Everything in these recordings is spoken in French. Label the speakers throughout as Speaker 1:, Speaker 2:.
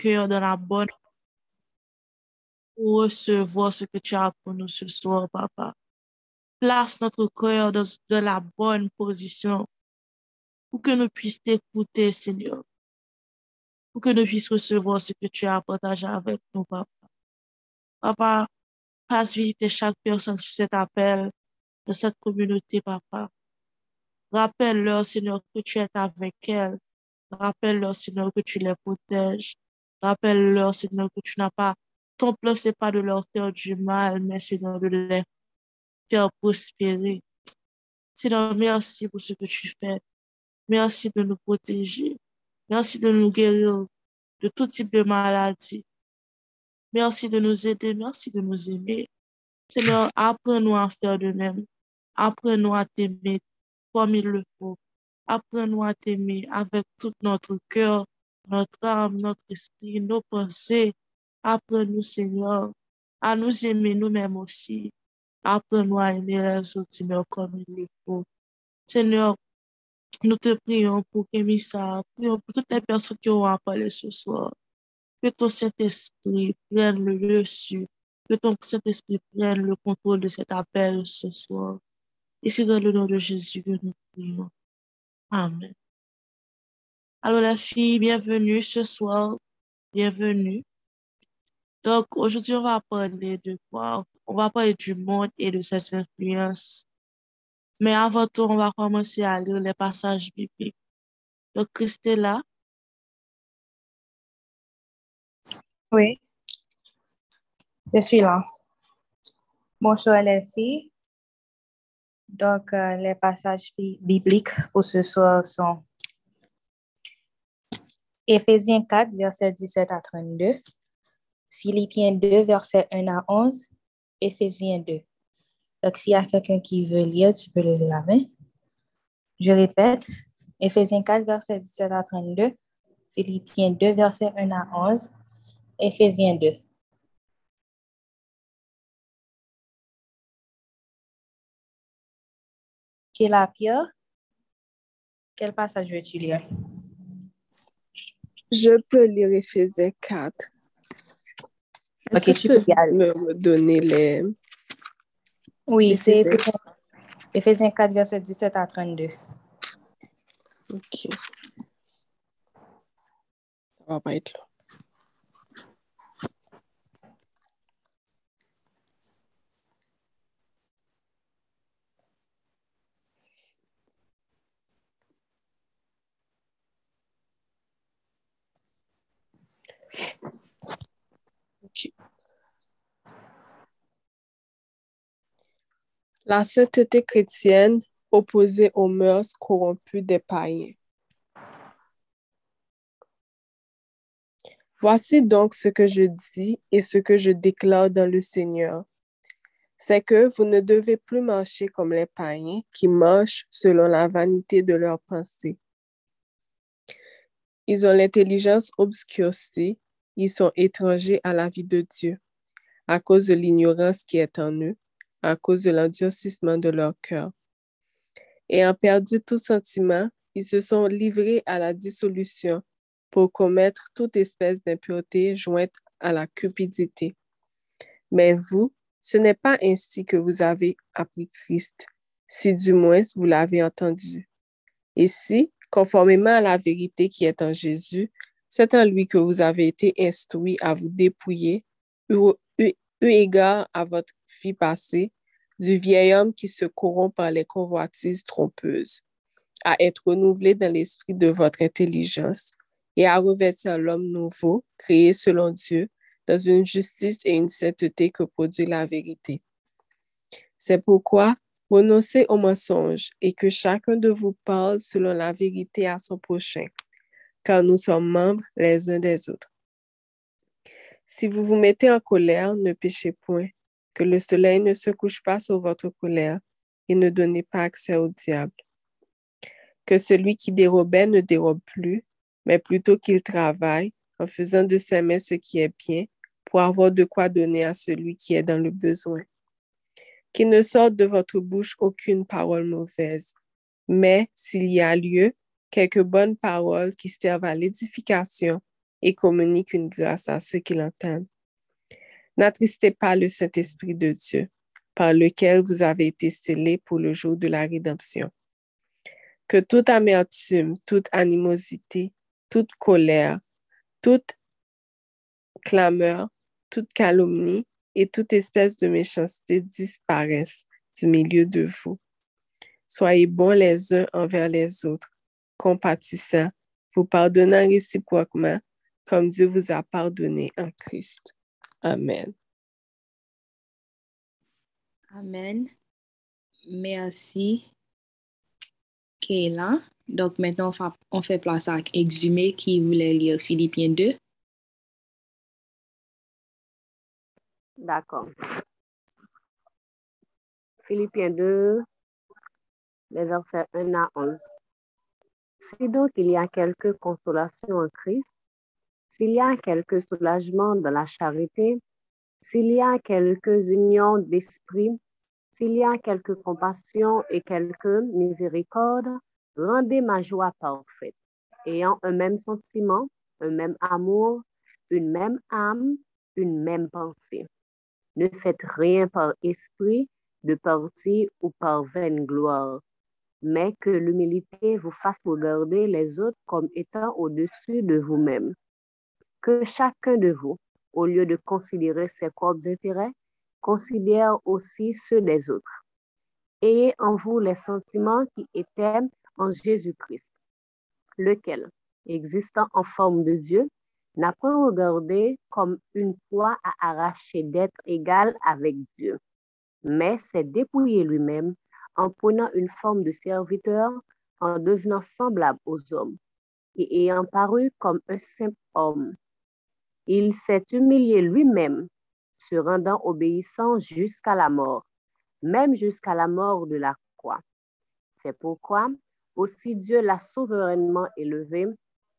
Speaker 1: cœur dans la bonne pour recevoir ce que tu as pour nous ce soir, papa. Place notre cœur dans, la bonne position pour que nous puissions t'écouter, Seigneur. Pour que nous puissions recevoir ce que tu as partagé avec nous, papa. Papa, passe visiter chaque personne sur cet appel de cette communauté, papa. Rappelle-leur, Seigneur, que tu es avec elles. Rappelle-leur, Seigneur, que tu les protèges. Rappelle-leur, Seigneur, que tu n'as pas, ton plan, c'est pas de leur faire du mal, mais Seigneur, de les faire prospérer. Seigneur, merci pour ce que tu fais. Merci de nous protéger. Merci de nous guérir de tout type de maladie. Merci de nous aider. Merci de nous aimer. Seigneur, apprends-nous à faire de même. Apprends-nous à t'aimer comme il le faut. Apprends-nous à t'aimer avec tout notre cœur, notre âme, notre esprit, nos pensées. Apprends-nous, Seigneur, à nous aimer nous-mêmes aussi. Apprends-nous à aimer les autres, Seigneur, comme il le faut. Seigneur, nous te prions pour Kémissa, prions pour toutes les personnes qui auront parlé ce soir. Que ton Saint-Esprit prenne le dessus, que ton Saint-Esprit prenne le contrôle de cet appel ce soir. Et c'est dans le nom de Jésus que nous prions. Amen. Alors la fille, bienvenue ce soir. Bienvenue. Donc aujourd'hui, on va parler de quoi? On va parler du monde et de ses influences. Mais avant tout, on va commencer à lire les passages bibliques. Donc, Christella?
Speaker 2: Oui, je suis là. Bonjour les filles. Donc, euh, les passages bibliques pour ce soir sont Éphésiens 4, versets 17 à 32, Philippiens 2, versets 1 à 11, Éphésiens 2. Donc, s'il y a quelqu'un qui veut lire, tu peux lever la main. Je répète, Éphésiens 4, verset 17 à 32, Philippiens 2, verset 1 à 11, Éphésiens 2. Quelle la Pierre? Quel passage veux-tu lire?
Speaker 3: Je peux lire Éphésiens 4. Est-ce que tu peux me donner les,
Speaker 2: oui, c'est Ephésiens? 4, verset 17 à 32.
Speaker 3: Ok. Ça va pas être là. La sainteté chrétienne opposée aux mœurs corrompues des païens. Voici donc ce que je dis et ce que je déclare dans le Seigneur. C'est que vous ne devez plus marcher comme les païens qui marchent selon la vanité de leurs pensées. Ils ont l'intelligence obscurcie, ils sont étrangers à la vie de Dieu à cause de l'ignorance qui est en eux à cause de l'endurcissement de leur cœur. Ayant perdu tout sentiment, ils se sont livrés à la dissolution pour commettre toute espèce d'impureté jointe à la cupidité. Mais vous, ce n'est pas ainsi que vous avez appris Christ, si du moins vous l'avez entendu. Et si, conformément à la vérité qui est en Jésus, c'est en lui que vous avez été instruits à vous dépouiller, eu égard à votre vie passée, du vieil homme qui se corrompt par les convoitises trompeuses, à être renouvelé dans l'esprit de votre intelligence et à revêtir l'homme nouveau, créé selon Dieu, dans une justice et une sainteté que produit la vérité. C'est pourquoi renoncez aux mensonges et que chacun de vous parle selon la vérité à son prochain, car nous sommes membres les uns des autres. Si vous vous mettez en colère, ne péchez point, que le soleil ne se couche pas sur votre colère et ne donnez pas accès au diable. Que celui qui dérobait ne dérobe plus, mais plutôt qu'il travaille en faisant de ses mains ce qui est bien pour avoir de quoi donner à celui qui est dans le besoin. Qu'il ne sorte de votre bouche aucune parole mauvaise, mais s'il y a lieu, quelques bonnes paroles qui servent à l'édification et communique une grâce à ceux qui l'entendent. N'attristez pas le Saint-Esprit de Dieu, par lequel vous avez été scellés pour le jour de la rédemption. Que toute amertume, toute animosité, toute colère, toute clameur, toute calomnie et toute espèce de méchanceté disparaissent du milieu de vous. Soyez bons les uns envers les autres, compatissants, vous pardonnant réciproquement, comme Dieu vous a pardonné en Christ. Amen.
Speaker 2: Amen. Merci, Kéla. Donc maintenant, on fait place à Exhumé qui voulait lire Philippiens 2.
Speaker 4: D'accord. Philippiens 2, les versets 1 à 11. Si donc il y a quelque consolation en Christ, s'il y a quelque soulagement dans la charité, s'il y a quelques unions d'esprit, s'il y a quelque compassion et quelque miséricorde, rendez ma joie parfaite, ayant un même sentiment, un même amour, une même âme, une même pensée. Ne faites rien par esprit de parti ou par vaine gloire, mais que l'humilité vous fasse regarder les autres comme étant au-dessus de vous-même. Que chacun de vous, au lieu de considérer ses propres intérêts, considère aussi ceux des autres. Ayez en vous les sentiments qui étaient en Jésus-Christ, lequel, existant en forme de Dieu, n'a pas regardé comme une foi à arracher d'être égal avec Dieu, mais s'est dépouillé lui-même en prenant une forme de serviteur, en devenant semblable aux hommes, et ayant paru comme un simple homme. Il s'est humilié lui-même, se rendant obéissant jusqu'à la mort, même jusqu'à la mort de la croix. C'est pourquoi aussi Dieu l'a souverainement élevé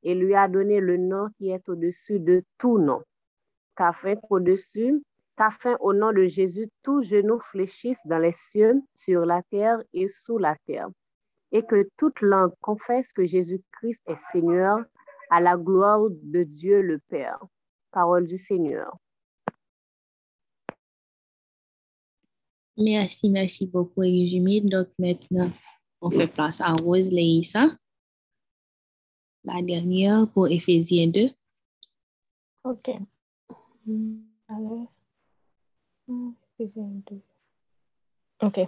Speaker 4: et lui a donné le nom qui est au-dessus de tout nom. Qu'afin qu'au-dessus, qu'afin au nom de Jésus, tout genou fléchisse dans les cieux, sur la terre et sous la terre, et que toute langue confesse que Jésus-Christ est Seigneur à la gloire de Dieu le Père. Parole du Seigneur.
Speaker 2: Merci, merci beaucoup, Eugénie. Donc maintenant, on fait place à Rose Leïsa la dernière pour Éphésiens 2.
Speaker 5: Ok. Éphésiens 2. Ok.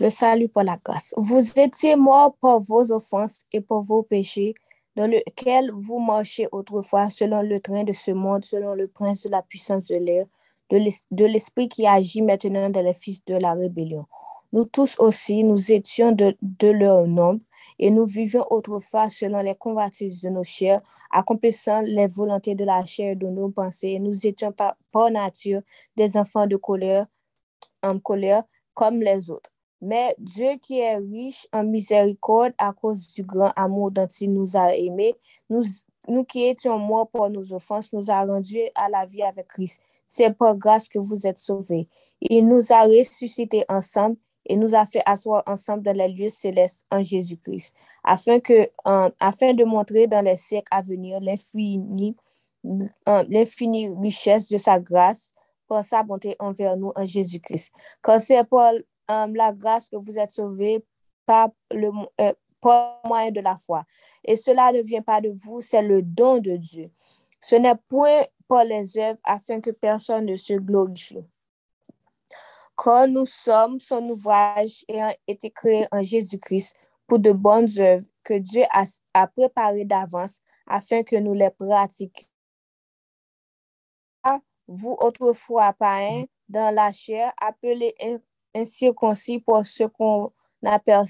Speaker 5: Le salut pour la grâce. Vous étiez morts pour vos offenses et pour vos péchés, dans lequel vous marchez autrefois selon le train de ce monde, selon le prince de la puissance de l'air, de l'esprit qui agit maintenant dans les fils de la rébellion nous tous aussi, nous étions de, leur nombre et nous vivions autrefois selon les convoitises de nos chairs, accomplissant les volontés de la chair et de nos pensées. Nous étions par, nature des enfants de colère, en colère comme les autres. Mais Dieu qui est riche en miséricorde à cause du grand amour dont il nous a aimés, nous, nous qui étions morts pour nos offenses, nous a rendus à la vie avec Christ. C'est par grâce que vous êtes sauvés. Il nous a ressuscités ensemble et nous a fait asseoir ensemble dans les lieux célestes en Jésus-Christ, afin, que, afin de montrer dans les siècles à venir l'infini, l'infinie richesse de sa grâce pour sa bonté envers nous en Jésus-Christ. Car c'est pour la grâce que vous êtes sauvés par le euh, moyen de la foi. Et cela ne vient pas de vous, c'est le don de Dieu. Ce n'est point pour les œuvres afin que personne ne se glorifie. Quand nous sommes son ouvrage ayant été créé en Jésus-Christ pour de bonnes œuvres que Dieu a, préparées d'avance afin que nous les pratiquions. Vous autrefois païens dans la chair, appelés incirconcis pour ce qu'on appelle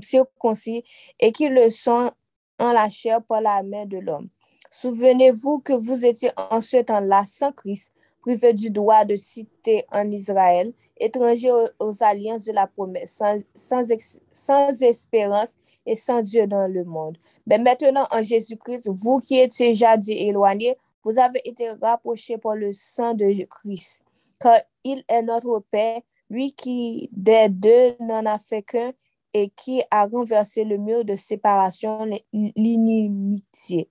Speaker 5: circoncis et qui le sont en la chair par la main de l'homme. Souvenez-vous que vous étiez en ce temps-là sans Christ, privé du droit de citer en Israël, étranger aux, alliances de la promesse, sans, sans, espérance et sans Dieu dans le monde. Mais maintenant, en Jésus-Christ, vous qui étiez jadis éloignés, vous avez été rapprochés par le sang de Christ, car il est notre Père, lui qui des deux n'en a fait qu'un et qui a renversé le mur de séparation, l'inimitié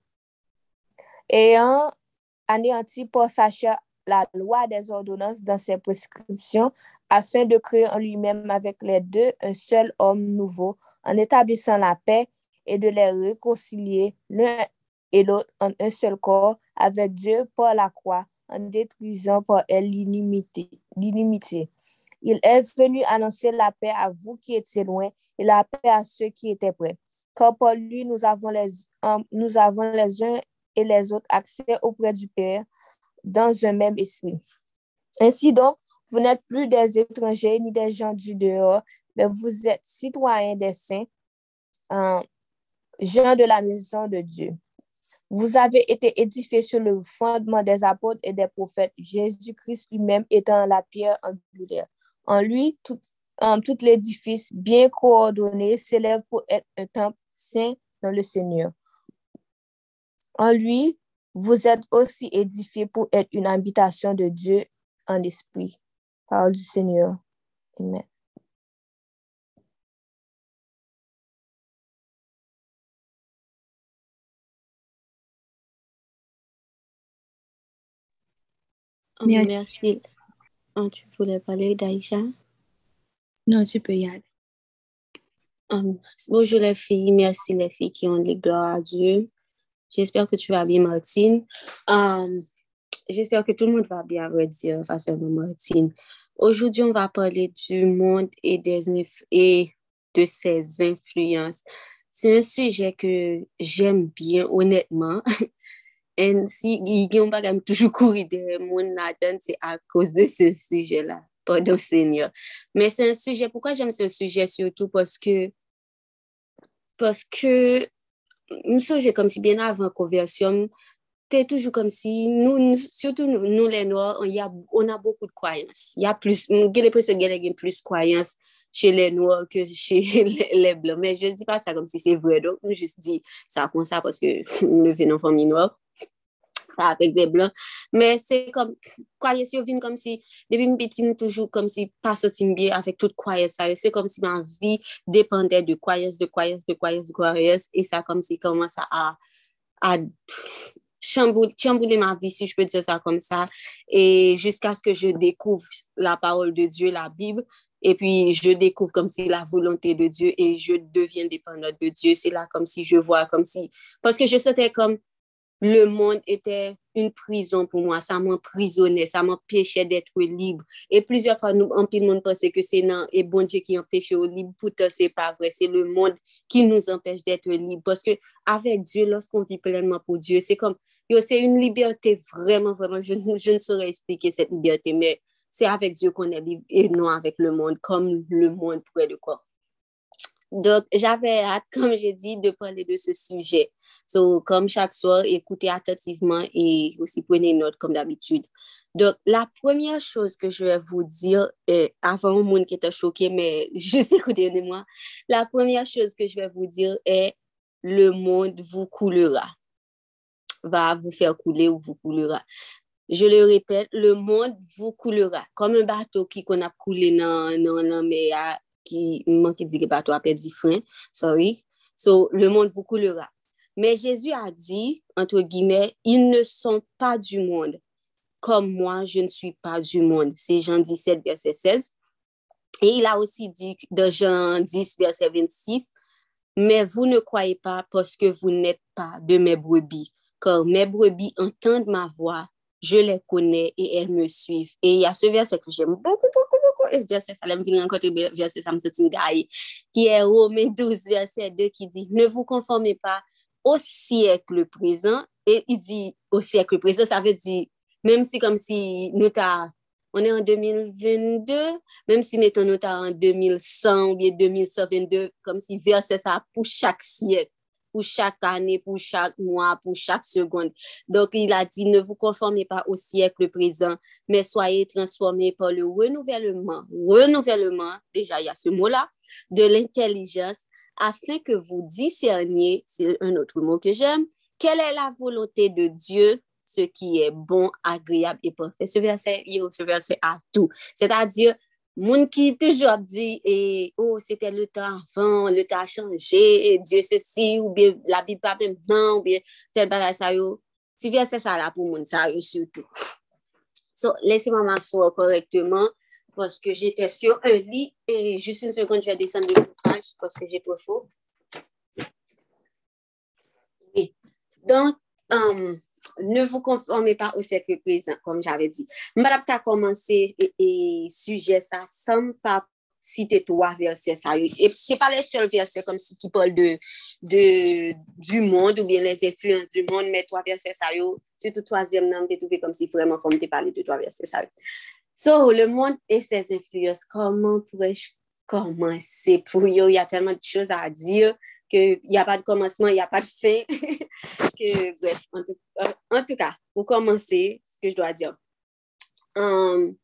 Speaker 5: ayant anéanti pour sa chair la loi des ordonnances dans ses prescriptions, afin de créer en lui-même avec les deux un seul homme nouveau, en établissant la paix et de les réconcilier l'un et l'autre en un seul corps avec Dieu par la croix, en détruisant par elle l'inimité. Il est venu annoncer la paix à vous qui étiez loin et la paix à ceux qui étaient près. Car par lui, nous avons les, nous avons les uns et les autres accès auprès du Père dans un même esprit. Ainsi donc, vous n'êtes plus des étrangers ni des gens du dehors, mais vous êtes citoyens des saints, gens de la maison de Dieu. Vous avez été édifiés sur le fondement des apôtres et des prophètes, Jésus-Christ lui-même étant la pierre angulaire. En lui, tout, tout l'édifice bien coordonné s'élève pour être un temple saint dans le Seigneur. En lui, vous êtes aussi édifiés pour être une habitation de Dieu en esprit. Parole du Seigneur. Amen.
Speaker 6: Oh, merci. Oh, tu voulais parler d'Aïcha?
Speaker 2: Non, tu peux y aller.
Speaker 6: Um, bonjour les filles, merci les filles qui ont les gloires à Dieu. J'espère que tu vas bien, Martine. Um, J'espère que tout le monde va bien, redire, pas seulement Martine. Aujourd'hui, on va parler du monde et, des, et de ses influences. C'est un sujet que j'aime bien, honnêtement. En si yon bagam toujou kouri de moun nadan, se a kouz de se suje la. Pardon, seigneur. Men se un suje, poukwa jem se suje, surtout, poske, poske, msouje kom si bien avan konversyon, te toujou kom si, nou, surtout nou, nou lè nou, on, y a, on a beaucoup de kwayans. Y a plus, gèle pou se gèle gen plus kwayans che lè nou ke che lè blan. Men, je di pa sa kom si se vwè, donc, nou jist di sa kon sa, paske nou ven nou fami nou. Avec des blancs. Mais c'est comme, croyance, viens comme si, depuis une petite, toujours comme si, pas sentir bien avec toute croyance. C'est comme si ma vie dépendait de croyance, de croyance, de croyance, de croyance. Et ça, comme si, commence à, à chambouler, ma vie, si je peux dire ça comme ça. Et jusqu'à ce que je découvre la parole de Dieu, la Bible. Et puis, je découvre comme si la volonté de Dieu et je deviens dépendante de Dieu. C'est là comme si je vois, comme si... Parce que je sentais comme le monde était une prison pour moi. Ça m'emprisonnait, ça m'empêchait d'être libre. Et plusieurs fois, nous, en plus, le monde pensait que c'est non, et bon Dieu qui empêche au libre. Pourtant, c'est pas vrai. C'est le monde qui nous empêche d'être libre. Parce que avec Dieu, lorsqu'on vit pleinement pour Dieu, c'est comme, c'est une liberté vraiment, vraiment. Je, je ne saurais expliquer cette liberté, mais c'est avec Dieu qu'on est libre et non avec le monde, comme le monde pourrait le croire. Donc, j'avais hâte, comme j'ai dit, de parler de ce sujet. So, comme chaque soir, écoutez attentivement et aussi prenez note comme d'habitude. Donc, la première chose que je vais vous dire, euh, avant monde qui était choqué, mais juste écoutez-moi, la première chose que je vais vous dire est le monde vous coulera, va vous faire couler ou vous coulera. Je le répète, le monde vous coulera. Comme un bateau qui qu'on a coulé dans, dans la mer qui manque dit bateau a perdu frein, sorry. So, le monde vous coulera. Mais Jésus a dit, entre guillemets, ils ne sont pas du monde, comme moi, je ne suis pas du monde. C'est Jean 17, verset 16. Et il a aussi dit dans Jean 10, verset 26, mais vous ne croyez pas parce que vous n'êtes pas de mes brebis, car mes brebis entendent ma voix je les connais et elles me suivent. Et il y a ce verset que j'aime beaucoup, beaucoup, beaucoup. Et verset, ça l'aime bien rencontrer, verset, ça me qui est Romains 12, verset 2, qui dit, ne vous conformez pas au siècle présent. Et il dit au siècle présent, ça veut dire, même si comme si nous t'as, on est en 2022, même si mettons nous t'as en 2100 ou bien 2122, comme si verset ça pour chaque siècle pour chaque année, pour chaque mois, pour chaque seconde. Donc, il a dit, ne vous conformez pas au siècle présent, mais soyez transformés par le renouvellement, renouvellement, déjà il y a ce mot-là, de l'intelligence, afin que vous discerniez, c'est un autre mot que j'aime, quelle est la volonté de Dieu, ce qui est bon, agréable et parfait. Ce verset, ce verset a tout. C'est-à-dire, Moun ki toujou ap di, e, oh, sete le tan avan, le tan chanje, e, diyo se si, ou biye la bi pa menman, ou biye tel bagay sa yo. Ti biye se sa la pou moun sa yo soutou. So, lese maman sou korekteman, paske jete sur un li, e jist un sekonde jwa desen de koutraj, paske jete wafo. Oui. Donk, um, euh, ne vous conformez pas au cercle présent, comme j'avais dit. Madame, tu as commencé et, et sujet ça sans pas citer trois versets. Ça. Et c'est pas les seuls versets comme si qui parlent de, de, du monde ou bien les influences du monde, mais trois versets, ça, surtout troisième nom, t'es trouvé comme si vraiment, comme t'es parlé de trois versets, ça. So, le monde et ses influences, comment pourrais-je commencer pour eux? Il y a tellement de choses à dire qu'il n'y a pas de commencement, il n'y a pas de fin. que, bref, en tout, en tout, cas, pour commencer, ce que je dois dire. Um,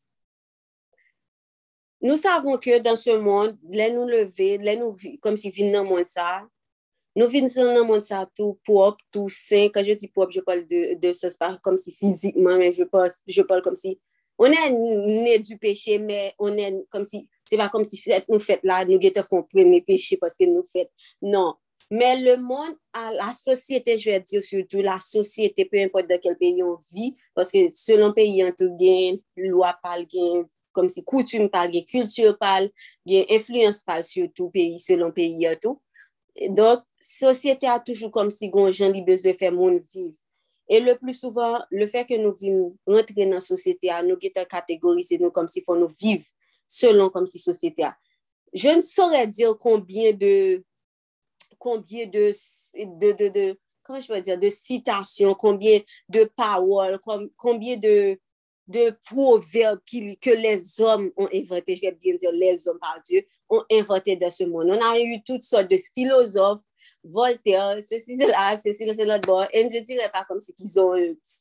Speaker 6: nous savons que dans ce monde, les nous lever, les nous comme si vivons dans le monde ça, nous vivons dans le monde ça tout propre, tout sain. Quand je dis propre, je parle de, de ce comme si physiquement, mais je parle, je parle comme si On est né du péché, mais on est comme si, c'est pas comme si fait, nous faites là, nous guettons font premier péché parce que nous faites. Non. Mais le monde, à la société, je vais dire surtout, la société, peu importe dans quel pays on vit, parce que selon pays, on tout gain, loi parle gain, comme si coutume parle gain, culture parle gain, influence parle sur tout pays, selon pays, et tout. Donc, société a toujours comme si gon gens li besoin de faire monde vivre. Et le plus souvent, le fait que nous vivons rentrer dans la société, nous avons catégorisé nous comme si nous vivre selon comme si société. Je ne saurais dire combien de combien de, de, de, comment je dire, de citations, combien de paroles, combien de, de proverbes que les hommes ont inventés, je vais bien dire les hommes par Dieu, ont inventé dans ce monde. On a eu toutes sortes de philosophes, Voltaire, ceci, cela, ceci, cela, bon, et je dirais pas comme si qu'ils ont,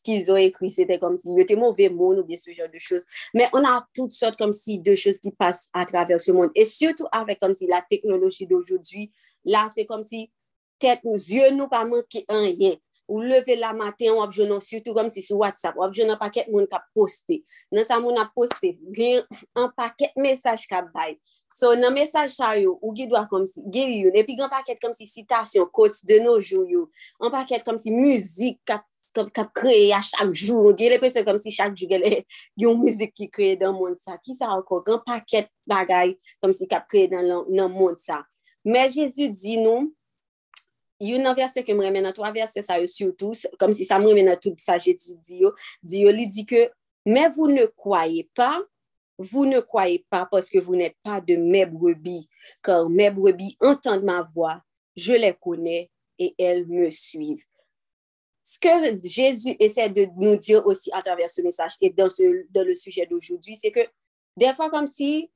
Speaker 6: qu'ils ont écrit, c'était comme si, il était mauvais monde ou bien ce genre de choses, mais on a toutes sortes comme si de choses qui passent à travers ce monde, et surtout avec comme si la technologie d'aujourd'hui, là, c'est comme si tête, yeux, nous, pas manquer un rien, ou leve la maten ou apjonon, surtout kom si sou WhatsApp, ou apjonon paket moun kap poste. Nan sa moun ap poste, gen an paket mesaj kap bay. So nan mesaj sa yo, ou ge dwa kom si, ge yon, epi gen paket kom si sitasyon, kots de nou jou yo, an paket kom si müzik kap, kap, kap kreye a chak jou, ge le pesel kom si chak jou ge yon müzik ki kreye dan moun sa, ki sa anko, gen paket bagay kom si kap kreye dan, nan moun sa. Men Jezu di nou, yon nan verse ke mremen nan, to a verse sa yo sou tous, kom si sa mremen nan tout sa Jezu di yo, di yo li di ke, men vou ne kwaye pa, Vous ne croyez pas parce que vous n'êtes pas de mes brebis, car mes brebis entendent ma voix, je les connais et elles me suivent. Ce que Jésus essaie de nous dire aussi à travers ce message et dans, le sujet d'aujourd'hui, c'est que des fois comme si,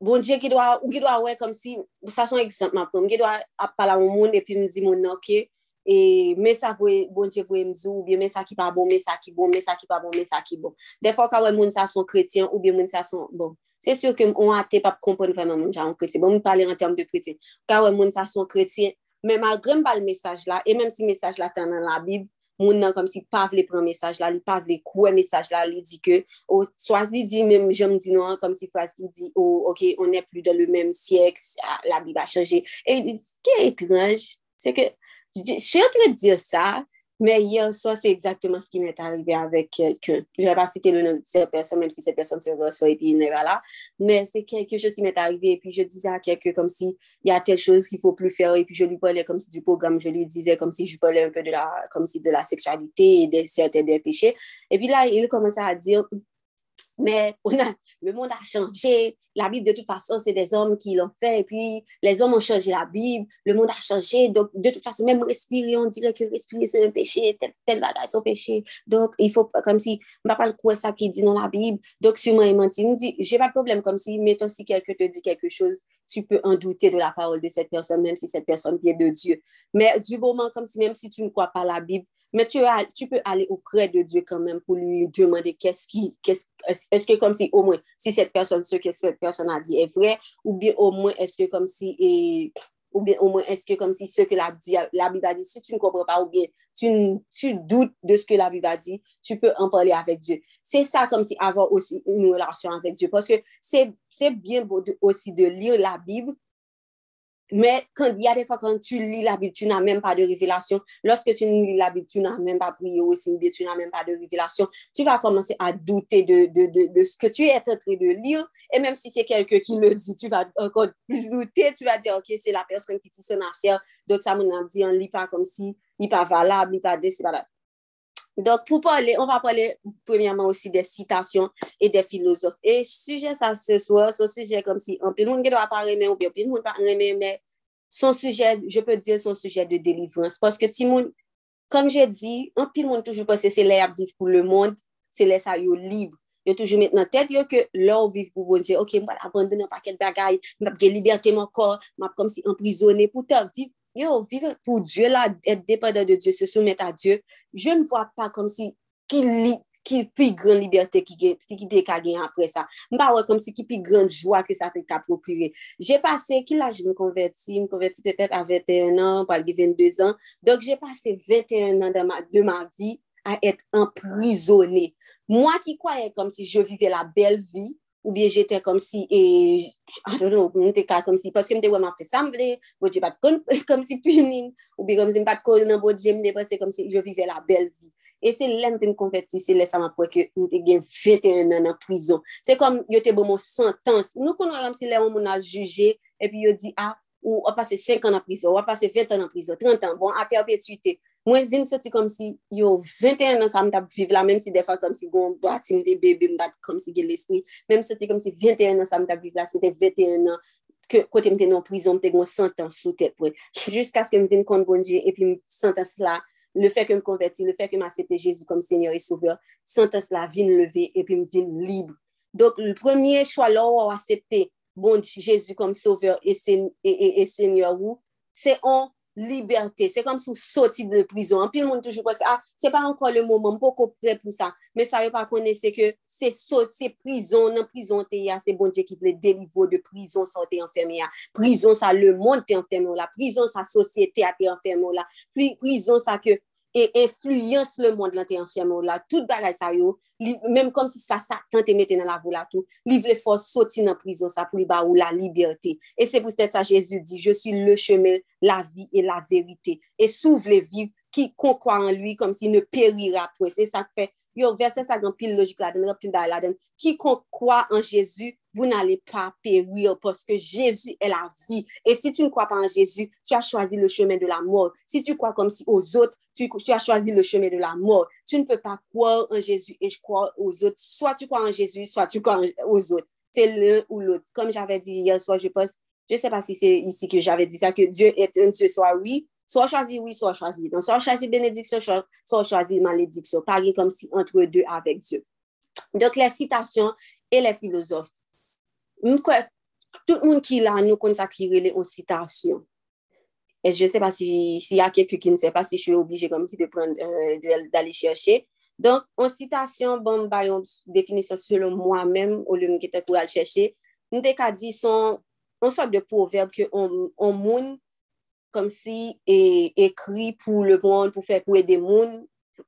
Speaker 6: bon Dieu qui doit, ou qui doit, ouais, comme si, ça un exemple, qui doit parler au monde et puis me dire, ok, E men sa bon che vwe mzou, ou bien men sa ki pa bon, men sa ki bon, men sa ki pa bon, men sa ki bon. Defo ka wè moun sa son kretien, ou bien moun sa son bon. Se syo ke moun ate pap kompon vreman moun sa son kretien. Bon moun pale an term de kretien. Ka wè moun sa son kretien, men malgrem pa l mesaj la, e menm si mesaj la tan nan la bib, moun nan kom si pa vle pren mesaj la, li pa vle kouè mesaj la, li di ke, ou swaz li di menm jom di nou an, kom si fraz li di, ou oh, ok, on e plu de le menm siyek, la bib a chanje. E ki e etranj, se ke... Je suis en train de dire ça, mais hier soir, c'est exactement ce qui m'est arrivé avec quelqu'un. Je ne vais pas citer le nom de cette personne, même si cette personne se reçoit et puis il n'est pas là. Mais c'est quelque chose qui m'est arrivé et puis je disais à quelqu'un comme si il y a telle chose qu'il ne faut plus faire et puis je lui parlais comme si du programme, je lui disais comme si je parlais un peu de la, comme si de la sexualité et de certains des péchés. Et puis là, il commençait à dire, mais on le monde a changé. La Bible, de toute façon, c'est des hommes qui l'ont fait. Et puis, les hommes ont changé la Bible. Le monde a changé. Donc, de toute façon, même respirer, on dirait que respirer, c'est un péché. Tel, tel bagage, c'est un péché. Donc, il faut, comme si, je ne quoi ça qui dit dans la Bible. Donc, si moi, il m'a dit, j'ai pas de problème. Comme si, mettons, si quelqu'un te dit quelque chose, tu peux en douter de la parole de cette personne, même si cette personne vient de Dieu. Mais du moment, comme si, même si tu ne crois pas la Bible, mais tu, tu peux aller auprès de Dieu quand même pour lui demander qu'est-ce qui, qu'est-ce, est-ce que comme si au moins, si cette personne, ce que cette personne a dit est vrai, ou bien au moins est-ce que comme si, et, ou bien au moins est-ce que comme si ce que la, la Bible a dit, si tu ne comprends pas, ou bien tu, tu doutes de ce que la Bible a dit, tu peux en parler avec Dieu. C'est ça comme si avoir aussi une relation avec Dieu, parce que c'est, c'est bien beau aussi de lire la Bible, Mais quand il y a des fois quand tu lis la Bible, tu n'as même pas de révélation. Lorsque tu lis la Bible, tu n'as même pas prié aussi, tu n'as même pas de révélation. Tu vas commencer à douter de, de, de, ce que tu es en train de lire. Et même si c'est quelqu'un qui le dit, tu vas encore plus douter. Tu vas dire, OK, c'est la personne qui dit son affaire. Donc, ça m'a dit, on ne lit pas comme si, il n'est pas valable, il n'est pas valable. Donk pou pale, on va pale premiyaman osi de sitasyon e de filosof. E suje sa se soya, son suje kom si, anpil moun gen do apareme ou bi, anpil moun apareme, men son suje, je pe diye son suje de delivrans. Paske ti moun, kom je di, anpil moun toujou pase se le ap div pou le moun, se le sa yo libre. Yo toujou met nan tet yo ke lor viv pou bonje. Ok, mwen abandon an paket bagay, mwen ap gen liberté mwen kor, mwen ap kom si emprisonne pou ta viv yo, vivre pour Dieu, là, être dépendant de Dieu, se soumettre à Dieu, je ne vois pas comme si qu'il qui plus grande liberté qui qui qui gagné après ça. Pas ouais comme si qui plus grande joie que ça t'a procuré. J'ai passé qui là je me convertis, me convertis peut-être à 21 ans, pas 22 ans. Donc j'ai passé 21 ans de ma de ma vie à être emprisonné. Moi qui croyais comme si je vivais la belle vie, ou bien j'étais comme si, et, I don't know, mwen te ka comme si, paske mwen te wè mwen fesamble, mwen te pat kon, comme si punim, ou bien comme si mwen pat kon nan bodje, mwen te passe comme si, je vive la bel vi. E se lèm te konverti, se lè sa mwen pwè ke mwen te gen 21 an an prison. Se kom yo te bon moun sentans, nou konon ram si lè moun moun al juje, epi yo di, ah, ou a pase 5 an an prison, ou a pase 20 an an prison, 30 an, bon, apè apè suite, mwen vin soti kom si yo 21 an sa m tap vive la, menm si defa kom si goun do ati m de bebe m bat kom si gen l'espri, menm soti kom si 21 an sa m tap vive la, se te 21 an, ke, kote m te nan prizon, m te goun 100 an sou te pou, jisk aske m vin kont bonje, epi m 100 an se la, le fe ke m konverti, le fe ke m asepte Jezu kom Seigneur et Sauveur, 100 an se la vin leve, epi m vin libre. Dok, l premye chwa la ou asepte bonje Jezu kom Sauveur et, et, et, et Seigneur ou, se an, liberté. Se kom sou soti de prison. Anpil moun toujou kwa se, ah, se pa ankon le mouman, mpo ko pre pou sa. Men sa yo pa kone se ke, se soti, se prison, nan prison te ya, ah, se bonje ki ple delivo de prison sa te enferme ya. Ah. Prison sa le moun te enferme ou oh la. Prison sa sosyete a te enferme ou oh la. Prison sa ke e influyans le moun lan te ansyen moun la, tout bagay sa yo, mèm kom si sa sa tan te mette nan la vou la tou, li vle fò soti nan prizon sa pou li ba ou la liberté. E se pou stè ta Jésus di, je suis le chemin, la vie et la vérité. E sou vle viv ki konkwa an lui kom si ne perira pou. Se sa fè yo verset ça dans pile logique là dans pile là qui croit en Jésus vous n'allez pas périr parce que Jésus est la vie. Et si tu ne crois pas en Jésus, tu as choisi le chemin de la mort. Si tu crois comme si aux autres, tu, as choisi le chemin de la mort. Tu ne peux pas croire en Jésus et je crois aux autres. Soit tu crois en Jésus, soit tu crois aux autres. C'est l'un ou l'autre. Comme j'avais dit hier soir, je pense, je ne sais pas si c'est ici que j'avais dit ça, que Dieu est un Dieu, soit oui, Soit choisi oui, soit choisi non. Soit choisi bénédiction, soit choisi malédiction. Pari comme si entre deux avec Dieu. Donc, les citations et les philosophes. Tout le monde qui l'a, nous consacrer en citation. Et je ne sais pas s'il si y a quelqu'un qui ne sait pas si je suis obligée comme si de prendre, euh, d'aller chercher. Donc, en citation, bon, bah, yon définition selon moi-même, au lieu de me quitter pour aller chercher, nous décadis son, en sorte de proverbe que on, on moun kom si ekri pou le moun, pou fè pou ede moun.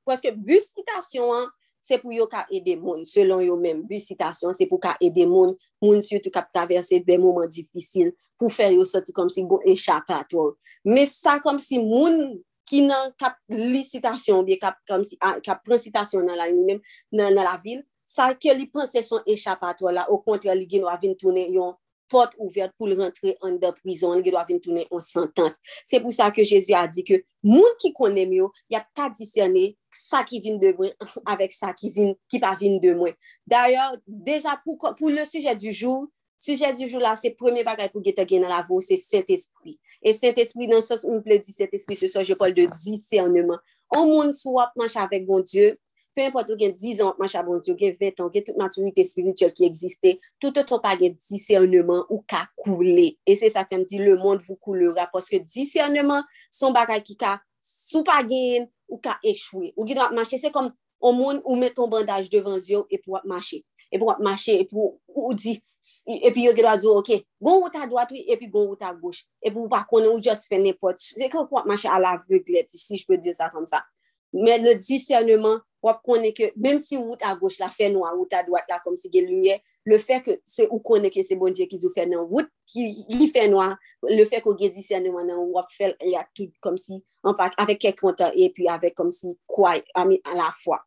Speaker 6: Pweske bu sitasyon an, se pou yo ka ede moun, selon yo men. Bu sitasyon, se pou ka ede moun, moun sou tou kap traverse de mouman difisil, pou fè yo soti kom si go echapatwa. Me sa kom si moun ki nan kap li sitasyon, biye kap, si, kap pren sitasyon nan la, nan, nan la vil, sa ke li pren se son echapatwa la, ou kontre li gen wavin toune yon pot ouverte pou rentre an da prizon, ge do avin toune an sentans. Se pou sa ke Jezu a di ke, moun ki konem yo, ya ta diserne sa ki vin de mwen, avek sa ki, vin, ki pa vin de mwen. D'ayor, deja pou, pou le suje du jour, suje du jour la, se preme bagay pou geta gen nan la vo, se Saint-Esprit. E Saint-Esprit nan sos, mple di Saint-Esprit, se so je pol de discernement. An moun sou ap manche avek bon Diyo, Pe import ou gen 10 an, mancha bon diyo, gen 20 an, gen tout maturite spirituel ki egziste, tout otro pa gen discernement ou ka koule. E se sa kem di, le monde vou koulera, poske discernement son bagay ki ka sou pa gen ou ka echwe. Ou gen wap manche, se kom o moun ou met ton bandaj devan zyo, e pou wap manche. E pou wap manche, e pou ou di, e pi yo gen wap diyo, ok, gon ou ta doat, e pi gon ou ta gouche. E pou wap konen ou just fene pot. Se kon wap manche a la veglet, si jpe diyo sa kom sa. men le discernement, wap konen ke, menm si wout a goch la, fè nou a wout a dwat la, kom si gen lumiè, le fè ke se ou konen ke se bon Dje ki zou fè nan wout, ki li fè nou a, le fè ko gen discernement nan wap fè ya tout kom si, an pak, avèk kek kontan, e pi avek kom si kwa, ami an la fwa.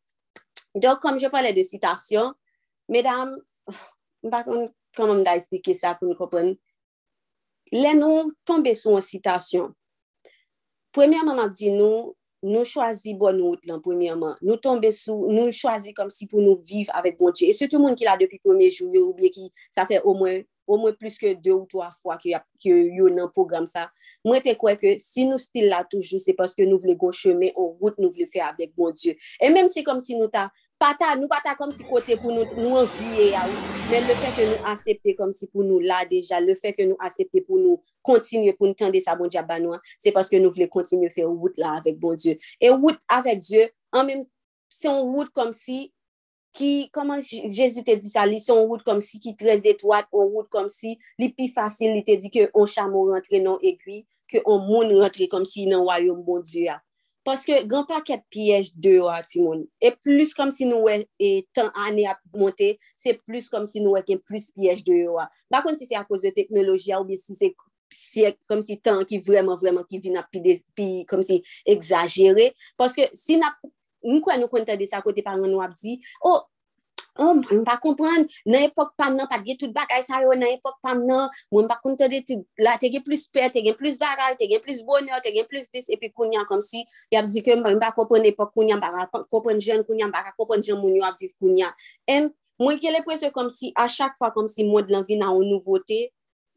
Speaker 6: Donk, kom je pale de citasyon, medam, bakon, kon, kon mda espike sa pou nou kopren, le nou tombe sou an citasyon, Premèman ap di nou, nou chwazi bon nou out lan premiyaman, nou tombe sou, nou chwazi kom si pou nou viv avèk bon Dje. E se tout moun ki la depi premier jou, yo oubliye ki sa fè au mwen, au mwen plus ke 2 ou 3 fwa ki, ki yo nan program sa. Mwen te kwe ke si nou stil la toujou, se paske nou vle go cheme, ou gout nou vle fè avèk bon Dje. E mèm se kom si nou ta pata, nou pata kom si kote pou nou, nou anvye ya ou, men le fek ke nou asepte kom si pou nou la deja, le fek ke nou asepte pou nou kontinye pou nou tende sa bon diya banwa, se paske nou vle kontinye fe wout la avek bon diyo. E wout avek diyo, an men, se yon wout kom si, ki, koman Jezu te di sa, li son wout kom si ki trez etwat, on wout kom si, li pi fasil, li te di ke on chamo rentre nan egwi, ke on moun rentre kom si nan wayoum bon diyo ya. Paske gran paket piyej de yo ati moun. E plus kom si nou we e tan ane ap monte, se plus kom si nou we ken plus piyej de yo a. Bakon si se a kouz de teknoloji a ou bi si se si, e, kom si tan ki vreman vreman ki vin ap pi, de, pi kom si exagere. Paske si nap, nou kwa nou konta de sa kote paran nou ap di, oh, oh, m pa kompran, nan epok pam nan, pat ge tout bagay sa yo nan epok pam nan, mwen pa konta de te, la te gen plus pe, te gen plus bagay, te gen plus bonyo, te gen plus dis, epi kounyan kom si, yap di ke m pa kompran epok kounyan, m pa kompran jen kounyan, m pa kompran jen moun yo ap viv kounyan. En, mwen ke le prese kom si, a chak fwa kom si moun lan vi nan ou nouvote,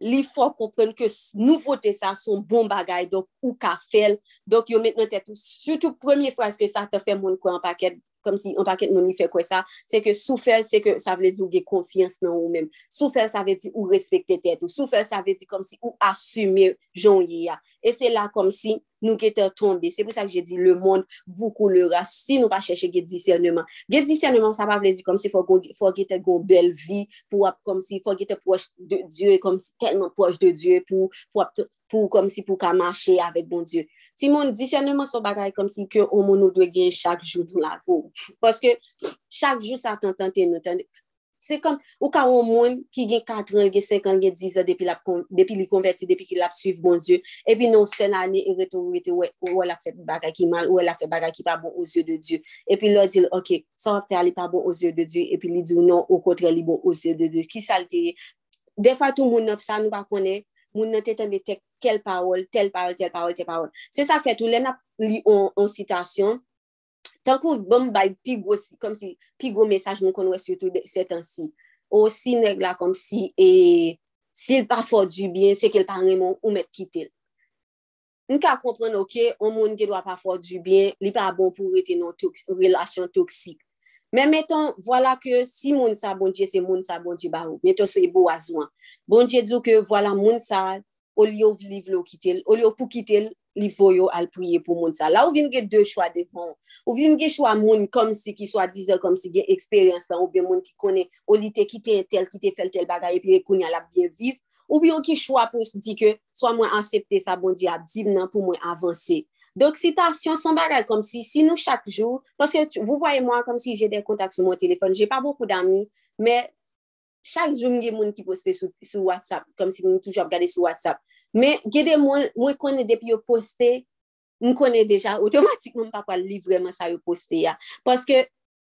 Speaker 6: li fwa kompran ke nouvote sa son bon bagay, dok ou ka fel, dok yo met nan tet ou, sutou premye fwa eske sa te fe moun kwen paket kom si an paket moun li fè kwe sa, se ke sou soufel se ke sa vle di ou ge konfians nan ou men, soufel sa vle di ou respekte tèt ou, Sou soufel sa vle di kom si ou asume joun yi ya, e se la kom si nou ge te tombe, se pou sa ke je di le moun vou kou le ras, si nou pa chèche ge discernement, ge discernement sa pa vle di kom si fò ge te gon bel vi, pou ap kom si fò ge te proche de Diyo, kom si telman proche de Diyo, pou, pou, pou kom si pou ka mache avèk bon Diyo, Si moun disyanman son bagay kom si ke o moun nou dwe gen chak jou dou la vou. Paske chak jou sa tan tan ten nou tan. Se kom, ou ka ou moun ki gen 4 an, gen 5 an, gen 10 an, depi, depi li konverti, depi ki la psuiv bon Diyo, E pi nou sen ane, e reto ou rete, ou el a fe bagay ki mal, ou el a fe bagay ki pa bon ozyo de Diyo, E epi lor dil, ok, sa wap fe ali pa bon ozyo de Diyo, E pi li di ou non, ou kontre li bon ozyo de Diyo, ki salte De fwa tou moun nop sa nou pa konen, moun nan te tembe tek tel parol, tel parol, tel parol, tel parol. Se sa fet ou lè na li an sitasyon, tankou bom bay pigou, kom si pigou mesaj moun nou konwe sütou setan si. Ou si neg la kom si, e si l pa fò du bien, se ke l pa remon ou met kitel. N ka kompren ok, ou moun ki dwa pa fò du bien, li pa bon pou rete non toks, relasyon toksik. Men meton, wala ke si moun sa bonje, se moun sa bonje ba ou. Meton se bo azwan. Bonje djou ke wala moun sa ou li yo vliv lo kitel, ou li yo pou kitel, li foyo al priye pou moun sa. La ou vin gen de chwa devon, ou vin gen chwa moun kom si ki swa dize, kom si gen eksperyans la, ou be moun ki kone, ou li te kite tel, ki te fel tel bagay, epi rekoun ya la bien viv, ou bi yon ki chwa pou se di ke, swa mwen ansepte sa bon di ap, dim nan pou mwen avanse. Dok si ta syon son bagay kom si, si nou chak jou, paske vou voye mwen kom si jè den kontak sou moun telefon, jè pa boku d'ami, men chak joun gen moun ki poste sou, sou WhatsApp, kom si moun toujou ap gade sou WhatsApp. Men, gede moun, mwen konen depi yo poste, mwen konen deja, otomatikman pa pa li vreman sa yo poste ya. Paske,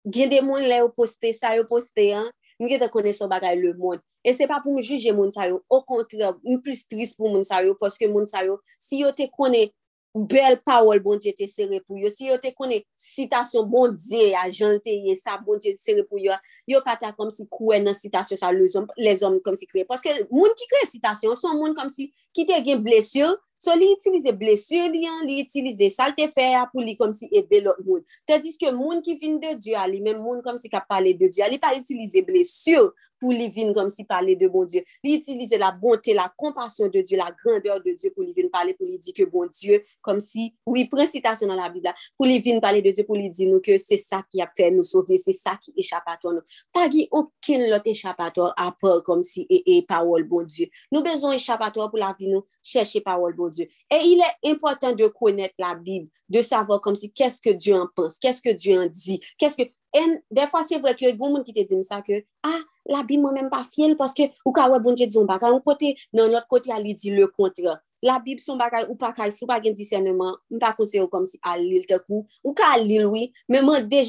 Speaker 6: gede moun le yo poste, sa yo poste ya, mwen gede konen so bagay le moun. E se pa pou mwen juje moun sa yo, o kontre, mwen plus tris pou moun sa yo, paske moun sa yo, si yo te konen bel pawol bon diye te sere pou yo. Si yo te kone sitasyon bon diye a janteye sa bon diye te sere pou yo, yo pata kom si kwen nan sitasyon sa les om kom si kre. Paske moun ki kre sitasyon, son moun kom si ki te gen blesyon, So li itilize blesur li an, li itilize salte fè a pou li kom si ede lot moun. Tadis ke moun ki vin de Diyan li, men moun kom si ka pale de Diyan, li pa itilize blesur pou li vin kom si pale de bon Diyo. Li itilize la bonte, la kompasyon de Diyo, la grandeur de Diyo pou li vin pale, pou li di ke bon Diyo, kom si, oui, precitasyon nan la Biblia, pou li vin pale de Diyo, pou li di nou ke se sa ki ap fè nou sove, se sa ki echapator nou. Pa gi oken lot echapator apor kom si e, e parol bon Diyo. Nou bezon echapator pou la vi nou, chèche parol bon Diyo. Et il est important de connaître la Bible, de savoir comme si qu'est-ce que Dieu en pense, qu'est-ce que Dieu en dit, qu'est-ce que... Et des fois, c'est vrai qu'il y a des gens qui te disent ça, que, ah, la bi mwen men pa fiel, paske ou ka wè bonje di yon bagay, ou kote nan not kote a li di le kontra. La bib son bagay ou pa kay sou pa gen disyenman, mpa konse yo kom si al lil te kou, ou ka al lil wè, men mwen de,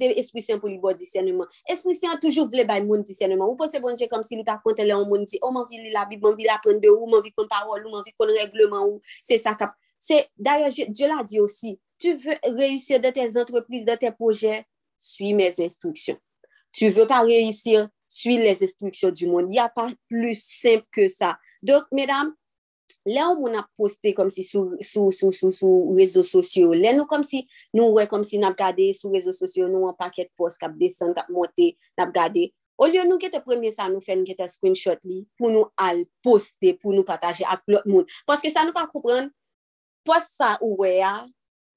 Speaker 6: de esprisyen pou li bo disyenman. Esprisyen toujou vle bay moun disyenman, ou pose bonje kom si li pa konte le an moun di, ou oh, man vi li la bib, man vi la pren de ou, man vi kon parol ou, man vi kon regleman ou, se sa kap. Se, d'ayor, Diyo la di osi, tu vè reyusir de te entreprise, de te proje, sui mes instruksyon. Tu vè pa reyusir, suivre les instructions du monde. Il n'y a pas plus simple que ça. Donc, mesdames, là où on a posté comme si sur les réseaux sociaux, là nous comme si nous ouais, comme si nous regardé sur les réseaux sociaux, nous un paquet de posts qui descend, qui monté, nous regardé. Au lieu de nous gete premier ça nous fait nous gete screenshot li pour nous al poster, pour nous partager avec l'autre monde. Parce que ça nous pas comprendre, post ça ou ouais,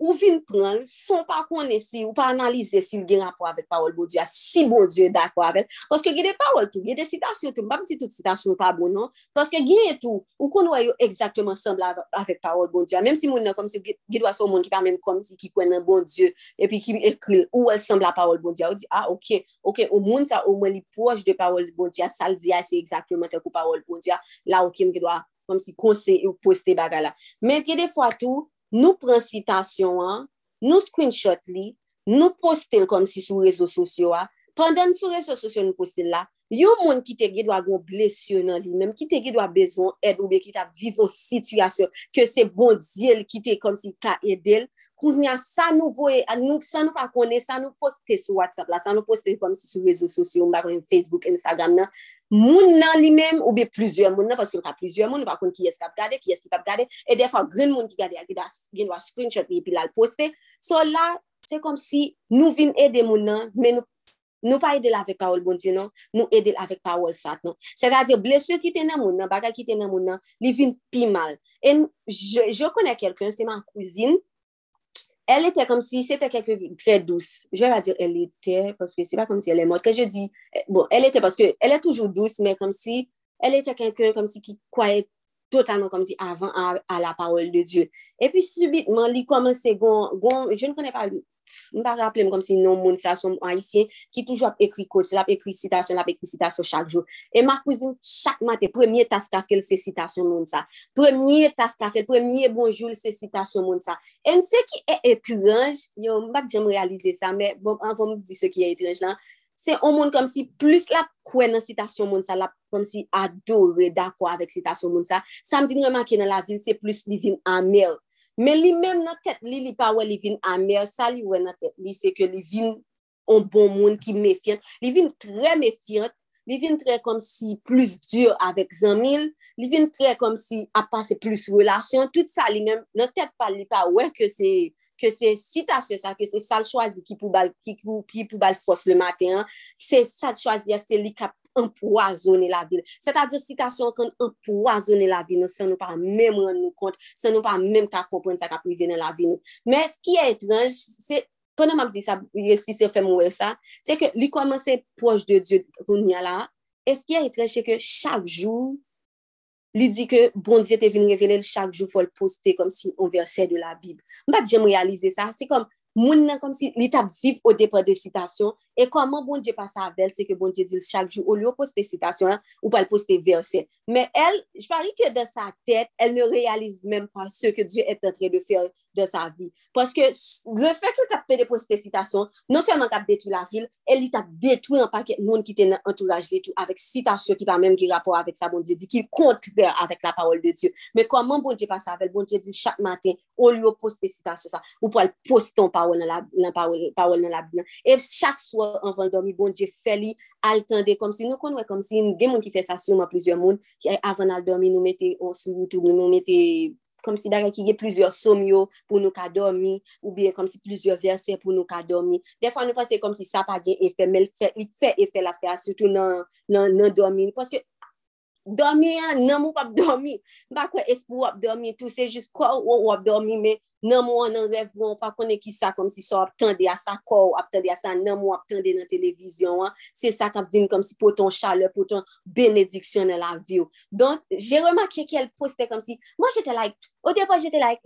Speaker 6: ou vin pran, son pa konen si, ou pa analize si l gen rapor avèk parol bon diya, si bon diyo d'akor avèk, paske gen de parol tou, gen de sitasyon tou, mbap di tout sitasyon pa bon non, paske gen tou, ou kon wè yo ekzaktman sembla avèk parol bon diya, mèm si moun nan kom si, gen wè son moun ki pa mèm kom si ki konen bon diyo, epi ki ekril, ou wè sembla parol bon diya, ou di, ah, ok, ok, ou moun sa, ou mwen li proj de parol bon diya, sal diya, se ekzaktman te kou parol bon diya, la ou kem gen wè, kom si konse ou poste baga la. Men gen de fwa tou, nou pren sitasyon an, nou screenshot li, nou postel kom si sou rezo sosyo an, pandan sou rezo sosyo nou postel la, yon moun ki te ge dwa goun blesyon nan li, menm ki te ge dwa bezon ed ou be ki ta vivo situasyon, ke se bon diel ki te kom si ka edel, koun ya sa nou voye, nou, sa nou pa kone, sa nou poste sou WhatsApp la, sa nou poste kom si sou rezo sosyo, mba kon Facebook, Instagram nan, moun nan li men ou be plizye moun nan, paske nou ka plizye moun, nou pa kon ki es kap gade, ki es ki pap gade, e defa gren moun ki gade, gen wa screenshot li, pi la l poste. So la, se kom si nou vin ede moun nan, men nou, nou pa ede la vek pawol bon ti nan, nou ede la vek pawol sat nan. Se va di, blesye ki te nan moun nan, baga ki te nan moun nan, li vin pi mal. En, je, je konen kelken, se man kouzine, Elle était comme si c'était quelqu'un de très douce. Je vais pas dire elle était, parce que c'est pas comme si elle est morte. Quand je dis, bon, elle était parce que elle est toujours douce, mais comme si elle était quelqu'un comme si qui croyait totalement comme si avant à, la parole de Dieu. Et puis subitement, il gon, je ne connais pas Mpa rappele m kom si non moun sa son haisyen ki toujou ap ekri kote, se la ap ekri sitasyon, la ap ekri sitasyon chak jou. E ma kouzine chak mate, premye tas ka fel se sitasyon moun sa. Premye tas ka fel, premye bonjou se sitasyon moun sa. En se ki e etranj, yo mbap jem realize sa, me bon anvom di se ki e etranj lan, se on moun kom si plus la kwen nan sitasyon moun sa, la kom si adore da kwa avek sitasyon moun sa, sa mdine remake nan la vil se plus li vin amel. Men li men nan tet li, li pa wè li vin amer, sa li wè nan tet li, se ke li vin an bon moun ki mefyant, li vin tre mefyant, li vin tre kom si plus dur avèk zanmil, li vin tre kom si apase plus relasyon, tout sa li men nan tet pa li pa wè ke se... ke se sitasyon sa, ke se sal chwazi ki pou bal, ki pou, ki pou bal fos le maten, se sal chwazi ya, se li kap empoisonner la ville. C'est-à-dire, citation qu'on empoisonner la ville, nous, ça nous pas même rendre nous compte, ça nous pas même qu'à comprendre ça qu'a privé dans la ville. Mais ce qui est étrange, c'est pendant m'a dit ça, c'est fait mourir ça, c'est que lui commençait proche de Dieu qu'on y a là. Et ce qui est étrange, c'est que chaque jour, Li di ke bon diye te vin revele l chak jou fol poste kom si on verse de la bib. Mbap jem realize sa, se kom moun nan kom si li tap viv o depre de sitasyon, e koman bon dje pasa avel, se ke bon dje dil chak jou, ou li yo poste sitasyon, ou pal poste verse. Men el, j pari ke de sa tete, el ne realize menm pa se ke dje et en de fer de sa vi. Paske le fek yo tap pede prostesitasyon, non seman tap detou la vil, el li tap detou an paket moun ki ten entouraj li tou avek sitasyon ki pa menm ki rapor avek sa bon Diyo, di ki kontre avek la parol de Diyo. Me koman bon Diyo pa savel, bon Diyo di chak maten, ou li yo prostesitasyon sa, ou pou al poston parol nan la, nan parol, parol nan la bilan. E chak swa an vandomi, bon Diyo fe li al tende kom si, nou konwe kom si, gen moun ki fe sa souman plizye moun, ki avan al domi nou mette, on sou YouTube, nou mette kom si bagay ki ge plizyor som yo pou nou ka dormi, ou bien kom si plizyor verse pou nou ka dormi. Defan nou pase kom si sa pa gen efè, men fè, fè efè la fè, soutou nan, nan, nan dormi. Paske Dormi an, nan mou pap dormi. Ba kwe espou wap dormi, tou se jist kwa ou wap dormi, me nan mou an nan rev wou, pa kone ki sa kom si so ap tende a sa non, kor, ap tende a sa nan mou ap tende nan televizyon an. Se sa kap vin kom si poton chale, poton benediksyon nan la vi ou. Don, jè remakye ke el poste kom si, mwen jete like, o depa jete like,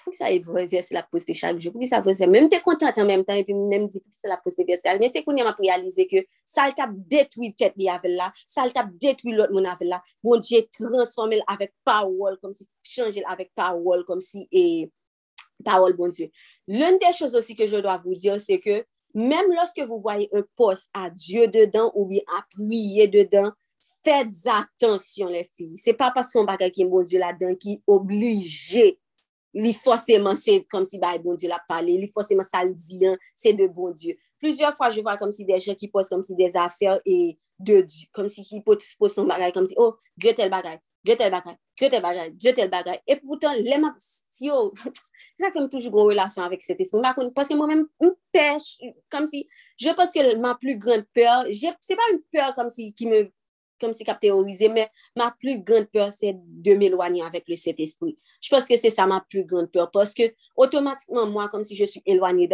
Speaker 6: Fou sa verse la poste chak jo. Fou ki sa poste. Mèm te kontant an mèm tan. E pi mèm di pou ki sa la poste verse. Mèm se koun yam ap realize ke sal tap detwi tet li avel la. Sal tap detwi lot moun avel la. Bon diye transforme l avèk power. Kom si chanje l avèk power. Kom si e power bon diye. L'un de chose osi ke je do a vou dire. Se ke mèm loske vou voye un poste a diyo dedan. Ou bi a priye dedan. Fèdz atensyon le fi. Se pa pas kon baka ki bon diyo la den ki oblige li fosèman se kom si ba e bon dieu la pale, li fosèman sa l diyan, se de bon dieu. Plusieurs fwa je vwa kom si de jè ki pose kom si de zafèr e de dieu, kom si ki pose son bagay, kom si, oh, dieu tel bagay, dieu tel bagay, dieu tel bagay, dieu tel bagay, et poutan, lèman, si yo, sa kem toujou gwo relasyon avèk se te sou, mba kon, paske mwen mèm, m pèche, kom si, je paske ma plu grande pèr, se pa m pèr kom si, ki me, kom si kap teorize, men ma plu grande peur, se de m'elwanyan avek le set espri. Je pense que c'est ça ma plus grande peur, parce que automatiquement, moi, comme si je suis éloignée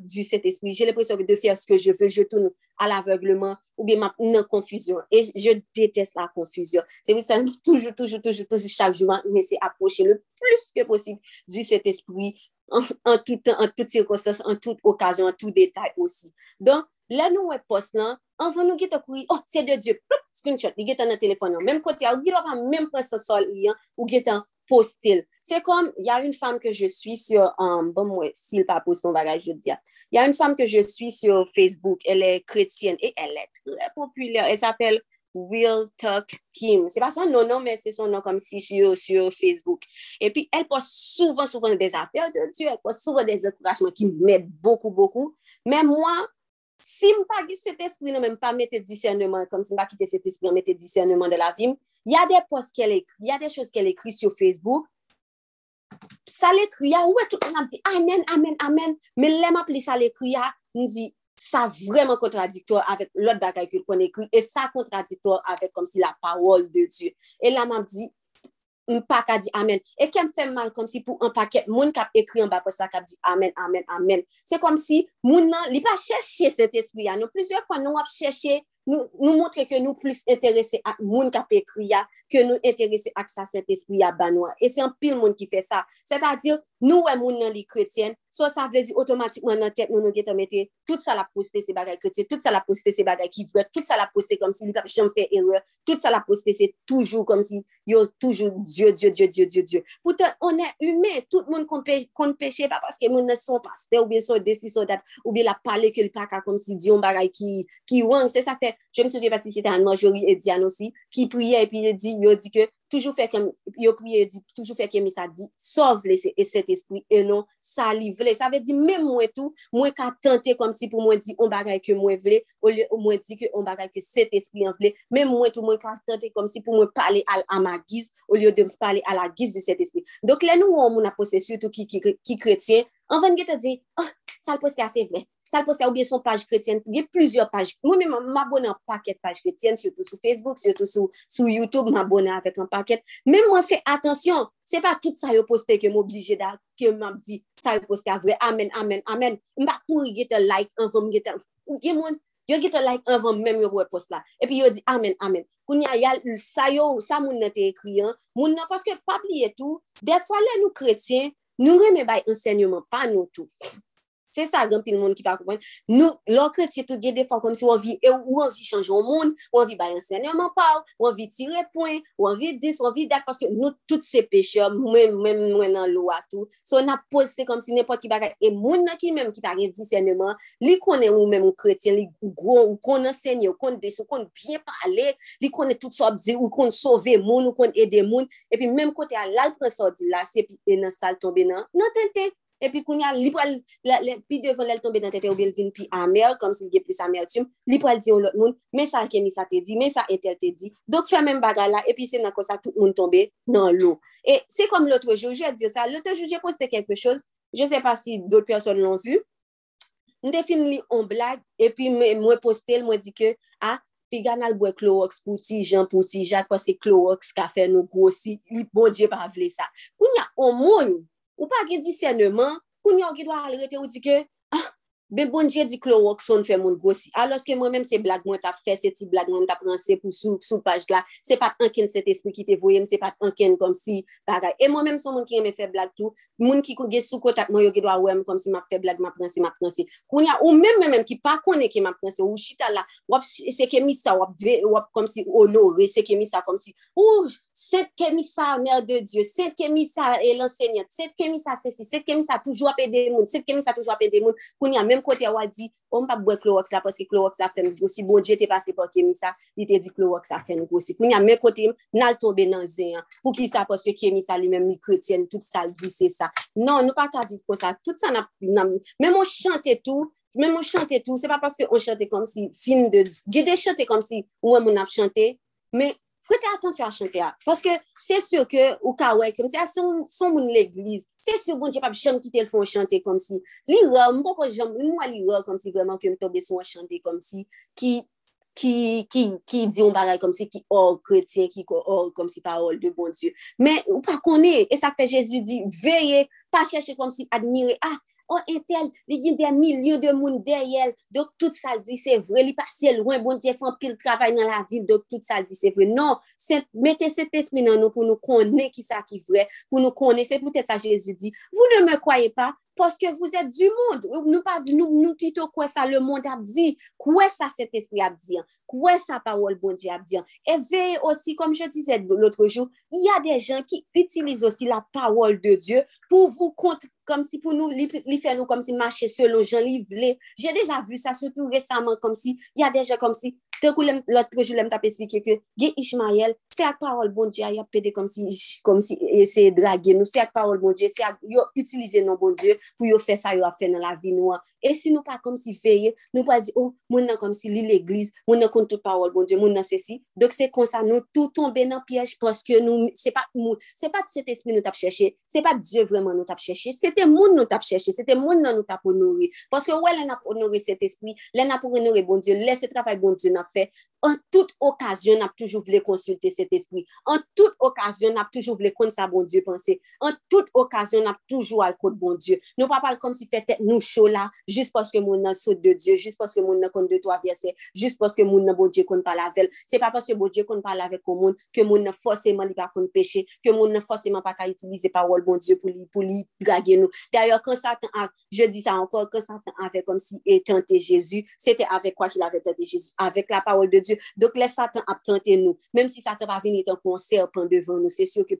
Speaker 6: du set espri, j'ai l'impression de faire ce que je veux, je tourne à l'aveuglement, ou bien ma confusion, et je déteste la confusion. C'est pour ça, toujours, toujours, toujours, toujours, chaque jour, mais c'est approcher le plus que possible du set espri, en tout temps, en toutes circonstances, en toute occasion, en tout détail aussi. Donc, lè nou wè pos lan, anvan nou gita koui, oh, se de Diyo, plop, screenshot, li gita nan telefon nan, menm kote, ou gita pa menm pre se sol yon, ou gita postil. Se kom, ya yon fam ke je suis sur, um, bon mwen, sil pa post poston bagaj, je diya, ah. ya yon fam ke je suis sur Facebook, el e kretien, e el e tre populè, el s'apel Will Tuck Kim. Se pa son non, non, men se son non kom si sur, sur Facebook. E pi, el post souvan, souvan des afer de Diyo, el post souvan des akourajman ki mèd beaucoup, beaucoup, men mwen, Si m pa gis set espri nan men pa mette discernement, kom si m pa kite set espri nan mette discernement de la vim, y a de post ke l ekri, y a de chos ke l ekri sur Facebook, sa l ekri ya, ouwe tout an ap di, amen, amen, amen, men lem ap li sa l ekri ya, m di, sa vreman kontradiktor avèk lot bagay ki l kon ekri, e sa kontradiktor avèk kom si la pawol de Diyo. E la m ap m pa ka di amen. E kem fèm mal kom si pou an paket, moun kap ekri an ba post la kap di amen, amen, amen. Se kom si moun nan li pa chèche set espri ya. Nou plizye fwa nou ap chèche nou montre ke nou plus interese ak moun kap ekri ya, ke nou interese ak sa set espri ya banwa. E se an pil moun ki fè sa. Se ta dir, Nou wè moun nan li kretyen, so sa vle di otomatikman nan tek nou nou getan mette, tout sa la poste se bagay kretyen, tout sa la poste se bagay ki vwet, tout sa la poste kom si li kap chanm fè erwe, tout sa la poste se toujou kom si yo toujou diyo, diyo, diyo, diyo, diyo, diyo. Poutan, onè humè, tout moun kon peche pa paske moun nan son paste ou bien son desi son dat, ou bien la pale ke l'paka kom si diyon bagay ki, ki wang, se sa fè, je mse fè pasi se te an manjori e diyan osi, ki priye epi di, yo di ke, Toujou fè kem, yo priye di, toujou fè kem e sa di, sov lese e set espri, e non sa li vle, Sa ve di, mè mwen tou, mwen ka tante kom si pou mwen di, on bagay ke mwen vle, ou mwen di ke on bagay ke set espri an vle, mè mwen tou mwen ka tante kom si pou mwen pale al ama giz, ou liyo de pale al a giz de set espri. Dok lè nou ou moun apose, surtout ki, ki, ki, ki kretien, an ven ge te di, ah, oh, sal poske ase vle, sal sa a oubyen son page kretyen, gen plusieurs page, mwen men m'abonne an paket page kretyen, surtout sou Facebook, surtout sou, sou YouTube, m'abonne avèk an paket, men mwen fè atensyon, se pa tout sa yo poste ke m'oblije da, ke m'abdi, sa yo poste avre, amen, amen, amen, mba kou kouri gete like anvan, gete, gen mwen, yo gete like anvan, men yo wè poste la, epi yo di amen, amen, koun ya yal, sa yo, sa moun nan te ekriyan, moun nan, paske pabli etou, defwa lè nou kretyen, nou reme bay ensegnyoman, pa nou tou. Se sa gen pil moun ki pa koupon. Nou, lò kretye tout tou gen defan kom si ou anvi, e ou anvi chanjou moun, ou anvi bayan senyaman pa ou, ou anvi tire poin, ou anvi dis, ou anvi dat, paske nou tout se peche, mwen mwen mwen nan lò atou. So na poste kom si nepot ki bagay. E moun nan ki mèm ki bagay gen disenyaman, li konen ou mèm ou kretye, li ou ou konen senye, ou konen des, ou konen bien pale, li konen tout sop di, ou konen sove moun, ou konen ede moun, epi mèm kote alal pren sop di la, se pi enan sal tombe nan, nan tente. E pi koun ya li pou pral, pi devon lèl tombe nan tete ou bel vin pi amer, kom si li ge plus amertume, li pou al di ou lot moun, men sa kemi sa te di, men sa etel te di, dok fè men baga la, e pi se nan konsa tout moun tombe nan lò. E se kom lotre jou, jè di sa, lotre jou jè poste kelpe chos, je se pa si dot person l'on vu, n defin li on blag, e pi mwen poste l, mwen di ke, a, ah, pi ganal bwe Clorox pou ti jan, pou ti jak, paske Clorox ka fè nou grossi, li bon dje pa vle sa. Koun ya on moun, Ou pa gen discernement, koun yon ki do al rete ou di ke, Be bonje di klorok son fè moun gosi. Aloske mwen mèm se blag mwen ta fè, se ti blag mwen ta pranse pou sou, sou paj la, se pat anken set espri ki te voyem, se pat anken kom si bagay. E mwen mèm son moun ki yeme fè blag tou, moun ki kou ge sou kotak mwen yo ge do a wèm kom si ma fè blag, ma pranse, ma pranse. Koun ya ou mèm mèm mèm ki pa kone ki ma pranse, ou chita la, wap se kemisa, wap, wap kom si onore, se kemisa kom si, ou set kemisa, mèr de Diyo, set kemisa el ensegnat, set kemisa se si, set kemisa toujou pe de moun, set kemisa toujwa pe de moun, koun ya mèm menm kote wad di, o m pa bwe klorox la, paske klorox la fèm gosi, bon dje te pase pa kemisa, li te di klorox la fèm gosi. Koun ya men kote m, nan l tombe nan zeyan, pou ki sa paske kemisa li menm li kretyen, tout sa l di se sa. Non, nou pa ka viv kon sa, tout sa nan, nan menm ou chante tou, Mè mwen chante tou, se pa paske on chante kom si film de... Gede chante kom si ouè moun ap chante, mè prete atensyon a chante a, paske se sur ke ou kawè, kom se a son, son moun l'eglize, se sur bon jepap chanm ki tel fon chante kom si, li wè, mbo kon jom, mwa li wè kom si vreman ke mtobe son wè chante kom si, ki, ki, ki, ki di yon baray kom si, ki or kretien, ki or kom si parol de bon Diyo, men ou pa konè, e sa fe Jezu di, veye, pa chèche kom si, admire, ah, oh entel, li gen de milyon de moun deyel, dok tout sa di se vre, li pase lwen, bon diye fan pil travay nan la vil, dok tout sa di se vre. Non, mette set espri nan nou pou nou konen ki sa ki vre, pou nou konen, se pou tete sa Jezu di, vous ne me kwaye pa, poske vous ete du moun, nou pito kwe sa le moun ap di, kwe sa set espri ap di, kwe sa parol bon diye ap di. E veye osi, kom je dise l'otre jou, y a de jen ki utilize osi la parol de Diyo pou vous kontre kom si pou nou li fè nou kom si mache selon jan li vle. Jè deja vu sa, soutou resaman kom si, y a deja kom si, Fèk kou lèm, lòtre jou lèm tap esplike ke, ge Ishmael, se ak parol bon Dje, ay ap pede kom si, kom si e, se drage nou, se ak parol bon Dje, se ak yo utilize nou bon Dje, pou yo fè sa yo ap fè nan la vi nou an. E si nou pa kom si feye, nou pa di, oh, moun nan kom si li l'eglise, moun nan kontout parol bon Dje, moun nan se si. Dok se kon sa nou tout tombe nan piyej, poske nou, se pa moun, se pa set espri nou tap chèche, se pa Dje vreman nou tap chèche, se te moun nou tap chèche, se te moun nan nou tap honori. Poske wè lè nan honori set espri, lè nap honori bon Dje, lè se trafay bon Dje nap hace en tout okasyon ap toujou vle konsulte set espri, en tout okasyon ap toujou vle kont sa bon Diyo pense, en tout okasyon ap toujou al kote bon Diyo, nou pa pal kom si fete nou chou la, jist poske moun nan sot de Diyo, jist poske moun nan kont de to avyase, jist poske moun nan bon Diyo kont pa lavel, se pa poske bon Diyo kont pa lavel kon moun, ke moun nan foseman li pa kont peche, ke moun nan foseman pa ka itilize parol bon Diyo pou li drage nou. D'ayor, kon satan av, je di sa ankon, kon satan ave kom si etante Jezu, se te ave kwa ki la retante Jezu, avek la parol de Diyo. Dok lè satan ap tante nou. Mèm si satan pa veni tan kon serpon devan nou. Se syo ke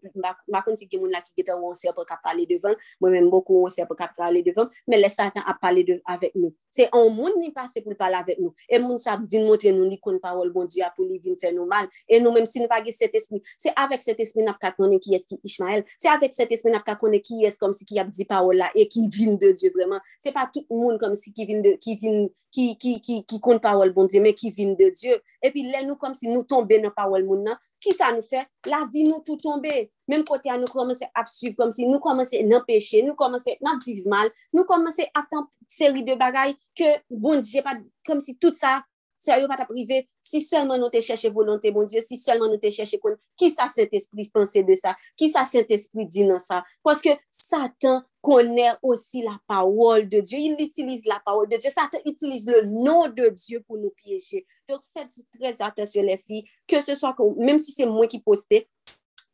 Speaker 6: makon si gen moun la ki getan ou an serpon kap pale devan. Mwen mèm boku ou an serpon kap pale devan. Mè lè satan ap pale devan avèk nou. Se an moun ni pase pou pale avèk nou. E moun sa vin montre nou li kon parol bon Diyo apou li vin fè nou mal. E nou mèm si nou pa ge set espri. Se avèk set espri nap ka konen ki es ki Ishmael. Se avèk set espri nap ka konen ki es kom si ki ap di parol la. E ki vin de Diyo vreman. Se pa tout moun kom si ki vin de, ki vin, ki, ki, ki, ki kon parol bon Diyo men ki vin de Diyo. epi lè nou kom si nou tombe nan pawol moun nan, ki sa nou fe? La vi nou tout tombe, menm kote a nou komanse ap suiv, kom si nou komanse nan peche, nou komanse nan viv mal, nou komanse ap tan seri de bagay, ke bon dije pa, kom si tout sa, Seryo pat aprive, si selman nou te chèche volante, bon Diyo, si selman nou te chèche kon, ki sa Saint-Esprit pense de sa, ki sa Saint-Esprit di nan sa, paske Satan connaît aussi la parole de Dieu. Il utilise la parole de Dieu. Satan utilise le nom de Dieu pour nous piéger. Donc, faites très attention, les filles, que ce soit, même si c'est moi qui postais,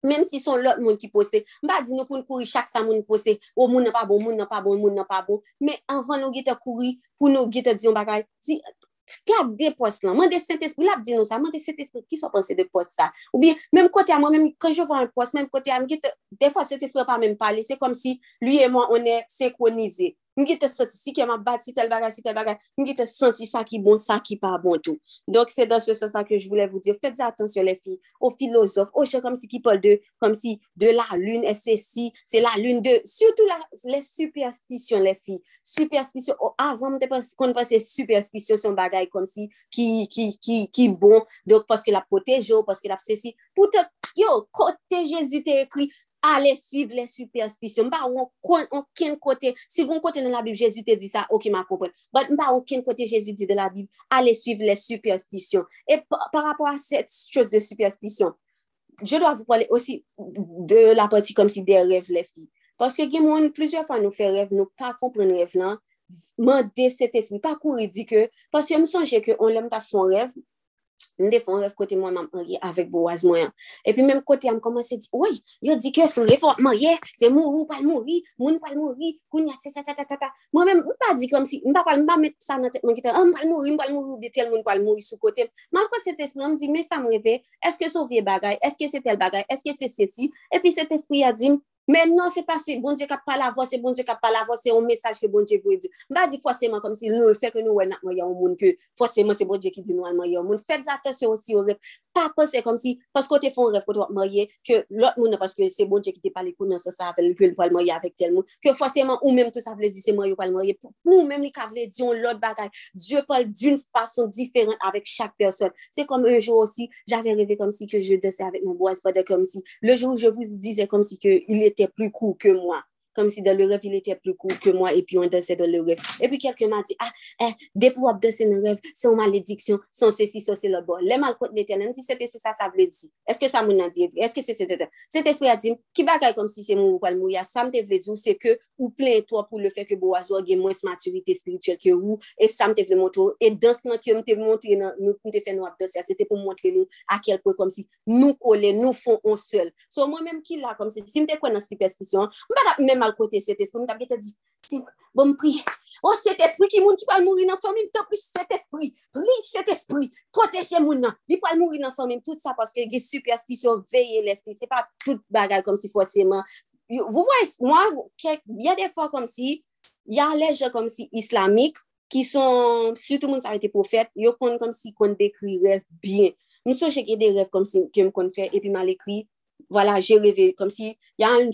Speaker 6: Mem si son lot moun ki poste, mba di nou pou nou kouri chak sa moun poste, ou oh, moun nan pa bon, moun nan pa bon, moun nan pa bon, men anvan nou gite kouri pou nou gite diyon bagay, di Gade pos lan, mande Saint-Esprit, la ap di nou sa, mande Saint-Esprit, ki so pense de pos sa? Ou bien, menm kote a mwen, menm kan je vwa an pos, menm kote a mwen, defa Saint-Esprit pa menm pale, se kom si lui e mwen, on e synkronize. Mwen ki te senti si keman bat si tel bagay, si tel bagay. Mwen ki te senti sa ki bon, sa ki pa bon tou. Donk se dan se sa sa ke j voulè vous dire. Fète atensyon le fi, o filosof, o chè kom si ki pol de, kom si de la lune, e se si, se la lune de, surtout la, le superstisyon le fi. Superstisyon, oh, avan mwen te kon pa se superstisyon son bagay kom si ki, ki, ki, ki bon. Donk paske la potejo, paske la se si. Poutan, yo, kote Jezu te ekri, ale suiv le superstisyon. Mpa ou kon, onken kote, si kon kote nan la Bib, Jezu te di sa, ok ma kompon. But mpa onken kote Jezu di de la Bib, ale suiv le superstisyon. E par, par rapport a set chose de superstisyon, je dois vous parler aussi de la partie comme si des rêves les filles. Parce que gen moun, plusieurs fois nous fait rêve, nous pas comprendre rêve lan, mande cet esprit, pas kou ridicule, parce que me songe que on l'aime ta fond rêve, Mwen defon rev kote mwen mam anri avèk bo waz mwen an. E pi mèm kote am komanse di, woy, yo di ke sou rev wap manye, se mourou pal mouri, moun pal mouri, koun ya se sa ta ta ta ta. Mwen mèm mwen pa di kom si, mwen pa pal, mwen pa met sa nan tet mwen ki te, mwen pal mouri, mwen pal mouri, de tel moun pal mouri sou kote. Mal kwa se tespri, mwen di, mè sa mwen revè, eske sou vie bagay, eske se tel bagay, eske se se si, e pi se tespri ya di, Men non se pase, bon Dje kap pala vò, se bon Dje kap pala vò, se yon mesaj ke bon Dje vwe di. Mba di fosèman kom si nou fè ke nou wè natman yon moun ke fosèman se bon Dje ki di nou anman yon moun. Fèt zatensyon si yon rep. Pa pose kom si, pasko te fon rep kote wap marye, ke lot moun paske se bon Dje ki te pale konan se sa apel ke l pal marye avèk tel moun. Ke fosèman ou mèm tout sa vle di se marye ou pal marye. Ou mèm li ka vle di yon lot bagay. Dje pal d'un fason diferent avèk chak person. Se kom un jour osi, jave revè kom si ke je dese avèk moun boaz, padè kom si. Le jour je vous disais kom si ke il était plus court que moi. comme si dans le rêve, il était plus court que moi, et puis on dansait dans le rêve. Et puis quelqu'un m'a dit, ah, eh, dès pour danser dans le rêve, c'est une malédiction, son ceci, son c'est le bon. Les mal contre l'éternel, si c'était ça, ça veut dire. Est-ce que ça m'a dit? Est-ce que c'est c'était? Cet esprit a dit, qui bagaille comme si c'est mon ou pas mourir, ça me devait dire, c'est que, ou plein toi pour le fait que Boazo a moins de maturité spirituelle que vous, et ça me devait montrer, et dans ce que me montré, non, nous, nous fait nous danser, c'était pour montrer nous à quel point, comme si nous coller, nous font un seul. So, moi-même qui là, comme si, si me dans cette superstition, même mal kote set espri, mwen tap gete di, bon mpri, o oh, set espri ki moun ki pal mouri nan fomim, tap pri set espri, pri set espri, proteje moun nan, li pal mouri nan fomim, tout sa paske ge superstisyon veye le fi, se pa tout bagay kom si foseman. Vous voyez, moi, y a des fois comme si, y a les gens comme si islamiques, ki son, surtout moun sa rete profet, yo kon kom si kon dekri rev bien. Mwen soje ke de rev kom si ke m kon fè, epi mal ekri, voilà, j'ai rêvé comme si, il y a une,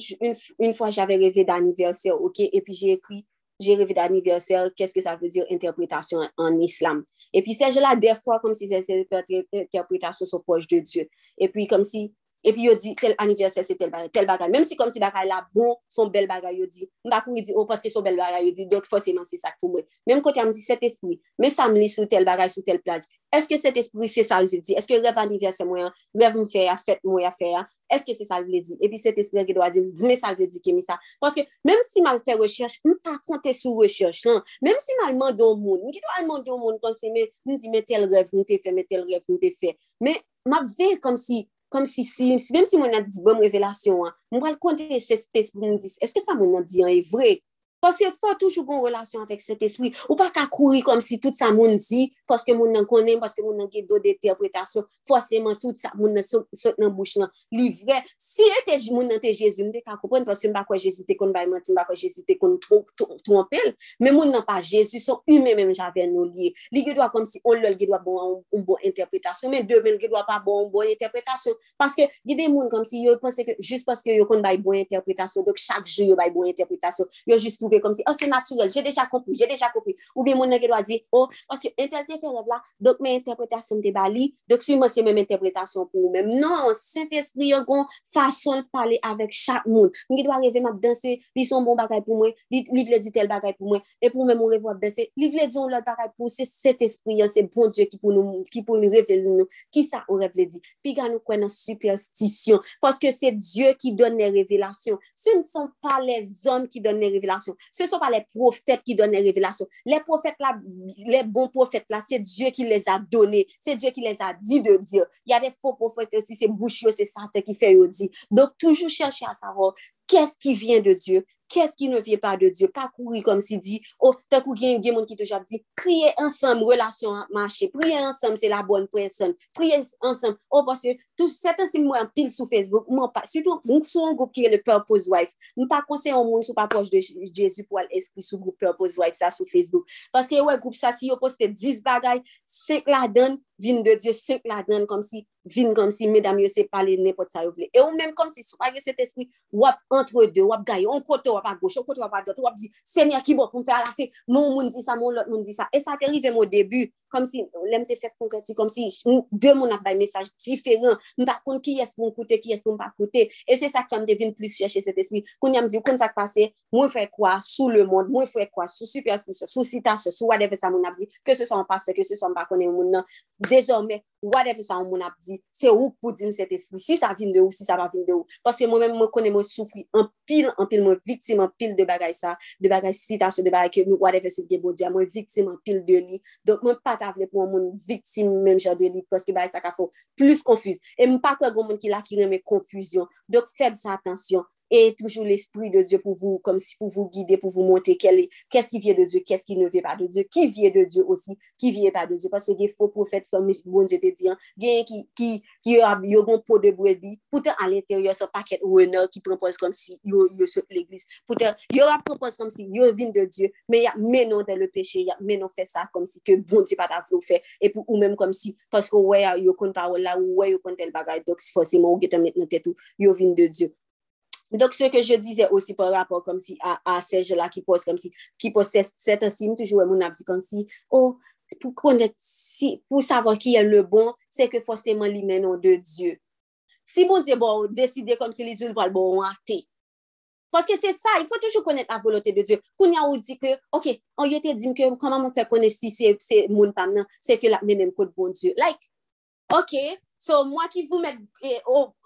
Speaker 6: une, fois, j'avais rêvé d'anniversaire, ok, et puis j'ai écrit, j'ai rêvé d'anniversaire, qu'est-ce que ça veut dire interprétation en islam. Et puis, c'est là, des fois, comme si c'est interprétation sur proche de Dieu. Et puis, comme si, epi yo di tel aniversè se tel bagay, tel bagay, mèm si kom si bagay la bon, son bel bagay yo di, mba kou yi di, o oh, paske son bel bagay yo di, dok fosèman se sak pou mwen, mèm kote am di set espri, mè sa m li sou tel bagay, sou tel plaj, eske set espri se sa l vle di, eske rev aniversè mwen, rev m fè ya, fèt mwen ya fè ya, eske se sa l vle di, epi set espri ge do a di, mè sa l vle di ke mi sa, paske mèm si mal fè rechèche, m pa kontè sou rechèche lan, mèm si mal mandon moun, m ki do al mandon moun kon se mè, m di mè tel rev, m te fè, mè tel rev, m te fè, mè map ve kom si kom si si, si mèm si moun nan di bom revelasyon an, moun pral konti se spes pou moun dis, eske sa moun nan di an e vre? Paske fò toujou goun relasyon avèk set espri. Ou pa ka kouri kom si tout sa moun di, paske moun nan konen, paske moun nan gen do de interpretasyon, fòsèman tout sa moun nan sot so nan bouch nan. Li vre, si e te moun nan te Jezu, mde ka koupon, paske mba kwa Jezu te kon bayman, mba kwa Jezu te kon trompel, men moun nan pa Jezu, son yume men javè nou liye. Li ge dwa kom si on lòl ge dwa bon, bon interpretasyon, men de men ge dwa pa bon bon interpretasyon, paske ge de moun kom si yo pense ke, jist paske yo kon bay bon interpretasyon, dok chak jou yo bay bon interpretasyon, yo jist trouver comme si, oh, c'est naturel, j'ai déjà compris, j'ai déjà compris. Ou bien, mon qui doit dire, oh, parce que tel fait rêve là, donc mes interprétations de Bali, donc si moi, c'est même interprétation pour vous-même. Non, Saint-Esprit, yon une façon de parler avec chaque monde. Mon doit rêver, m'a danser, ils sont bon bagay pour moi, li, li dire tel bagay pour moi, et pour moi, mon rêve, danser, li vle dire on l'autre bagay pour c'est Saint-Esprit, c'est bon Dieu qui pour nous, qui pour nous révéler nous, qui ça on rêve dit. Puis, quand nous croyons superstition, parce que c'est Dieu qui donne les révélations. Ce ne sont pas les hommes qui donnent les révélations. Ce ne sont pas les prophètes qui donnent les révélations. Les prophètes là, les bons prophètes là, c'est Dieu qui les a donnés. C'est Dieu qui les a dit de dire. Il y a des faux prophètes aussi, c'est boucheux, c'est Satan qui fait dire. Donc, toujours chercher à savoir qu'est-ce qui vient de Dieu, Qu'est-ce qui ne vient pas de Dieu? Pas courir comme si dit, oh, tant qu'il y a monde qui te jappe, dit, priez ensemble, relation marché, priez ensemble, c'est la bonne personne, priez ensemble. Oh, parce que tout certain si moi en pile sur Facebook, moi pas, surtout, nous sommes un groupe qui est le Purpose Wife. Nous pas conseillons au monde sous pas proche de Jésus pour aller inscrire sur groupe Purpose Wife, ça, sur Facebook. Parce que, ouais, groupe ça, si vous postez 10 bagailles, 5 la donne, vin de Dieu, 5 la donne, comme si, vin comme si, mesdames, yo se parler n'importe ça, vous voulez. Et ou même comme si, soyez cet esprit, wap entre deux, wap gagne, on koto wap à gauche, côté, wap à droite, wap dit, Seigneur qui bon pour me faire la fête, mon moun dit ça, mon l'autre moun dit ça. Et ça t'arrive au début, kom si lem te fèk konkreti, kom si de moun ap bay mesaj diferent, m pa kon ki es pou m koute, ki es pou m pa koute, e se sa ki am devine plus chèche set espri, kon yam di, kon sa k pase, mwen fè kwa sou le moun, mwen fè kwa sou superstisyon, sou sitasyon, sou wadeve sa moun ap di, ke se son pase, ke se son pa konen moun nan, dezorme, wadeve sa moun ap di, se ou pou din set espri, si sa vin de ou, si sa va vin de ou, paske mwen mwen konen mwen soufri, an pil, an pil mwen viktim, an pil de bagay sa, de bagay sitasyon, de bagay ke mwen wadeve se debo diya, mwen viktim an pil de li, donk mwen pa ta vle pou moun viktim menm jan de li, pwoske bay sa ka fò plus konfuz. E m pa kwa goun moun ki la ki reme konfuzyon. Dok fèd sa atensyon. Et toujours l'Esprit de Dieu pour vous, comme si pour vous guider, pour vous montrer qu'est-ce qui vient de Dieu, qu'est-ce qui ne vient pas de Dieu, qui vient de Dieu aussi, qui vient pas de Dieu. Parce que des faux prophètes, comme bon Dieu te dit, il qui, qui, qui a un pot de brebis, pourtant à l'intérieur, ce paquet renard qui propose comme si il y a l'église. Pourtant, il y aura propose comme si il y a vin de Dieu, mais il y a menon dans le péché, il y a menon fait ça comme si que bon Dieu pas d'avoir fait, et pour, ou même comme si, parce que ouais, il y a une parole là, ou ouais, il y a tel bagage, donc forcément, vous avez maintenant tête, il y a vin de Dieu. Donc, ce que je disais aussi par rapport comme si à, à ces gens-là qui posent comme si, qui posent certains signes, toujours, mon a dit comme si, oh, pour connaître, si, pour savoir qui est le bon, c'est que forcément lui menon de Dieu. Si bon Dieu, bon, décider comme si les dieux le bon, athée. Parce que c'est ça, il faut toujours connaître la volonté de Dieu. Quand on dit que, ok, on y était dit que comment on fait connaître si c'est mon pam non, c'est que la même code bon Dieu. Like, ok, so moi qui vous mets eh,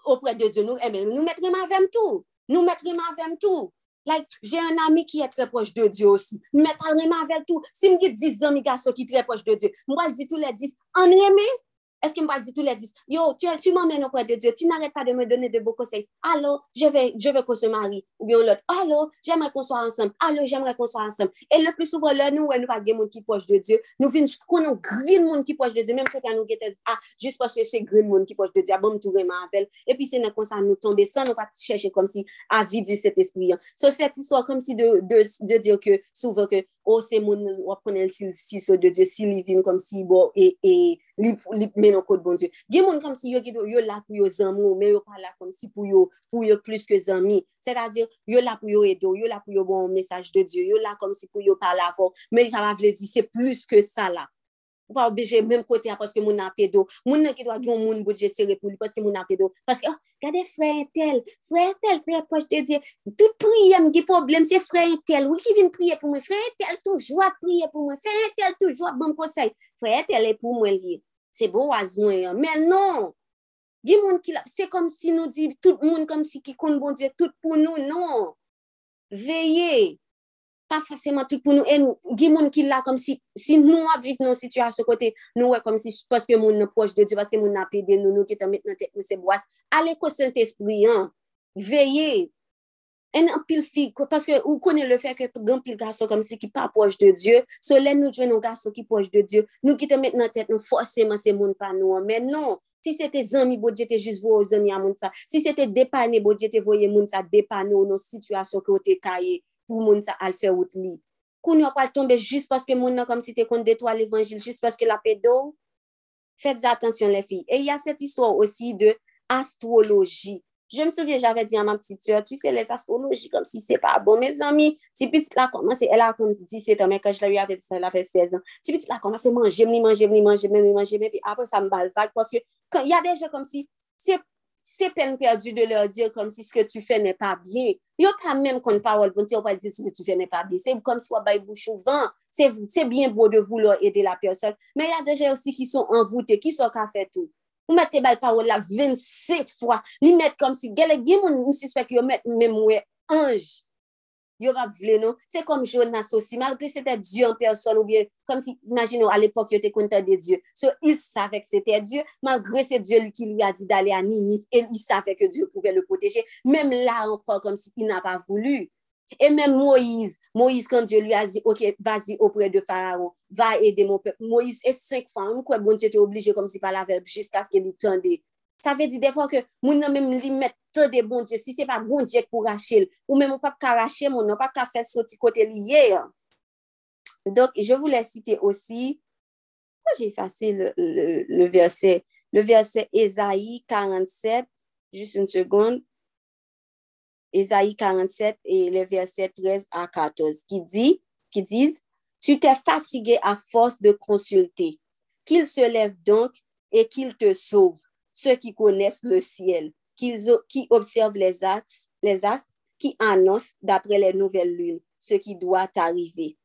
Speaker 6: auprès de Dieu, nous, eh, nous mettrons ma tout. Nou met rima avèm tou. Like, jè un ami ki è trè poch de Diyo osi. Met al rima avèm tou. Si m git 10 an mi gaso ki trè poch de Diyo, m wal di tou le 10, an reme? Est-ce qu'il me de tous les dix? Yo, tu, tu m'emmènes auprès de Dieu. Tu n'arrêtes pas de me donner de beaux conseils. Allô, je veux, je veux qu'on se marie. Ou bien l'autre. Allô, j'aimerais qu'on soit ensemble. Allô, j'aimerais qu'on soit ensemble. Et le plus souvent, là, nous, nous pas des gens qui proche de Dieu. Nous venons, qu'on green monde qui proche de Dieu. Même quand nous qui ah, juste parce que c'est green monde qui proche de Dieu. Ah, bon, tout vraiment appelle. Et puis, c'est comme ça, nous tomber sans nous pas chercher comme si, à vider cet esprit. So, cette histoire, comme si de, de, de dire que, souvent que, oh, c'est mon, on connaît le si de Dieu, si vient comme si, bon, et, et, li menon kote bon Diyo. Gen moun kom si yo yo la pou yo zanmou, men yo pa la kom si pou yo pou yo plus ke zanmi. Se ta dir, yo la pou yo edo, yo la pou yo bon mesaj de Diyo, yo la kom si pou yo pa la vo, men sa va vle di, se plus ke sa la. Ou pa obeje men kote a paske moun apedo. Moun nan ki do a gyon moun boudje sere pou li paske moun apedo. Paske, oh, gade frè tel, frè tel, frè poche de Diyo. Tout priye mgi problem, se frè tel. Ou ki vin priye pou mwen, frè tel toujwa priye pou mwen, frè tel toujwa bon konsey. Frè tel e pou mwen liye. se bo waz nou yon. Men non, gen moun ki la, se kom si nou di, tout moun kom si ki kon bon Diyo, tout pou nou, non. Veye, pa faseman tout pou nou, en gen moun ki la kom si, si nou avit nou situasyon kote, nou we kom si, paske moun nou proj de Diyo, paske moun ap ede nou, nou ki te met nan tek nou se bo waz, ale ko sent espriyan, veye, En apil fi, paske ou konen le fe fek gampil gaso kom si ki pa poj de Diyo, so len nou jwen nou gaso ki poj de Diyo, nou ki te met nan tet nou foseman se moun pa nou men non, si se te zami bo Diyo te jizvo ou zami a moun sa, si se te depane bo Diyo te voye moun sa depane ou nou situasyon ki ou te kaye pou moun sa al fe out li. Koun yo pal tombe jist paske moun nan kom si te kon detwa l'Evangil, jist paske la pedo, fètes atensyon le fi. E y a set istwa osi de astrologi. Je m souvye jave di an ma pti tue, tu se les astrologi kom si se pa bon. Me zami, ti piti la komanse, el a kom 17 an, men kaj la yu ave 16 an, ti piti la komanse manje, mni manje, mni manje, mni manje, mni manje, apre sa m bal vag, poske y a deje kom si se se pen perdu de lor dir kom si se ke tu fe ne pa bien. Yo pa menm kon parol bon ti yo pa di se ke tu fe ne pa bien. Se kom si wabay bouchou van. Se bien bo de voulo ede la person. Men ya deje osi ki son envoute, ki son ka fe tou. Ou mette bal parol la 27 fwa. Li mette kom si gele gen moun msispek yo mette memwe anj. Yo rap vle nou. Se kom Jonas osi. Malgre se te Diyo an person ou bien. Kom si imagine ou al epok yo te konta de Diyo. So il savek se te Diyo. Malgre se Diyo li ki li a di dale a Nini. El il savek ke Diyo pouve le poteje. Mem la ankon kom si il na pa voulu. E mem Moïse, Moïse kan Diyo li a di, ok, vazi opre de Faraon, va ede mon pep, Moïse e 5 fan, mwen kwen bon Diyo te oblije kom si pa la verb, jiska ske li tende, sa ve di defan ke moun nan mem li met te de bon Diyo, si se pa bon Diyo pou rachel, ou men moun pap ka rachel, moun nan pap ka fet soti kote li ye. Donk, je vou la cite osi, kwa jè fase le verse, le verse Ezaïe 47, jist un segonde, Ezaïe 47, et le verse 13 a 14, ki di, ki diz, tu te fatige a fos de konsulte, Qu'il se lève donc et qu'il te sauve, ceux qui connaissent le ciel, qui observent les astres, les qui annoncent d'après les nouvelles lunes ce qui doit arriver.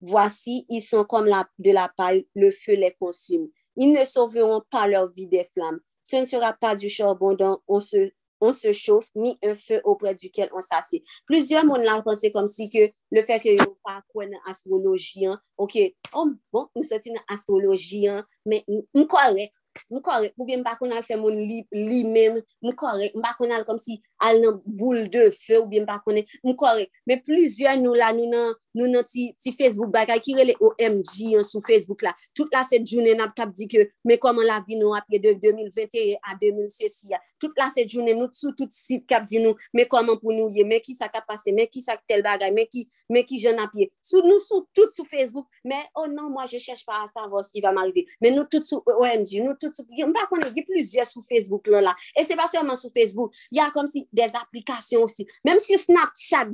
Speaker 6: Voici, ils sont comme de la paille, le feu les consume. Ils ne sauveront pas leur vie des flammes. Ce ne sera pas du charbon dont on se, on se chauffe, ni un feu auprès duquel on s'assied. Plusieurs monde l'ont pensé comme si que le fe ke yo pa kwen nan astrolojian, ok, om bon, m soti nan astrolojian, men m korek, m korek, pou bien m pa kon al fe moun li, li men, m korek, m pa kon al kom si al nan boule de fe, ou bien m pa kon al, m korek, men plizye nou la, nou nan, nou nan ti, ti Facebook bagay, kirele OMG an sou Facebook la, tout la set jounen ap tap di ke, men koman la vi nou apye de 2021 a 2006 ya, tout la set jounen nou sou tout sit kap di nou, men koman pou nou ye, men ki sa kap pase, men ki sa tel bagay, men ki mais qui jeune à pied. Nous sous tout sur Facebook mais oh non moi je cherche pas à savoir ce qui va m'arriver. Mais nous tout sur OMG, nous tout sur pas qu'on est plusieurs sur Facebook là là. Et pas seulement sur Facebook, il y a comme si des applications aussi. Même sur Snapchat,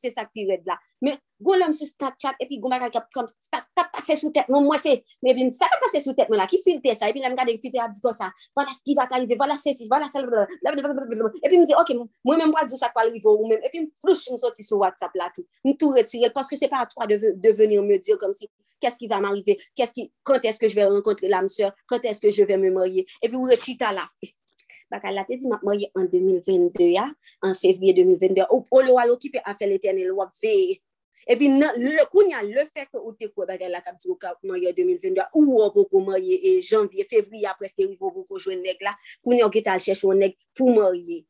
Speaker 6: c'est ça qui est là. Mais Gon lèm sou Snapchat, epi gon bagay kap kom, ta pase sou tet moun, mwen se, men epi sa ta pase sou tet moun la, ki filte sa, epi lèm gade filte ap di kon sa, wala ski va talive, wala se sis, wala se, epi mwen se, ok, mwen mwen wad zo sa kwa livo ou men, epi mwen flouche mwen soti sou WhatsApp la tout, mwen tou retire, paske se pa a toi de venir me dire kom si, kes ki va m'arive, kes ki, kont eske je ve renkontre l'am seur, kont eske je ve me morye, epi mwen rechita la, baka la te di mwen morye an 2022 ya, an fevriye 2022, ou lo alo kipe a fe l'eternel wap veye, E pi nan, koun ya le fek ou te kwe bagay la kap di ou ka manye 2022, ou ou pou kou manye e janvye, fevriye preske rivou pou kou jwen neg la, koun ya ou ki tal chèche ou neg pou manye.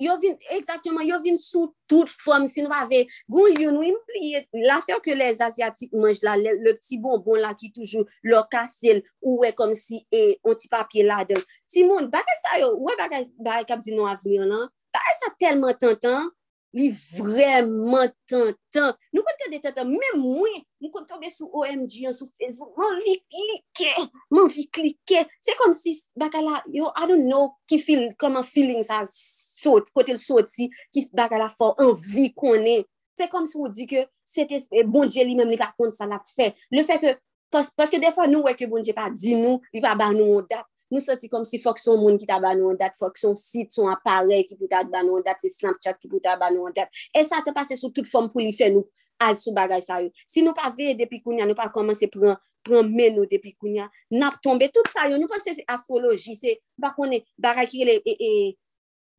Speaker 6: Yo vin, exactement, yo vin sou tout fòm, si nou ave, goun yon wim pliye, la fèr ke les Asiatik manj la, le, le pti bonbon la ki toujou, lor kasel, ou we kom si, e, on ti papye la den. Ti moun, bagay sa yo, ou we bagay, bagay kap di nou avnir lan, bagay sa telman tentan, li vreman tan tan. Nou kon tan de tan tan, mè mwen, nou kon tan sou OMG an, sou Facebook, man vi klike, man vi klike. Se kom si baka la, yo, I don't know, ki feel, koman feeling sa sot, kote l sot si, ki baka la for, an vi konen. Se kom si ou di ke, se eh, te, bon dje li men li pa kont sa la fe. Le fe ke, paske defa nou weke bon dje pa di nou, li pa ba nou o dat. nou soti kom si fok son moun ki ta ba nou an dat, fok son sit, son aparel ki pou ta ba nou an dat, se Snapchat ki pou ta ba nou an dat. E sa te pase sou tout fom pou li fe nou al sou bagay sa yo. Si nou pa veye depi kounya, nou pa komanse pran, pran men nou depi kounya, nap tombe tout sa yo. Nou pense se astrologi, se bakone bagay ki le e, e,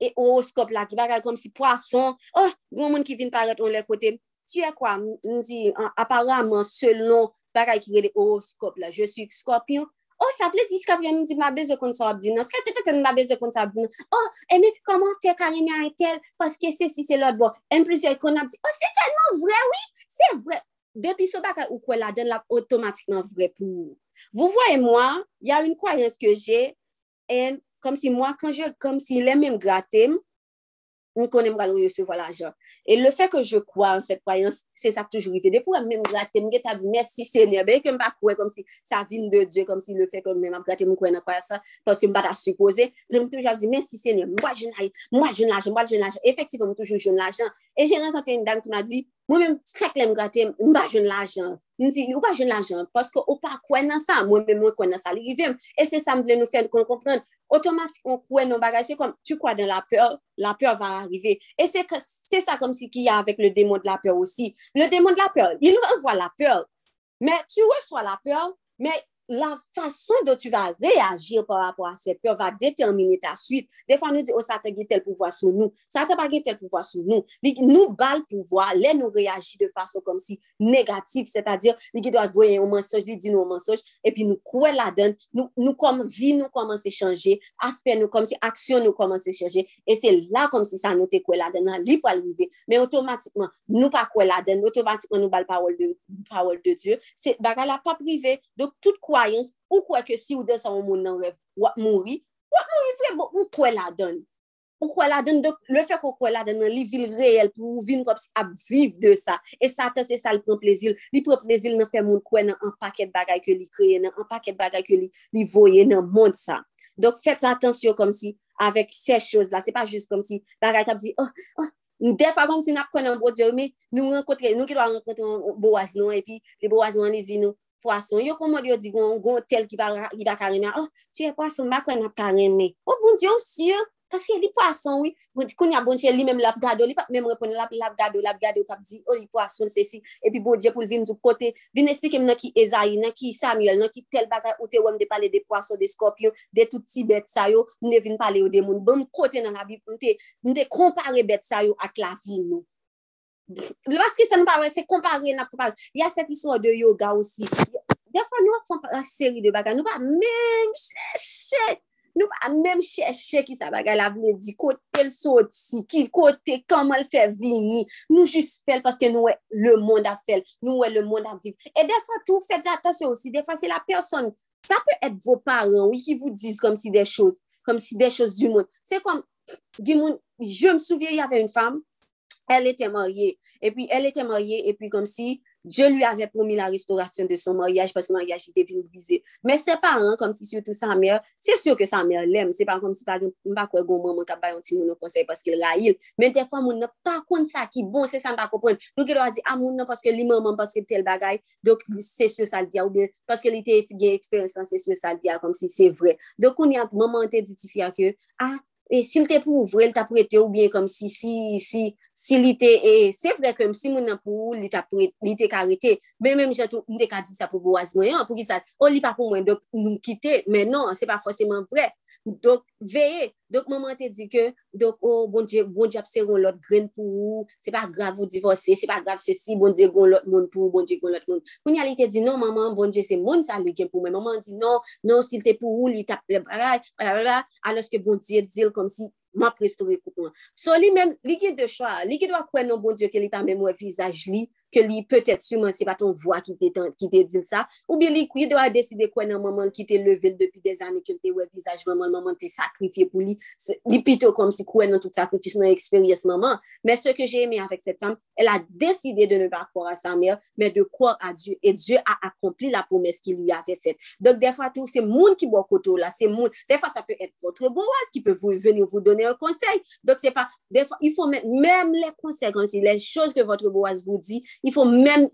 Speaker 6: e horoskop la, ki bagay kom si poason, oh, goun moun ki vin paret on le kote. Tu e kwa, nou di, an, selon bagay ki le horoskop la, je suis skorpion, oh, sa vle diska pou yon mi di mabez yo kon sa abdi nan, skate te te ten mabez yo kon sa abdi nan, oh, eme, koman fe karimi a etel? paske se si se lot bo, en plus yo kon abdi. oh, se telman vre, oui, se vre, depi sou baka ou kwe la den la otomatikman vre pou. Vou voye mwa, y a une croyance que j'ai, et si mwa, kom si les mêmes grattaient, ni konen mbal resevo l'ajan. Et le fait que je crois en cette croyance, c'est ça que toujours été. Des fois, même gratte, m'ge ta dit, merci Seigneur, ben que m'pa kouè comme si ça vient de Dieu, comme si le fait que même gratte m'kouè nan kouè ça, parce que m'pa ta supposé, j'aime toujours dit, merci Seigneur, moi je n'ai, moi je n'ai, moi je n'ai, effectivement, m'toujou je n'ai, et j'ai rencontré une dame qui m'a dit, Mwen men trek lem gate, mwen pa jen l'ajan. Mwen si, ou pa jen l'ajan, paske ou pa kwen nan sa, mwen men mwen kwen nan sa li rivem. E se sa mwen nou fèl kon kompren, bagay, se kom, tu kwa den la peur, la peur va arrive. E se sa kom si ki ya avek le demon de la peur osi. Le demon de la peur, il envoie la peur. Men, tu reçois la peur, men, la fason do tu va reagir par rapport a se peur va determine ta suite. De fwa nou di, oh, sa te ge tel pouvoi sou nou. Sa te pa ge tel pouvoi sou nou. Li nou bal pouvoi, le nou reagi de fason kom si negatif, se ta dir, li ki do a dvoye ou mensoj, li di nou mensoj, epi nou kwe la den, nou kom vi nou koman se chanje, aspe nou kom si aksyon nou koman se chanje, e se la kom si sa nou te kwe la den, li po alrive, men otomatikman nou pa kwe la den, otomatikman nou bal parol de Diyo, se baga la pa prive, do tout kwayans, ou kwe ke si ou de sa ou moun nan rev, wap mouri, wap mouri vre, bo, ou kwe la don. Ou kwe la don, de, le fek ou kwe la don nan li vil reyel pou ou vin kop si ap viv de sa. E sa te se sa li pren plezil, li pren plezil nan fe moun kwe nan an paket bagay ke li kreye, nan an paket bagay ke li, li voye nan moun sa. Dok fet sa atensyon kom si avek se chòz la, se pa jist kom si bagay kap di, oh, oh, defa kom si nap konen bo diyo, me nou renkotre, nou ki do a renkotre bo waz nou, epi, li bo waz nou an li di nou, poason, yo komod yo di gon, gon tel ki ba, ki ba kareme, oh, tu e poason, bakwen ap kareme. Oh, bon diyon, siyo, paske li poason, oui, koun ya bon chè, bon li mèm lap gado, li pa mèm repon lap, lap gado, lap gado, kap di, oh, li poason, se si, epi bon diyon pou vin du kote, vin esplike m nan ki Ezaï, nan ki Samuel, nan ki tel bagay, ou te wèm de pale de poason, de skopyon, de tout ti bet sa yo, m ne vin pale bon, yo de moun, bon kote nan la bi, m te, m te kompare bet sa yo ak la vi nou. Baske se nou pa wè, se kompare nan kompare. Ya set iswa de yoga osi. Defan nou wè fon an seri de bagay. Nou pa mèm chèche. Nou pa mèm chèche ki sa bagay la vle di. Kote l sot si. Ki kote koman l fè vini. Nou jis fèl paske nou wè le moun a fèl. Nou wè le moun a viv. E defan tou fèz atasyon osi. Defan se la person. Sa pe et vò paran. Ou ki vou diz kom si de chòz. Kom si de chòz du moun. Se kom, di moun, je m souvye y avè yon fam. elle était mariée. Et puis, elle était mariée, et puis comme si Dieu lui avait promis la restauration de son mariage parce que le mariage était venu briser. Mais ses parents, comme si surtout sa mère, c'est sûr que sa mère l'aime. C'est pas comme si, par exemple, pas quoi, gon maman qui a un petit mon conseil parce qu'il la. Mais des fois, mon n'a pas compte ça qui bon, c'est ça, n'a pas comprendre. Donc, il doit dire, ah, mon parce que li maman, parce que tel bagaille. Donc, c'est sûr, ça le dit, ou bien, parce que était gain expérience, c'est sûr, ça le dit, comme si c'est vrai. Donc, on y a, maman, te dit, que, ah, e sil te pou ouvre, l ta prete ou bien kom si, si, si, si li te, e, se vre kom si moun nan pou ou, li, li te karete, men men jato, mwen te ka di sa pou bo az mwen, pou ki sa, o li pa pou mwen, dok nou kite, men non, se pa foseman vre, Donk, veye, donk maman te di ke, donk, oh, bon diye, bon diye apse ron lot gren pou ou, se pa grav ou divose, se pa grav se si, bon diye ron lot moun pou ou, bon diye ron lot moun. Koun ya li te di, non maman, bon diye se moun sa li gen pou mwen, maman di non, non sil te pou ou, li tap le baray, blablabla, aloske bon diye dil kom si, ma prestore koupman. So li men, li gen de chwa, li gen do akwen non bon diye ke li ta men mwen vizaj li, ke li petet suman se paton vwa ki te, ki te dil sa, ou bi li kwi do a deside kwen nan maman ki te level depi de zane ke te we vizaj maman, maman te sakrifye pou li, li pito kom si kwen nan tout sakrifis nan eksperyes maman, men se ke jè eme avèk set fam, el a deside de ne pa kwa a sa mer, men de kwa a Diyo, et Diyo a akompli la promes ki li avè fet. Dok defa tou, se moun ki bo koto la, se moun, defa sa peut et votre boaz ki peut vous, venir vous donner un conseil, dok se pa, defa, il faut même, même les conséquences, les choses que votre boaz vous dit, il faut même,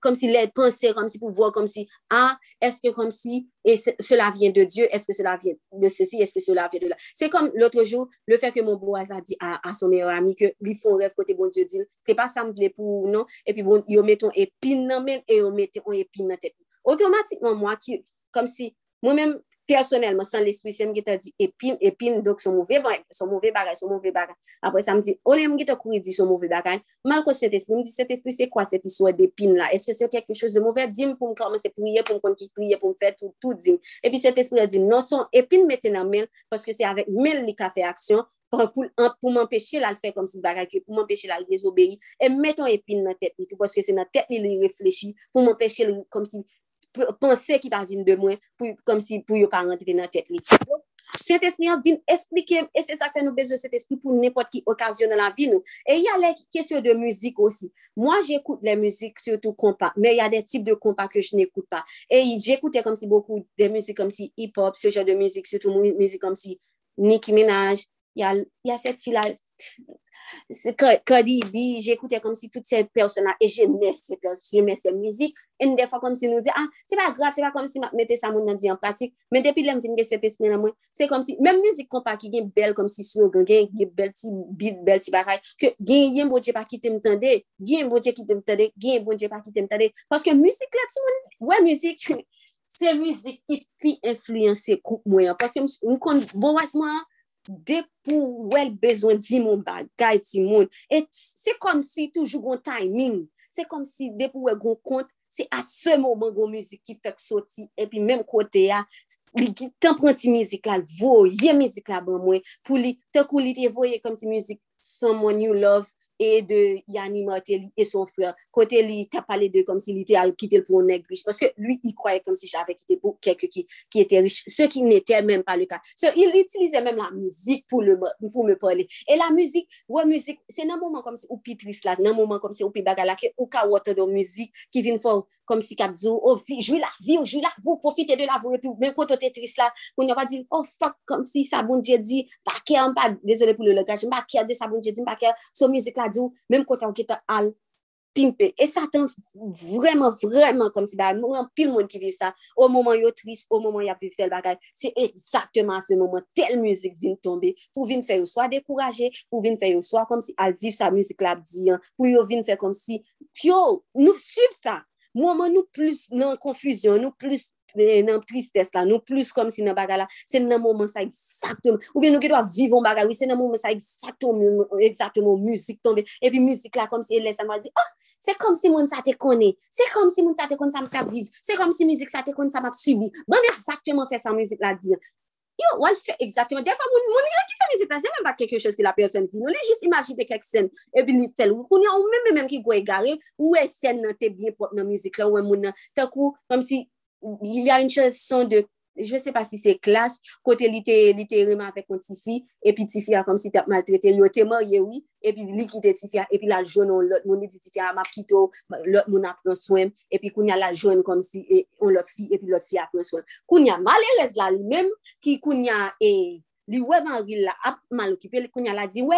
Speaker 6: comme si les penser, comme si pour voir, comme si, ah, est-ce que comme si, et cela vient de Dieu, est-ce que cela vient de ceci, est-ce que cela vient de là? C'est comme l'autre jour, le fait que mon boaz a dit à, son meilleur ami que lui font rêve côté bon Dieu dit, c'est pas ça me plaît pour non, et puis bon, ils mettent épine dans et ils mettent épine dans tête. Automatiquement, moi, qui, comme si, moi-même, Personelman, san l'esprit, se m gita di epin, epin, dok son mouve bagay, son mouve bagay, son mouve bagay. Apre sa m di, ole m gita kouri di son mouve bagay, mal kon set esprit, m di set esprit, se kwa set iswa d'epin la? Eske se kek kwen chos de mouve? Di m pou m koman se priye, pou m kon ki priye, pou m fè tout, tout di m. Epi set esprit la di, non son epin mette nan men, paske se avek men li ka fè aksyon, pou m empèche la l fè kom si bagay ki, pou m empèche la l désobéi, e metton epin nan tèt li, tout paske se nan tèt li li reflechi, pou m empèche li kom si pense ki pa vin de mwen, pou, kom si pou yo pa rentre nan tet li. Sent espri an vin esplike, e se sa fè nou beze set espri pou nepot ki okasyon nan la vi nou. E y a lè kèsyon de müzik osi. Mwa j'ekoute lè müzik, surtout kompa, me y a de tip de kompa ke j n'ekoute pa. E j'ekoute kom si beaucoup de müzik kom si hip-hop, se jè de müzik, surtout müzik kom si Nicki Minaj, y a, y a set fila... Kodi bi, j'ekoute kom si tout se persona e jeme se jeme se mizik, en defa kom si nou di, ah, se pa grap, se pa kom si mette sa moun nan di an pratik, men depi lem fin ge sepe semen nan mwen, se kom si, men mizik kon pa ki gen bel kom si slogan, gen gen bel ti bit, bel ti baray, ke gen yen boje pa ki te mtande, gen boje ki te mtande, gen boje pa ki te mtande, paske mizik la ti moun, wè mizik, se mizik ki pi influense koup mwen, paske mwen kon, bon waz mwen an, depou wèl bezwen di moun bagay ti moun. E se kom si toujou goun timing, se kom si de pou wèl goun kont, se a se mouman goun müzik ki fèk soti, epi mèm kote ya, li ki tan pranti müzik la, voye müzik la ban mwen, pou li, te kou li te voye kom si müzik Someone You Love, e de Yanni Martelly e son frè. Kote li ta pale de kom si li te al kite l pou nek riche. Paske lui, i kwaye kom si jave kite pou keke ki ete riche. Se ki nete menm pa le ka. Se il itilize menm la muzik pou me pale. E la muzik, wè muzik, se nan mouman kom si ou pi tris la, nan mouman kom si ou pi bagala ou ka do muzik ki vin fò kom si kapzou, oh, jwi la, vi ou jwi la, vou profite de la, vou epi, men koto te tris la, pou nyo pa di, oh, fuck, kom si sa bon dje di, pa kè an pa, desole pou le lokaj, mpa kè de sa bon dje di, mpa kè, so mizik la di ou, men koto an kè te al, pimpe. E satan vreman, vreman kom si ba, mwen pil moun ki viv sa, o mouman yo tris, o mouman yo viv tel bagay, se ekzakteman se mouman tel müzik vin tombe, pou vin fè yo swa dekouraje, pou vin fè yo swa kom si al viv sa müzik la diyan, pou yo vin fè kom si, pyo, nou suiv sa, mouman nou plus nan konfuzyon, nou plus nan tristesse la, nou plus kom si nan bagay la, se nan mouman sa eksaktoum, ou bien nou ki do a vivon bagay, oui, se nan mouman sa eksaktoum, eksaktoum, mouzik tombe, epi mouzik la kom si elè sa mwa di, oh, se kom si moun sa te kone, se kom si moun sa te kone sa mta viv, se kom si mouzik sa te kone sa map subi, ban eksaktoum fè sa mouzik la di, yo, wal fè eksaktoum, defa moun, moun yon ki fè mouzik la, se men pa kekè chos ki la person vi, nou lè jist imajite kek sen, epi li fèl, ou koun yon mè mè mèm ki gwe gare, ou e sen nan te bie pop nan mouzik la, ou e moun nan, takou, kom si il y a une chanson de, je ne sais pas si c'est classe, côté littéralement avec un Tifi, et puis Tifi a comme si t'as maltraité, il était marié, oui, et puis lui qui Tifi, et puis la jeune, on l'autre, mon dit Tifi, a m'a quitté, l'autre, mon apprend soin, et puis qu'on y a la jeune comme si, et on l'autre fille, et puis l'autre fille apprend soin. Qu'on y a malheureuse là, lui-même, qui qu'on y a, et, lui, ouais, Marie, là, a mal occupé, qu'on y a, la dit, wè,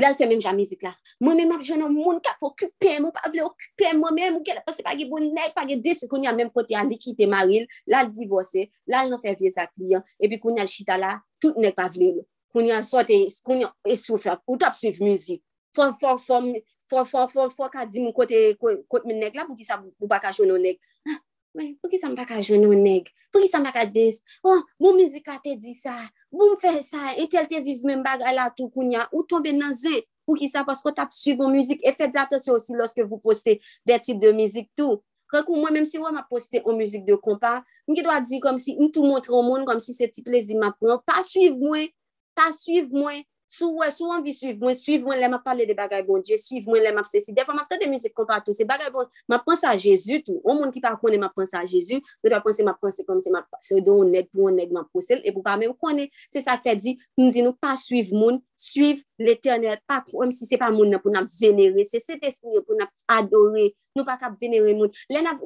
Speaker 6: lal fè mèm jan mizik la. Mwen mèm ap jounan moun kap okupè, mwen pa vle okupè, mwen mèm mwen kèlè, pasè pa ge bon nèk, pa ge desi kon yon mèm kote an li kite maril, lal divose, lal nan fè vie sa kliyan, epi kon yon chita la, tout nèk pa vle yon. Kon yon sote, kon yon esoufè, ou tap souf mizik. Fon, fon, fon, fon, fon, fon, fon ka di mwen kote, kote mè nèk la pou ki sa mou baka jounan nèk. Ha, mwen, pou ki sa mou baka jounan nèk, pou ki sa mou baka des, oh, mou mizik a te di sa, Boum fè sa, entel te viv men bagay la tou koun ya, ou tombe nan zè, pou ki sa, pasko tap suiv suivon mizik, e fèd atensyon osi loske vou poste de tip de mizik tou. Rekou, mwen menm si wè m ma poste ou mizik de kompa, mwen ki do a di kom si, mwen tou montre ou moun, kom si se ti plezi ma pran, pa suiv mwen, pa suiv mwen, Sou wè, sou anvi suiv mwen, suiv mwen lè map pale de bagay bon Dje, suiv mwen lè map se si. Defan map te de mizik kompa tou, se bagay bon, map pense a Jezu tou. O moun ki pa konen map pense a Jezu, nou ta pense map pense kom se map se do ou neg pou ou neg map posel, e pou pa mè ou konen. Se sa fè di, nou di nou pa suiv moun, suiv l'Eternel, pa konen si se pa moun nan pou nan venere, se se te sou pou nan adore, nou pa kap venere moun. Lè nan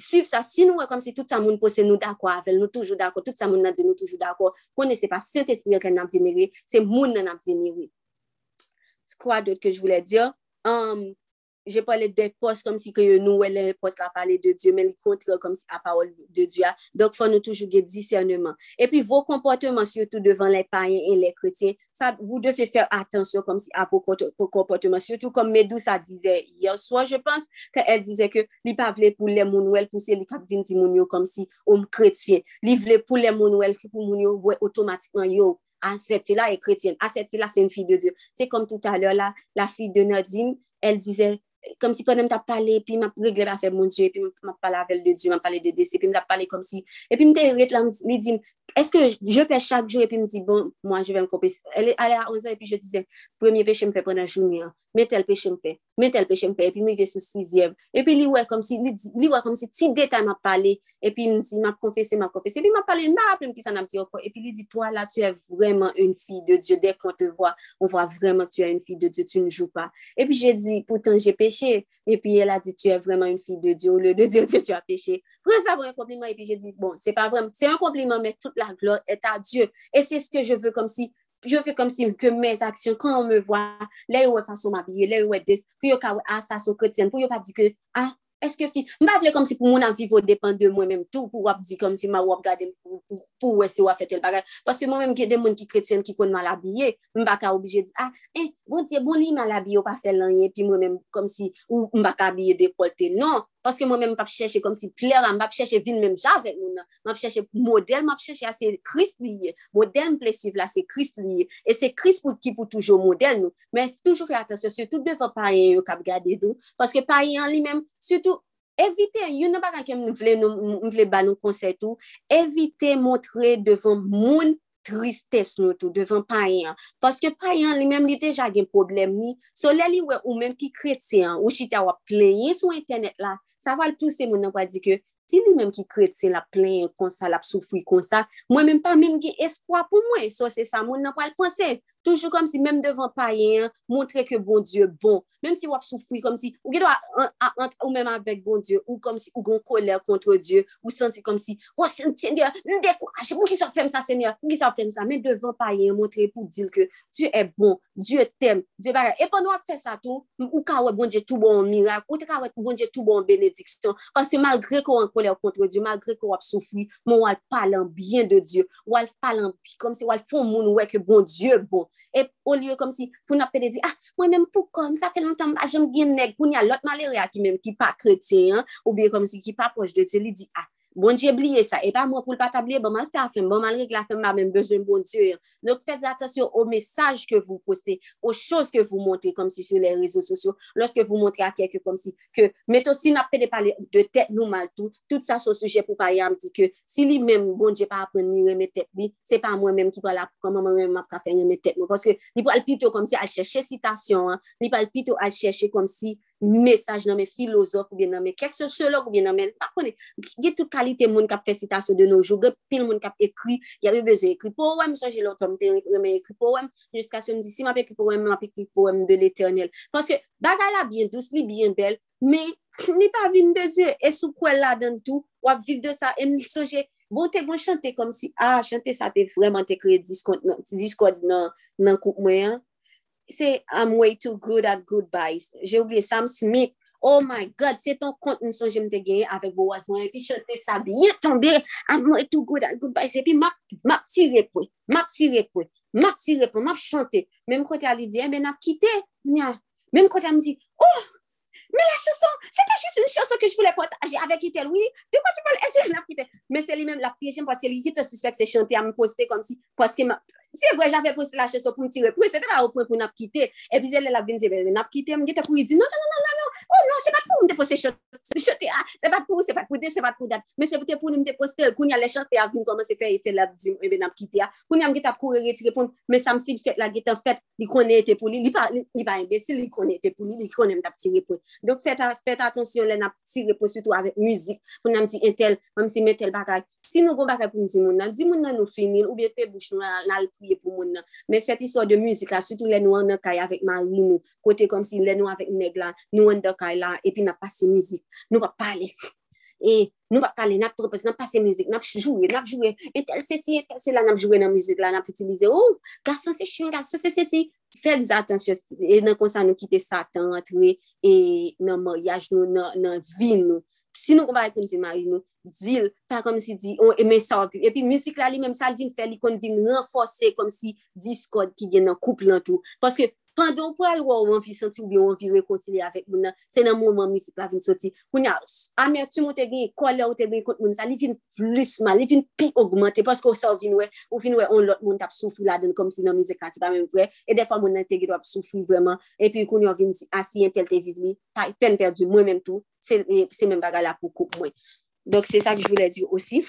Speaker 6: suiv sa, si nou wè kom si tout sa moun pose nou d'akwa avèl, nou toujou d'akwa, tout sa moun nan di nou toujou d'akwa, konè se pa sent espri kè nan venere, se moun nan nan venere. Skwa dot ke j voulè diyo, um, je pale de pos kom si ke yo nou wè le pos la pale de Diyo, men li kontre kom si a parol de Diyo a. Dok fò nou toujou ge discernement. E pi vò komportement surtout devan le payen e le kretien, sa vou de fè fè atensyon kom si a vò komportement, surtout kom Medou sa dizè yò. So, je pense ke el dizè ke li pa vle pou le moun wèl pou se li kap vin ti moun yo kom si om kretien. Li vle pou le moun wèl ki pou moun yo wè otomatikman yo. Aseptila e kretien. Aseptila se yon fi de Diyo. Se kom tout alè la, la fi de Nadine, el dizè kom si konen m tap pale, pi m ap regle pa fe moun die, pi m ap pale avel de die, m ap pale de desi, pi m tap pale kom si, epi m te ret la, mi di m, est-ce que je pêche chaque jour et puis me dis, bon, moi, je vais me compétitionner. Elle est allée à 11 ans et puis je disais, premier péché me fait pendant la journée, mais tel péché me fait, mais tel péché me fait, et puis me vais sur sixième. Et puis, lui, ouais, comme si, lui, ouais, comme si, petit détail m'a parlé, et puis, il me dit, m'a confessé, m'a confessé, et puis, m'a parlé, m'a appelé, qui s'en a dit, et puis, il dit, toi, là, tu es vraiment une fille de Dieu. Dès qu'on te voit, on voit vraiment, tu es une fille de Dieu, tu ne joues pas. Et puis, j'ai dit, pourtant, j'ai péché. Et puis, elle a dit, tu es vraiment une fille de Dieu, au lieu de dire que tu as péché. recevoir un compliment et puis je dis, bon, c'est pas vrai, c'est un compliment, mais toute la gloire est à Dieu. Et c'est ce que je veux comme si, je veux comme si que mes actions, quand on me voit, là, il façon m'habiller, là, il des, puis ah, ça, c'est chrétienne, pour ne pas dire que, ah, est-ce que fi, m'a vle comme si pour mon avis vous dépend de moi-même tout, pour wap dit comme si ma wap gade pour, pour, pour ouais, si wap fait tel bagage. Parce que moi-même, qui des gens qui chrétiens qui connaissent mal habillé, m'a pas obligé de dire, ah, eh, bon Dieu, bon lit mal habillé, pas fait l'an, puis moi-même, comme si, ou m'a pas habillé décolleté. Non, Paske mwen men m pap chèche kom si plèr an, pap chèche vin menm javèk moun nan. M pap chèche model, m pap chèche a se kris liye. Model m ple suiv la, se kris liye. E se kris pou ki pou toujou model nou. Men toujou fè atasyon, sütou bè fò payen yo kap gade nou. Paske payen li menm, sütou, evite, yon nan bagan ke m vle, vle ba nou konsey tou, evite montre devan moun tristes nou tou devan payan. Paske payan li menm li deja gen problem ni. So lè li wè ou menm ki kretien, ou chita wap plenye sou internet la, sa val pou se moun nan wadi ke, si li menm ki kretien la plenye konsa, la psoufri konsa, mwen menm pa menm gen espwa pou mwen. So se sa moun nan wal konsev. Toujou kom si menm devan payen, montre ke bon Diyo bon. Menm si wap soufoui, kom si ou gèdwa ou menm avèk bon Diyo, ou kom si ou gon kolèr kontre Diyo, ou senti kom si, oh Seigneur, nou dekouache, mou ki sa fèm sa Seigneur, mou ki sa fèm sa, menm devan payen, montre pou dil ke Diyo e bon, Diyo tem, Diyo bagay. E pon wap fè sa tou, ou ka wè bon Diyo tou bon mirak, ou te ka wè bon Diyo tou bon benediksyon, panse malgre ko an kolèr kontre Diyo, malgre ko wap soufoui, moun wal palan bien de Diyo, wal palan, kom si wal fon moun wè ke bon Diyo bon. E ou liwe kom si pou nap pede di, ah, mwen menm pou kom, sa fe lontan ajem gen neg, pou nya lot malere a ki menm ki pa kretien, ou biye kom si ki pa poj de te li di, ah, Bon Dieu bliye sa, e pa mwen pou l'pata bliye, bon mal fè a fèm, bon mal règle a fèm, ba mèm bezèm bon Dieu. Donc fètes attention au message que vous postez, aux choses que vous montrez, comme si sur les réseaux sociaux, lorsque vous montrez à quelqu'un comme si, que, mais aussi n'a pas de parler de tête nous mal tout, tout ça sur sujet pour parler, me dit que, si li mèm bon Dieu pa apprenne ni remè tête li, c'est pas mwen mèm ki pa la, comment mwen mèm apka fè remè tête mou, parce que li pou al pito comme si al chèche citation, hein, li pou al pito al chèche comme si, mesaj nan men filozof ou bien nan men kek sociolog ou bien nan men, pa konen, ge tout kalite moun kap fesitasyon de nou joug, pil moun kap ekri, yabe bezo ekri poem, so jè lotom te remen ekri poem, jiska se mdi si map ekri poem, map ekri poem de l'Eternel. Paske bagala bien dous, li bien bel, men ni pa vin de Diyo, e sou kwen la dan tou, wap viv de sa, en so jè, bon te gwen bon, chante kom si, ah, chante sa te vreman te kre diskod nan, nan koup mwen, se I'm way too good at goodbyes. J'ai oublié Sam Smith. Oh my God, se ton kont nou son jem te genye avèk bo wazman, epi chante sa biye tombe, I'm way too good at goodbyes, epi map ti repon, map ti repon, map ti repon, map chante. Mèm kote a li di, eh, mè nap kite, mèm kote a mi di, oh! Mais la chanson, c'était juste une chanson que je voulais partager avec Itel. Oui, de quoi tu parles? Est-ce que je Mais c'est lui-même la piège parce qu'il te suspecte c'est chanter à me poster comme si, parce que c'est vrai, j'avais posté la chanson pour me tirer. Puis c'était pas au point pour nous quitter. Et puis elle a venu dire, nous quitter, me dit, non, non, non, non, oh non, se pa pou mte pose chote a, se pa pou, se pa pou de, se pa pou dat, men se pou te pou mte poste, koun ya le chote a, koun koman se fe, e fe la, e ben ap kite a, koun ya mge tap koure reti repon, men sa mfil fet la getan fet, li konen ete pou li, li pa, li pa imbesi, li konen ete pou li, li konen mtap ti repon. Dok fet atensyon le nap ti repon, suto avek müzik, pou nan mti entel, pou mti metel bagay. Si nou go bagay pou mti moun nan, di moun nan nou finil, ou biye pe bouch nou nan priye pou moun nan. Men set iso de müzik la, suto le nou an nan kaya avek marino, kote kom si le nou avek neg la, nou an an de kay la, epi nap pase mizik, nou pa pale. E nou pa pale, nap tropes, nap pase mizik, nap jowe, nap jowe, etel se si, etel se la, nap jowe nan mizik la, nap utilize, ou, oh, gason se chou, gason se se si, fèd zatensyon, e nan konsan nou kite satan, atre, e nan moryaj nou, nan, nan vi nou. Si nou kon ba ekon ti mari nou, dil, pa kom si di, on eme sa opi. E pi mizik la li menm sa li vin fè li kon vin renforse kom si diskod ki gen nan koup lan tou. Paske Pandon pou al alwa ou anvi senti ou bi ou anvi rekoncili avèk moun nan, se nan moun man musik la vin soti. Moun ya, amertu moun te gen, kolè ou te gen kont moun sa, li vin plus mal, li vin pi augmente, paske ou sa ou vin wè, ou vin wè, on lot moun tap soufri la den, kom ah, si nan musik la ki pa mèm vre, e defa moun nan te gen wap soufri vreman, e pi koun yo vin asi entel te viv li, pen perdi, mwen mèm tou, se mèm baga la pou koup mwen. Dok se sa ki jvoulè di osi.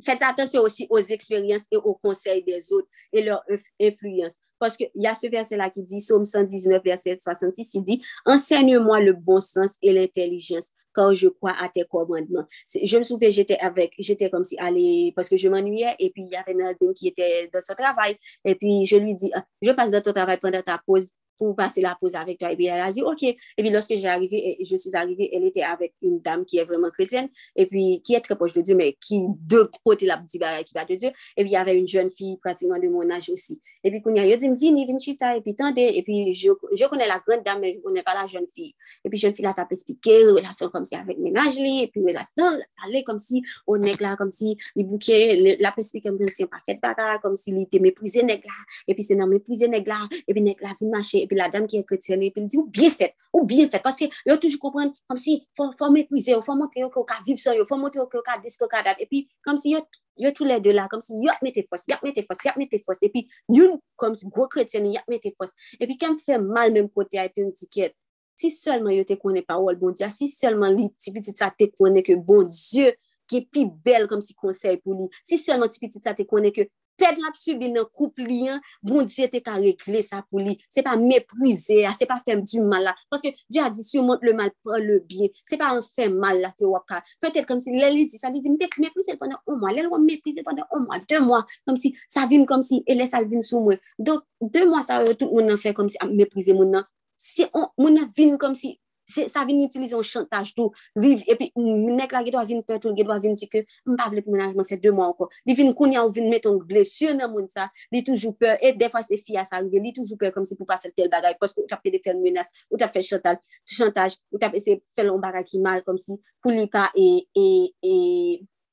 Speaker 6: Fète atensyon osi os eksperyans e o konsey de zot e lor influence. Parce qu'il y a ce verset-là qui dit, Somme 119, verset 66, il dit, Enseigne-moi le bon sens et l'intelligence, quand je crois à tes commandements. Je me souviens, j'étais avec, j'étais comme si allée, parce que je m'ennuyais, et puis il y avait Nadine qui était dans son travail, et puis je lui dis, ah, je passe dans ton travail pendant ta pause, pour passer la pause avec toi. Et puis elle a dit, OK. Et puis lorsque j'ai arrivé, je suis arrivée, elle était avec une dame qui est vraiment chrétienne, et puis qui est très proche de Dieu, mais qui de côté la petite qui va de Dieu. Et puis il y avait une jeune fille pratiquement de mon âge aussi. Et puis quand il a dit, viens, viens, chita, et puis tendez. Et puis je, je connais la grande dame, mais je ne connais pas la jeune fille. Et puis jeune fille là, t'a expliqué, relation comme si avec ménage, et puis relation, aller comme si, on est là, comme si, les bouquets, la expliqué comme si un paquet de bagages, comme s'il était méprisé, nègre là. Et puis c'est non méprisé, nègre là. Et puis nègre là, vient marcher epi la dam ki e kretiene, epi li di ou bien fet, ou bien fet, paske yo toujou kompren, kom si fò mèkwize yo, fò montre yo ki yo ka viv son yo, fò montre yo ki yo ka disk yo ka dat, epi kom si yo, yo tou lè de la, kom si yo ap mette fos, yo ap mette fos, yo ap mette fos, epi yon kom si gwo kretiene, yo ap mette fos, epi kem fè mal mèm kote a epi yon diket, si selman yo te konen parol oh, bon diya, si selman li ti piti sa te konen ke bon diyo, ki pi bel kom si konsey pou li. Si selman ti pitit sa te konen ke ped la psubi nan koup liyan, bon diye te ka rekle sa pou li, se pa meprize a, ah, se pa fem du mal ah. la, paske di a di si ou mont le mal, pou le bien, se pa an fem mal la ke wap ka, petet kom si lè li di, sa li di, mte meprize l pwenden 1 mwa, lè l wap meprize pwenden 1 mwa, 2 mwa, kom si sa vin kom si, e lè sa vin sou mwen, donk 2 mwa sa yo tout moun nan fè kom si, ah, meprize moun nan, se si, moun nan vin kom si, sa vin itilize yon chantaj tou, riv, epi, nek la ge gedwa vin petou, petoun, gedwa vin si ke, mpavle pou menajman fè dè mwa anko, li vin koun ya ou vin meton blesye nan moun sa, li toujou pe, et defa se fia sa rive, li toujou pe kom si pou pa fè tel bagay, poske ou tap te de fè menas, ou tap fè chantaj, chantaj, ou tap ese fè lon bagay ki mal, kom si pou li pa e, e, e,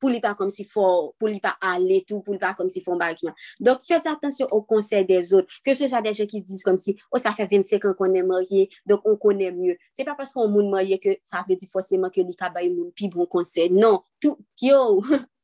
Speaker 6: pou li pa kom si fò, pou li pa ale tout, pou li pa kom si fò mba ekman. Donk fèt atensyon ou konsey de zot, ke se sa deje ki diz kom si, ou sa fè 25 an konen marye, donk on konen mye. Se pa paskon moun marye ke sa fè di fòseman ke li kabay moun pi bon konsey. Non, tout, yo,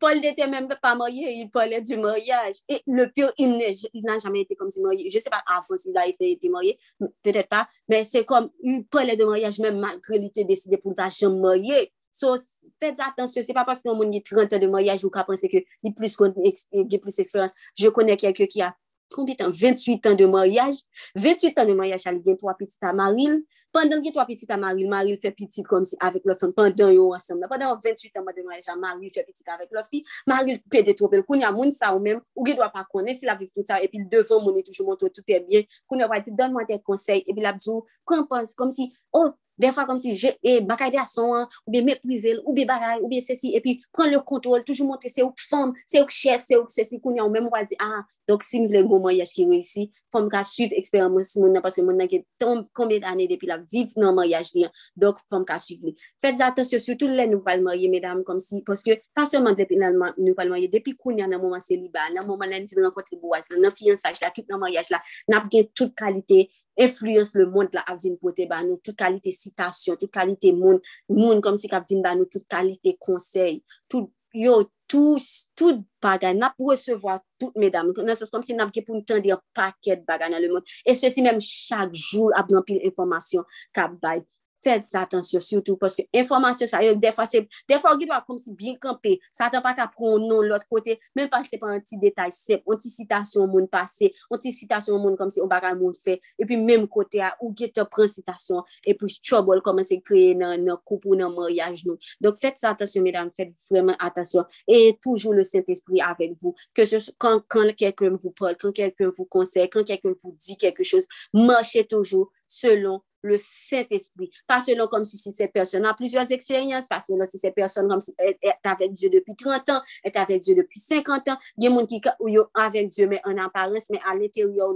Speaker 6: Paul n'était même pas marié, il parlait du mariage. Et le pire, il n'a jamais été comme si marié. Je ne sais pas avant s'il a été, été marié, peut-être pas, mais c'est comme, il parlait de mariage même malgré il était décidé pour ne pas jamais marier. So, faites attention, c'est pas parce qu'on moun dit 30 ans de mariage ou qu'a pensé que ni plus qu'on plus expérience. Je connais quelqu'un qui a combien de temps? 28 ans de mariage. 28 ans de mariage, elle gagne trois petites à Maril. Pendant que trois petites à Maril, Maril fait petite comme si avec leur femme. Pendant yo ensemble. Pendant 28 ans de mariage, Maril fait petite avec leur fille. Maril paie des troubles. Koun ya moun sa ou même, ou ge doit pas connaître si la vie tout ça. Et puis devant moun est toujours montré tout est bien. Koun ya va dire, donne-moi des conseils. Et puis la bdou, comme si, oh, Defwa kom si je, e, bakay de ason an, ou be meprize l, ou be baray, ou be sesi, epi pren le kontrol, toujou montre se ouk fom, se ouk chef, se ouk sesi, koun ya ou mèm wadi, ah, dok si mi vle goman yache ki reisi, fom ka suiv eksperimans moun nan, paske moun nan ke tom konbe d'ane depi la viv nan maryaj li an, dok fom ka suiv li. Fètes atensyon, soutou lè nou pal marye, mèdam, kom si, paske, pas seman depi nan nou pal marye, depi koun ya nan mouman se liba, nan mouman nan ti renkontri bouaz, nan fiyansaj la, tout nan maryaj la, nap gen tout kalite, influence le moun la avin pote ba nou, tout kalite sitasyon, tout kalite moun, moun kom si kap din ba nou, tout kalite konsey, tout yo, tout, tout bagay, nap wesevo a tout medam, nan se kom si nap ki pou ntan di an paket bagay nan le moun, e se si menm chak joul ap nan pil informasyon kap bay, Fèd satansyo, surtout, pòske informasyon sa yo, defwa se, defwa ou gidwa kom si bin kampe, satan pa ka pronon l'ot kote, men pa se pa an ti detay sep, an ti sitasyon moun pase, an ti sitasyon moun kom si on baka moun fe, epi menm kote a, ou gidwa pren sitasyon, epi chobol koman se kreye nan, nan koupou, nan moryaj nou. Donk fèd satansyo, mesdames, fèd vremen atasyon, e toujou le Saint-Esprit avèk vous, ke se, kan, kan kelken vous parle, kan kelken vous conseille, kan kelken vous di kelke chose, manche toujou, selon le Saint-Esprit. Pas selon comme si, si cette personne a plusieurs expériences, pas selon si cette personne comme si, est, est avec Dieu depuis 30 ans, est avec Dieu depuis 50 ans. Il y a des gens qui sont avec Dieu, mais en apparence, mais à l'intérieur,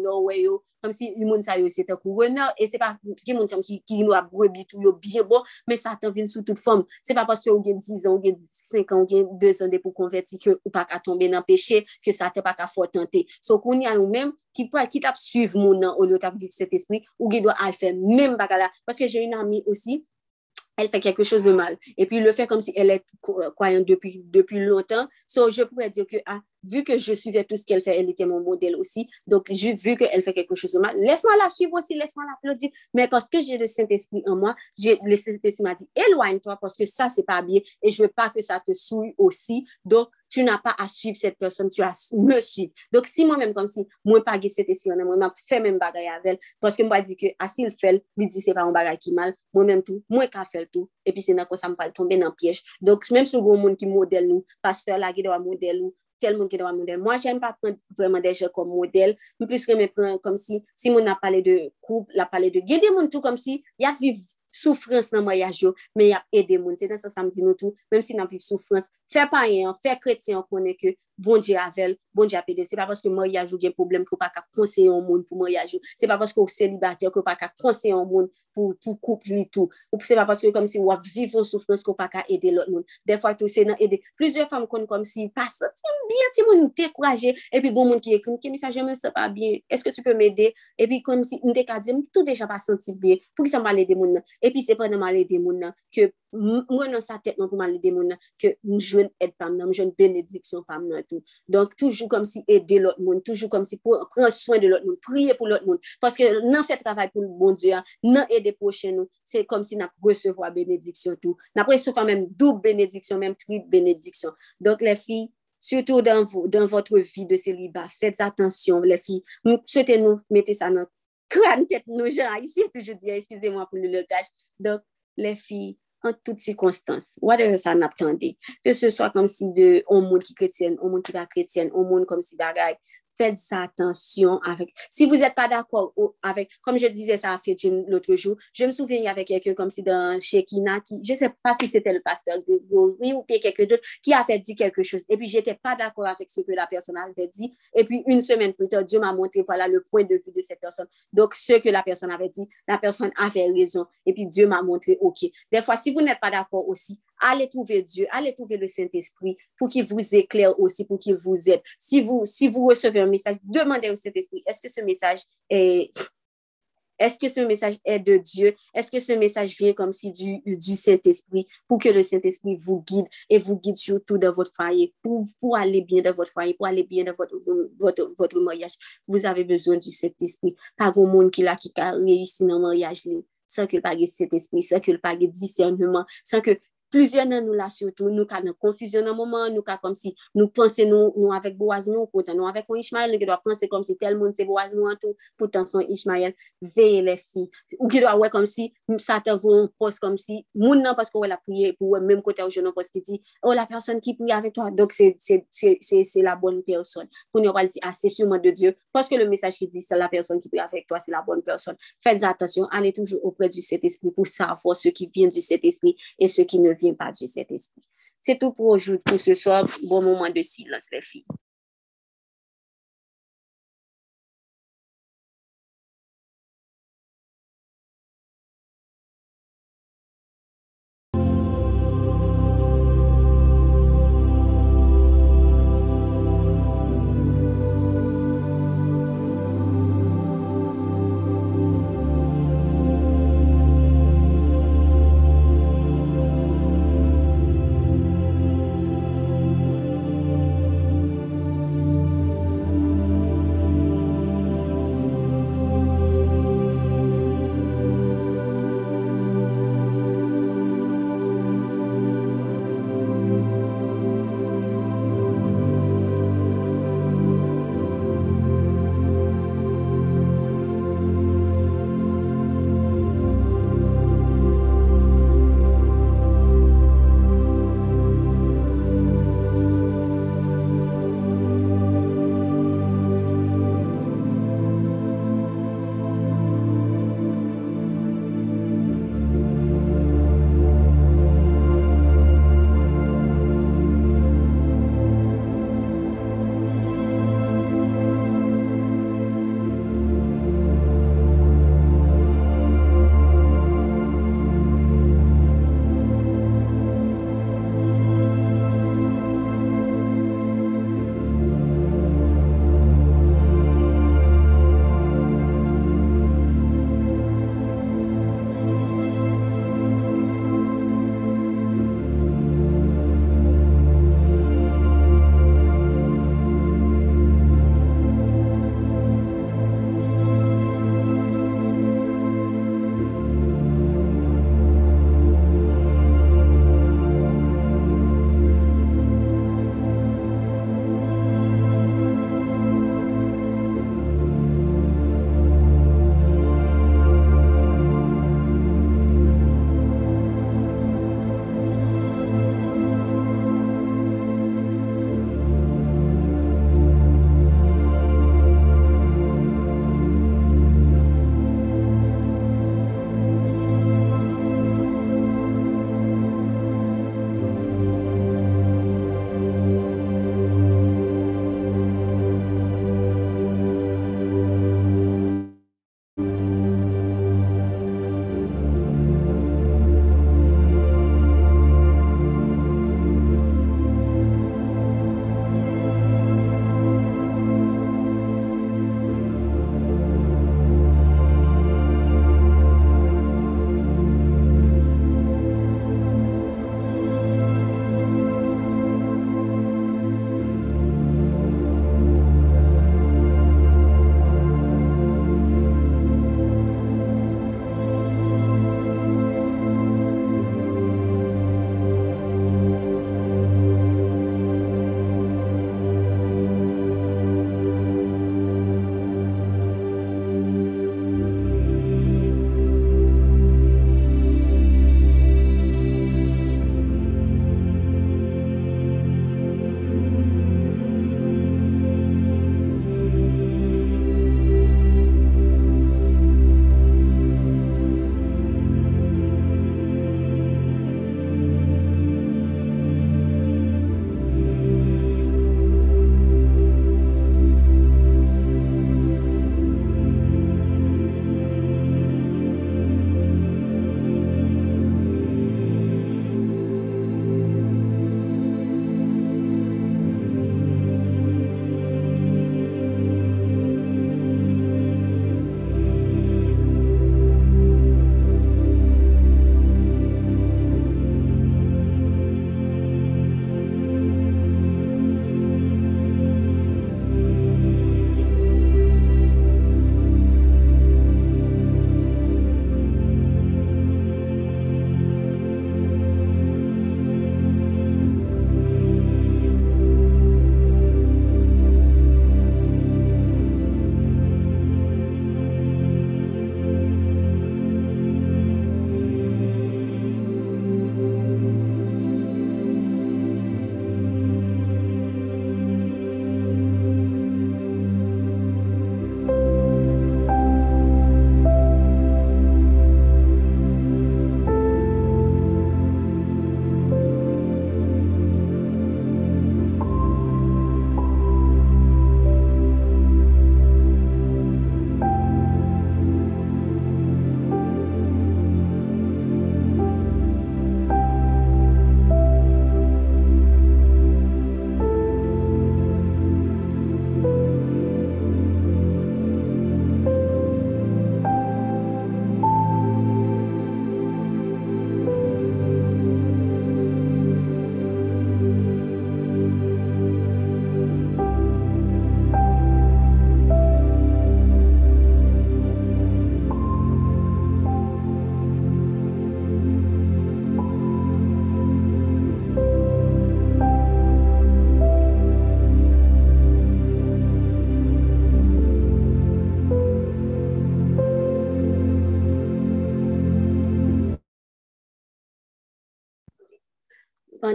Speaker 6: comme si les gens c'est un renard, et c'est pas des gens qui qui nous a brebis tout bien bon, mais ça t'en vient sous toute forme. C'est pas parce que vous avez 10 ans, vous avez 5 ans, vous avez 2 ans de pour convertir que ou pas qu'à tomber dans le péché, que ça t'est pas qu'à fort tenter. so qu'on y a nous-mêmes, ki, ki tap suiv moun nan ou li tap viv cet espri, ou gen do al fè mèm baka la. Paske jè yon ami osi, elle fait quelque chose de mal. Et puis, il le fait comme si elle est croyante depuis, depuis longtemps. So, je pourrais dire que ah, vu que je suivais tout ce qu'elle fait, elle était mon modèle aussi. Donc, je, vu qu'elle fait quelque chose de mal, laisse-moi la suivre aussi, laisse-moi l'applaudir. Mais parce que j'ai le Saint-Esprit en moi, le Saint-Esprit m'a dit, éloigne-toi parce que ça, c'est pas bien et je veux pas que ça te souille aussi. Donc, tu n'as pas à suivre cette personne, tu as me suivre. Donc, si moi-même, comme si moi, pas Saint-Esprit en moi, je fait même bagaille avec elle parce que moi, dit que, ah, s'il fait, il dit, c'est pas un bagaille qui mal, moi-même tout, moi, qu'à faire tout. Et puis, c'est là que ça me parle tomber dans le piège. Donc, même si vous monde qui modèle nous, pasteur là, qui doit modèle nous, tel moun ki do an model. Mwen jen pa pren vreman deje kom model, mwen plis remen pren kom si, si moun ap pale de koub, la pale de gede moun tou kom si, yak viv soufrans nan mayaj yo, men yak ede moun. Se den sa samdi nou tou, menm si nan viv soufrans, fe payen, fe kretien konen ke bon Dieu avec bon Dieu pédé. C'est pas parce que mariage ou bien problème que pas qu'à conseiller au monde pour mariage. C'est pas parce que célibataire que pas qu'à conseiller au monde pour pour couple ni tout. Ou c'est pas parce que comme si on vivre en souffrance que pas qu'à aider l'autre monde. Des fois tout c'est aider. Plusieurs femmes comme comme si pas bien ti moun découragé et puis bon monde qui écrit qui message me sens pas bien. Est-ce que tu peux m'aider? Et puis comme si on te dit tout déjà pas senti bien. Pour que ça m'aide des monde et puis c'est pas normal aider monde que mwen nan sa tet mwen pou mali de moun nan, ke mjwen ed pam nan, mjwen benediksyon pam nan tout. Donk toujou kom si ede lot moun, toujou kom si pren soin de lot moun, priye pou lot moun, paske nan fe travay pou bon Diyo, nan ede pochen nou, se kom si nan presevo a benediksyon tout. Nan presevo kan menm dou benediksyon, menm tri benediksyon. Donk le fi, Soutou dan, dan votre vi de seliba, fètes atensyon, le fi, mou sote nou, mette sa nan kran tèt nou jan, isi toujou diya, eskize mwa pou le logaj. Donk, le fi, an tout sikonstans, wade sa nap tande, ke se swa kom si de, on moun ki kretyen, on moun ki pa kretyen, on moun kom si bagay, faites attention avec. Si vous n'êtes pas d'accord avec, comme je disais ça à Fetchin l'autre jour, je me souviens, avait quelqu'un comme si dans Shekina, qui, je ne sais pas si c'était le pasteur Grégory ou quelqu'un d'autre, qui avait dit quelque chose. Et puis, j'étais pas d'accord avec ce que la personne avait dit. Et puis, une semaine plus tard, Dieu m'a montré, voilà, le point de vue de cette personne. Donc, ce que la personne avait dit, la personne avait raison. Et puis, Dieu m'a montré, OK. Des fois, si vous n'êtes pas d'accord aussi, allez trouver Dieu, allez trouver le Saint-Esprit pour qu'il vous éclaire aussi, pour qu'il vous aide. Si vous, si vous recevez un message, demandez au Saint-Esprit, est-ce que ce message est... Est-ce que ce message est de Dieu? Est-ce que ce message vient comme si du, du Saint-Esprit pour que le Saint-Esprit vous guide et vous guide surtout dans votre foyer pour, pour aller bien dans votre foyer, pour aller bien dans votre, votre, votre mariage? Vous avez besoin du Saint-Esprit. Pas grand monde qui, a réussi dans le mariage sans que le pas Saint-Esprit, sans que le pas discernement, sans que Plüzyon nan nou la surtout, nou ka nan konfuzyon nan mouman, nou ka kom si nou panse nou, nou avèk boaz nou, poutan nou avèk ou Ishmael, nou ki do a panse kom si tel moun se boaz nou an tou, poutan son Ishmael, veye le fi. Ou ki do a wè kom si, sa te voun pos kom si, moun nan paske wè la priye, pou wè mèm kote ou jounan pos ki di, ou la person ki priye avèk to, dok se la bon person. Pou nou wè li di, a se souman de Diyo, paske le mesaj ki di, se la person ki priye avèk to, se la bon person. Fèz atasyon, anè toujou opre du set espri pou sa avò se ki vyen du set espri e se ki ne vyen vient par Dieu Saint-Esprit. C'est tout pour aujourd'hui, pour ce soir. Bon moment de silence, les filles.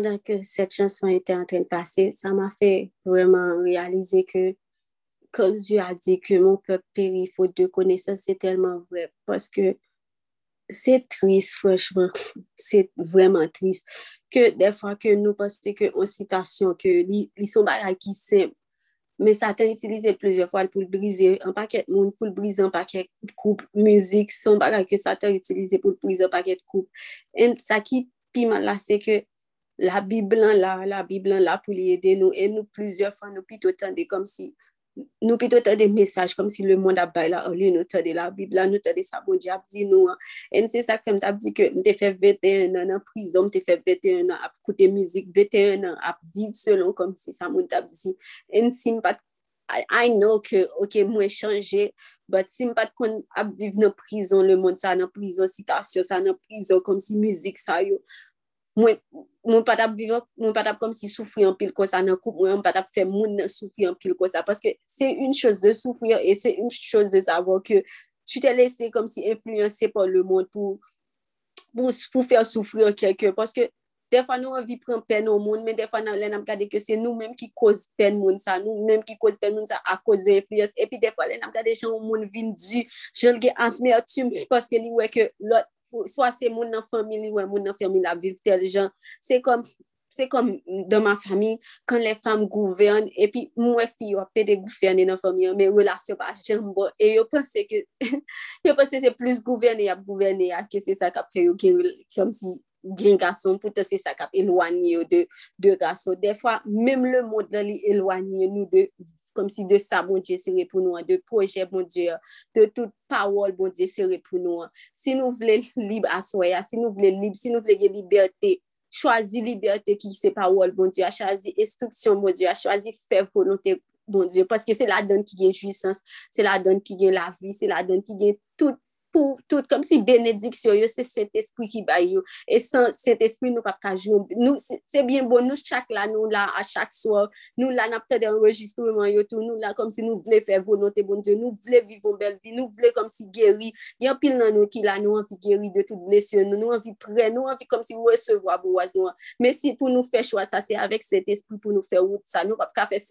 Speaker 6: Pendant que cette chanson était en train de passer, ça m'a fait vraiment réaliser que quand Dieu a dit que mon peuple périt faute de connaissance, c'est tellement vrai. Parce que c'est triste, franchement. C'est vraiment triste. Que des fois que nous pensons que en citation, que ils sont qui simple, mais Satan utilisé plusieurs fois pour briser un paquet de monde, pour briser un paquet de couple, musique, son bagage que Satan utilisé pour briser un paquet de couple. Et ça qui piment là, c'est que la Bible là, la Bible là pour aider nous, et nous plusieurs fois, nous plutôt tendez comme si nous des messages comme si le monde a baillé là, lieu nous de la Bible, là, nous de ça, bon Dieu dit nous. Hein. Et c'est ça que je dit que je fait 21 ans en prison, je fait 21 ans à écouter musique, 21 ans à vivre selon comme si ça m'a dit. Et si pas I know que, ok, moi changé, but si je pas à vivre dans prison, le monde ça, dans prison, citation, ça, dans prison, comme si musique ça, yo, mwen, mwen patap vivan, mwen patap kom si soufri an pil kosa nan koup, mwen patap fe moun nan soufri an pil kosa, paske se yon chos de soufri an, e se yon chos de savo ke tu te lese kom si influense pou le moun pou, pou, pou fè soufri an kelke, paske defa nou an vi pren pen an moun, men defa nan lè nan gade ke se nou menm ki koz pen moun sa, nou menm ki koz pen moun sa a koz de influence. Epi defa lè nan gade chan moun vin du, jen lge antme atum, paske li wè ke lot swa se moun nan famili, wè moun nan famili ap viv tel jan, se kom, se kom dan ma fami, kan le fam gouverne, epi mwen fi yo apè de gouverne nan fami yo, men relasyon pa jembo, e yo pense ke, yo pense se plus gouverne ya gouverne ya, ke se sa kap fe yo gen, kom si gen gason, pou te se sa kap elwanyo de, de gason, defwa, mem le moun dan li elwanyo nou de kom si de sa bon Dje sere pou nou an, de proje bon Dje, de tout pawol bon Dje sere pou nou an. Si nou vle libe aswaya, si nou vle libe, si nou vle ge liberté, chwazi liberté ki se pawol bon Dje, chwazi instruksyon bon Dje, chwazi fe volonté bon Dje, paske se la don ki gen jouissance, se la don ki gen la vi, se la don ki gen tout pou tout, kom si benediksyon yo, se sent espri ki bay yo, e san sent espri nou pap kajou, nou se, se bien bon, nou chak la, nou la a chak swa, nou la napte de enregistreman yo tou, nou la kom si nou vle fè vonote bon diyo, nou vle vivon bel vi, nou vle kom si geri, yon pil nan nou ki la, nou anvi geri de tout blesyon, nou, nou anvi pre, nou anvi kom si resevo a bo waz nou, men si pou nou fè chwa sa, se avèk sent espri pou nou fè wout sa, nou pap ka fè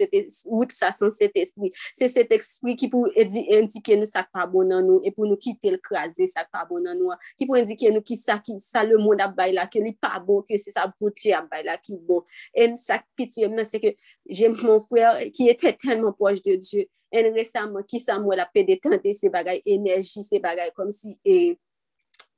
Speaker 6: wout sa san sent espri, se sent espri ki pou edi, indike nou sa pa bon nan nou, e pou nou kite l ekraze sak pa bon nan nou an, ki pou indike nou ki sa, ki sa le moun ap bay la, ke li pa bon, ke se sa bouti ap bay la ki bon. En sak pitiye mnen se ke jem moun fwè ki ete tenman poj de Diyo, en resaman ki sa moun ap pe detante se bagay enerji, se bagay kom si e...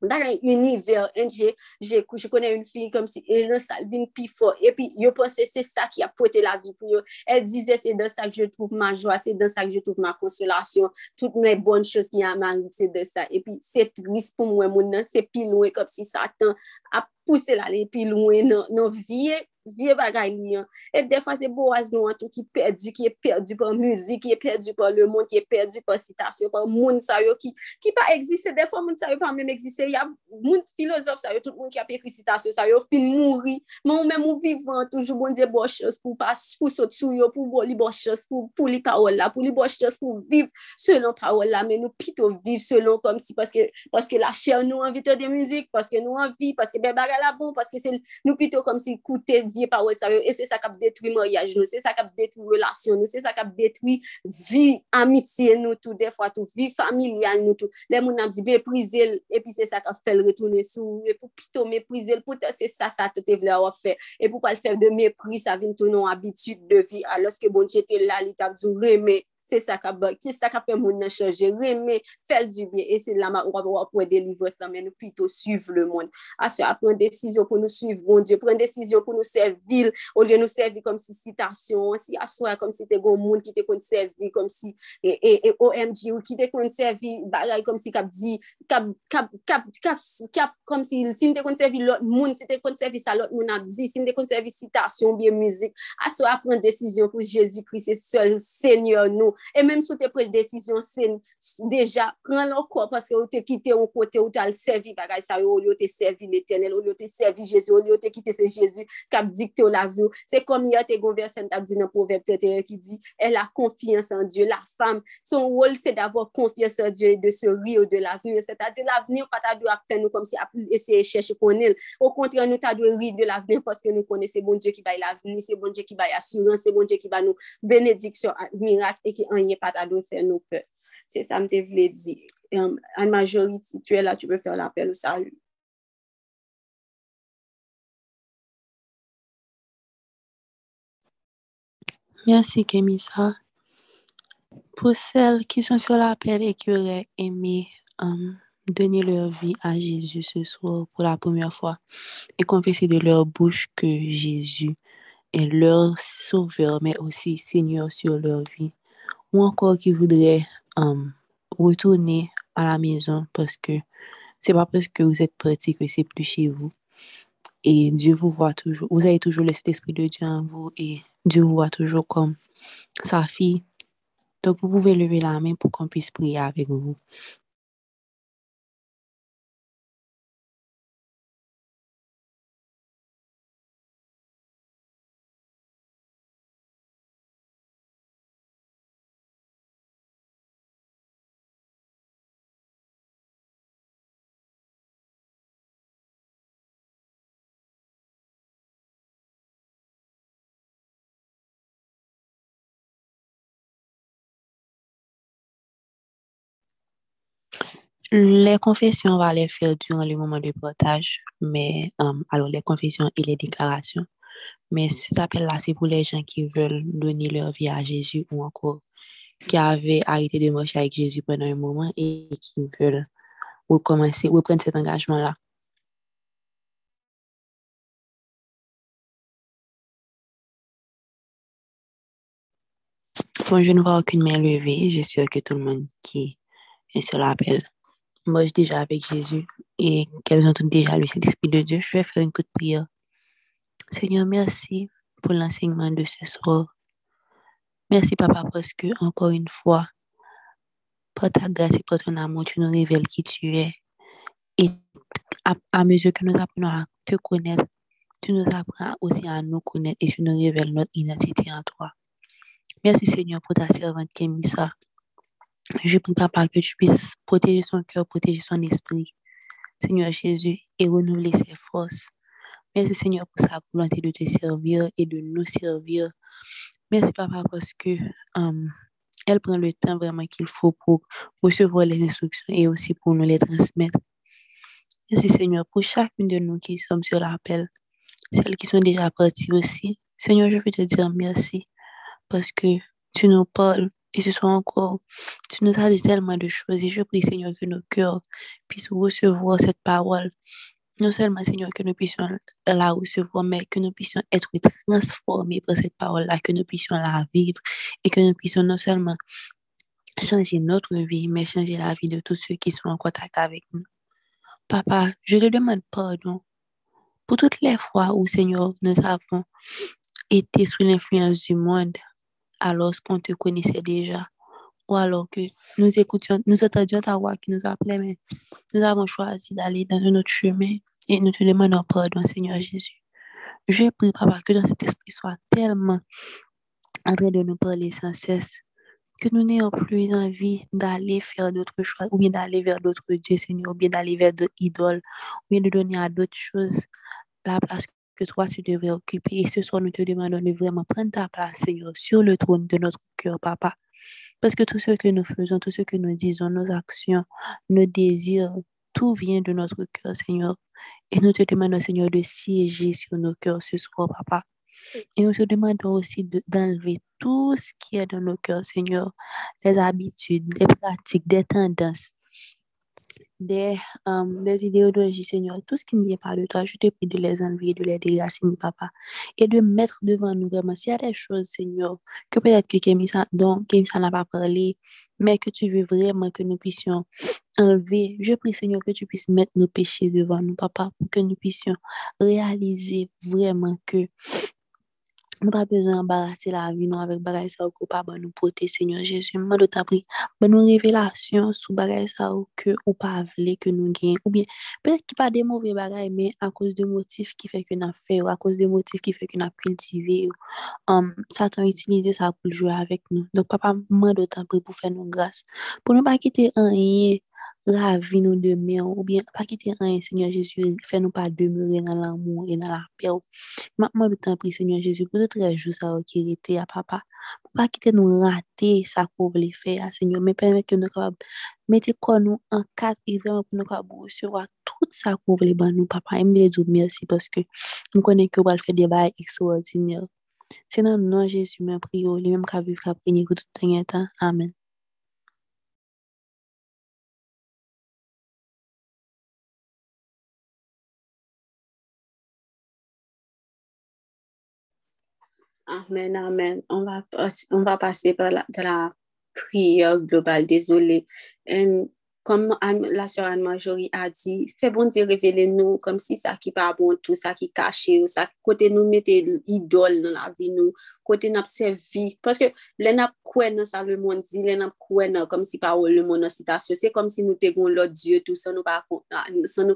Speaker 6: dans un univers entier, je, connais une fille comme si elle dans plus fort. Et puis, je pensais c'est ça qui a porté la vie pour eux. Elle disait, c'est dans ça que je trouve ma joie, c'est dans ça que je trouve ma consolation. Toutes mes bonnes choses qui m'arrivent, c'est de ça. Et puis, c'est triste pour moi, mon c'est plus loin comme si Satan ap puse la li pi louen e nan, nan vie, vie bagay li an. Et defan se boaz nou an tou ki perdi, ki e perdi pa muzik, ki e perdi pa le moun, ki e perdi pa sitasyon, pa moun sa yo ki, ki pa egzise, defan moun sa yo pa mèm egzise, ya moun filozof sa yo, tout moun ki ap ekri sitasyon sa yo, fin mouri, moun mèm moun vivan, toujou moun de bochos pou pas, pou sot sou yo, pou bo li bochos, pou, pou li paola, pou li bochos, pou viv selon paola, men nou pito viv selon kom si, paske, paske la chèr nou anvite de muzik, paske nou anvi, paske be bagay la bon, paske nou pito kom si koute vie pa wè sa wè, e se sa kap detwi moryaj nou, se sa kap detwi relasyon nou, se sa kap detwi vi amitye nou tou, defwa tou, vi familial nou tou, le moun ap di be prizel, e pi se sa kap fel retounen sou, e pou pito me prizel, pou te se sa sa te te vle wap fe, e pou pal fe de me pri, sa vin tou nou abitud de vi, aloske bon chete la li tap zou reme, se sa ka bak, ki sa ka fe moun nan chanje, reme, fel du bien, e se la ma wap wap wap delivre sa men, nou pito suiv le moun. Asya, apren desisyon pou nou suiv, bon Diyo, pren desisyon pou nou servil, ou liyo nou servi kom si sitasyon, si aswa kom si te goun moun ki te kon servi, kom si, e, e, e OMG, ou ki te kon servi, bagay kom si kap di, kap, kap, kap, kap, kap, kom si, si te kon servi lot moun, si te kon servi sa lot moun ap di, si te kon servi sitasyon, biye muzik, aswa apren desisyon pou Jésus-Christ, se sol Seigneur nou, e menm sou te prel desisyon sen, deja pran lankor, paske ou te kite ou kote ou tal servi bagay sa yo, ou yo te servi l'Eternel, ou yo te servi Jezu, ou yo te kite se Jezu, kap dikte ou la vyo, se kom ya te gonversen tab di nan proverb 31 ki di, el a konfians an Diyo, la fam, son wol se d'avor konfians an Diyo, e de se rio de la vyo, se ta di la vyo, pata do ap fen nou kom si ap eseye chèche konel, ou kontre nou ta do rio de la vyo, paske nou kone se bon Diyo ki bay la vyo, se bon Diyo ki bay asurans, se bon Diyo ki bay nou benediksyon, mirak, ek qui en est pas ta doit faire nous peur. C'est ça, je voulais dire. En majorité, tu es là, tu peux faire l'appel au salut.
Speaker 7: Merci, Kémissa. Pour celles qui sont sur l'appel et qui auraient aimé um, donner leur vie à Jésus ce soir pour la première fois et confesser de leur bouche que Jésus est leur sauveur, mais aussi Seigneur sur leur vie, ou encore qui voudraient um, retourner à la maison parce que c'est pas parce que vous êtes parti que c'est plus chez vous. Et Dieu vous voit toujours. Vous avez toujours le Saint-Esprit de Dieu en vous et Dieu vous voit toujours comme sa fille. Donc, vous pouvez lever la main pour qu'on puisse prier avec vous. Les confessions, on va les faire durant le moment de partage, mais um, alors les confessions et les déclarations. Mais cet appel-là, c'est pour les gens qui veulent donner leur vie à Jésus ou encore qui avaient arrêté de marcher avec Jésus pendant un moment et qui veulent recommencer, reprendre cet engagement-là. Bon, je ne vois aucune main levée. J'espère que tout le monde qui est sur l'appel déjà avec Jésus et qu'elles entendent déjà le Saint-Esprit de Dieu. Je vais faire une courte prière. Seigneur, merci pour l'enseignement de ce soir. Merci, Papa, parce que, encore une fois, par ta grâce et par ton amour, tu nous révèles qui tu es. Et à, mesure que nous apprenons à te connaître, tu nous apprends aussi à nous connaître et tu nous révèles notre identité en toi. Merci, Seigneur, pour ta servante Kémissa. Je prie, Papa, que tu puisses protéger son cœur, protéger son esprit, Seigneur Jésus, et renouveler ses forces. Merci, Seigneur, pour sa volonté de te servir et de nous servir. Merci, Papa, parce que um, elle prend le temps vraiment qu'il faut pour recevoir les instructions et aussi pour nous les transmettre. Merci, Seigneur, pour chacune de nous qui sommes sur l'appel, celles qui sont déjà parties aussi. Seigneur, je veux te dire merci parce que tu nous parles et ce soit encore, tu nous as dit tellement de choses et je prie, Seigneur, que nos cœurs puissent recevoir cette parole. Non seulement, Seigneur, que nous puissions la recevoir, mais que nous puissions être transformés par cette parole-là, que nous puissions la vivre et que nous puissions non seulement changer notre vie, mais changer la vie de tous ceux qui sont en contact avec nous. Papa, je te demande pardon pour toutes les fois où, Seigneur, nous avons été sous l'influence du monde, alors qu'on te connaissait déjà, ou alors que nous écoutions, nous entendions ta voix qui nous appelait, mais nous avons choisi d'aller dans un autre chemin et nous te demandons pardon, Seigneur Jésus. Je prie, Papa, que dans cet esprit soit tellement en train de nous parler sans cesse, que nous n'ayons plus envie d'aller faire d'autres choix, ou bien d'aller vers d'autres dieux, Seigneur, ou bien d'aller vers d'autres idoles, ou bien de donner à d'autres choses la place que toi tu devrais occuper. Et ce soir, nous te demandons de vraiment prendre ta place, Seigneur, sur le trône de notre cœur, Papa. Parce que tout ce que nous faisons, tout ce que nous disons, nos actions, nos désirs, tout vient de notre cœur, Seigneur. Et nous te demandons, Seigneur, de siéger sur nos cœurs ce soir, Papa. Et nous te demandons aussi d'enlever tout ce qui est dans nos cœurs, Seigneur, les habitudes, les pratiques, des tendances, des, des idéologies, Seigneur, tout ce qui ne vient pas de toi, je te prie de les enlever, de les déraciner, Papa, et de mettre devant nous vraiment, s'il y a des choses, Seigneur, que peut-être que Kémissa, dont Kémissa n'a pas parlé, mais que tu veux vraiment que nous puissions enlever, je prie, Seigneur, que tu puisses mettre nos péchés devant nous, Papa, pour que nous puissions réaliser vraiment que Nou pa bezon embarase la vi nou avèk bagay sa ou ko pa ban nou pote, Seigneur Jésus. Mwen do ta pri, ban nou revelasyon sou bagay sa ou ke ou pa vle ke nou gen. Ou bien, peut-être ki pa de mouve bagay, men a kouz de motif ki fè ke na fè ou a kouz de motif ki fè ke na kultive ou. Um, Satan itilize sa pou ljouè avèk nou. Donk papa, mwen do ta pri pou fè nou grase. Pou nou pa kite anye la vi nou demè ou bien pa kite anye, Seigneur Jésus, fè nou pa demure nan l'amou et nan la pè ou. Mwen do ta pri, Seigneur Jésus, pou nou trejou sa ou ki rete ya papa. Pou pa kite nou rate sa kou vle fè ya, Seigneur. Mwen pèmè ke nou kapab mette kon nou an kat e vreman pou nou kapab ou sewa tout sa kou vle ban nou, papa. Mwen de zou mersi paske mwen konen ke wal fè debay extraordinaire. C'est dans le nom de Jésus, me prions, lui-même qui a vu, qui a pour tout le temps. Amen.
Speaker 6: Amen, amen. On va, on va passer par la, prière globale, désolé. Et comme la sœur Anne-Marjorie a dit, fais bon Dieu révéler nous comme si ça qui pas bon tout, ça qui caché, ça côté nous mettez idole dans la vie nous, kote nap sevi. Paske le nap kwen nan sa le moun di, le nap kwen nan kom si pa ou le moun nan sitasyon. Se kom si nou te goun lot diyo tou, san nou pa, ah,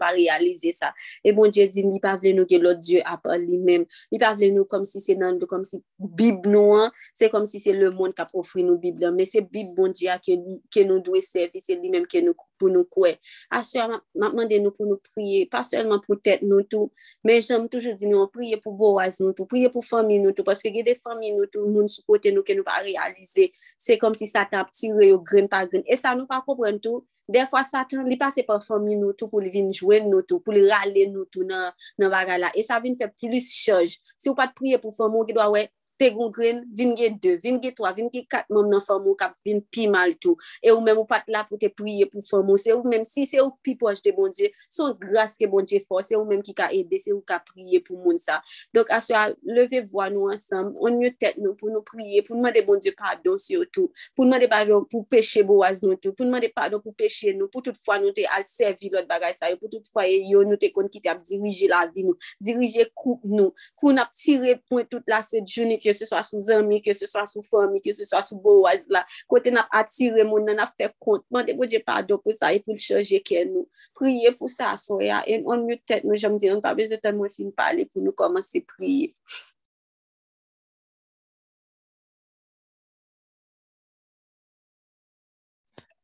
Speaker 6: pa realize sa. E bon diye di, ni pa vle nou ke lot diyo apan li mem. Ni pa vle nou kom si se nan, kom si bib nou an, se kom si se le moun kap ofri nou bib lan. Me se bib bon diya ke, ke nou dwe sevi, se li mem ke nou pou nou kwe. Asya, map mande nou pou nou priye, pa selman pou tèt nou tou, men jom toujou di nou, priye pou bo waz nou tou, priye pou fami nou tou, paske ge de fami nou tou, moun sou kote nou ke nou pa realize, se kom si satan ptire yo gren pa gren, e sa nou pa kopren tou, defwa satan li pase pa fami nou tou pou li vin jwen nou tou, pou li rale nou tou nan, nan baga la, e sa vin fe plus chaj, si ou pat priye pou fami ou ki do a wey, te goun gren, vin gen 2, vin gen 3, vin gen 4 mèm nan fòmou kap vin pi mal tou. E ou mèm ou pat la pou te priye pou fòmou, se ou mèm si se ou pi poj te bon Dje, son grase ke bon Dje fò, se ou mèm ki ka ede, se ou ka priye pou moun sa. Dok aswa, leve vwa nou ansam, on yo tet nou pou nou priye, pou nou de bon Dje pardon si yo tou, pou nou de pardon pou peche bo waz nou tou, pou nou de pardon pou peche nou, pou tout fwa nou te al servi lot bagay sa yo, pou tout fwa yo nou te kon ki te ap dirije la vi nou, dirije kou nou, kou nou ap tire point tout la se jouni ke se swa sou zami, ke se swa sou fami, ke se swa sou boaz la, kote nap atire moun nan ap fe kont, mande moun je pardon pou sa, e pou l chanje ke nou, priye pou sa soya, en on mou tèt nou, jom di, an pa beze tèl moun fin pale pou nou komanse priye.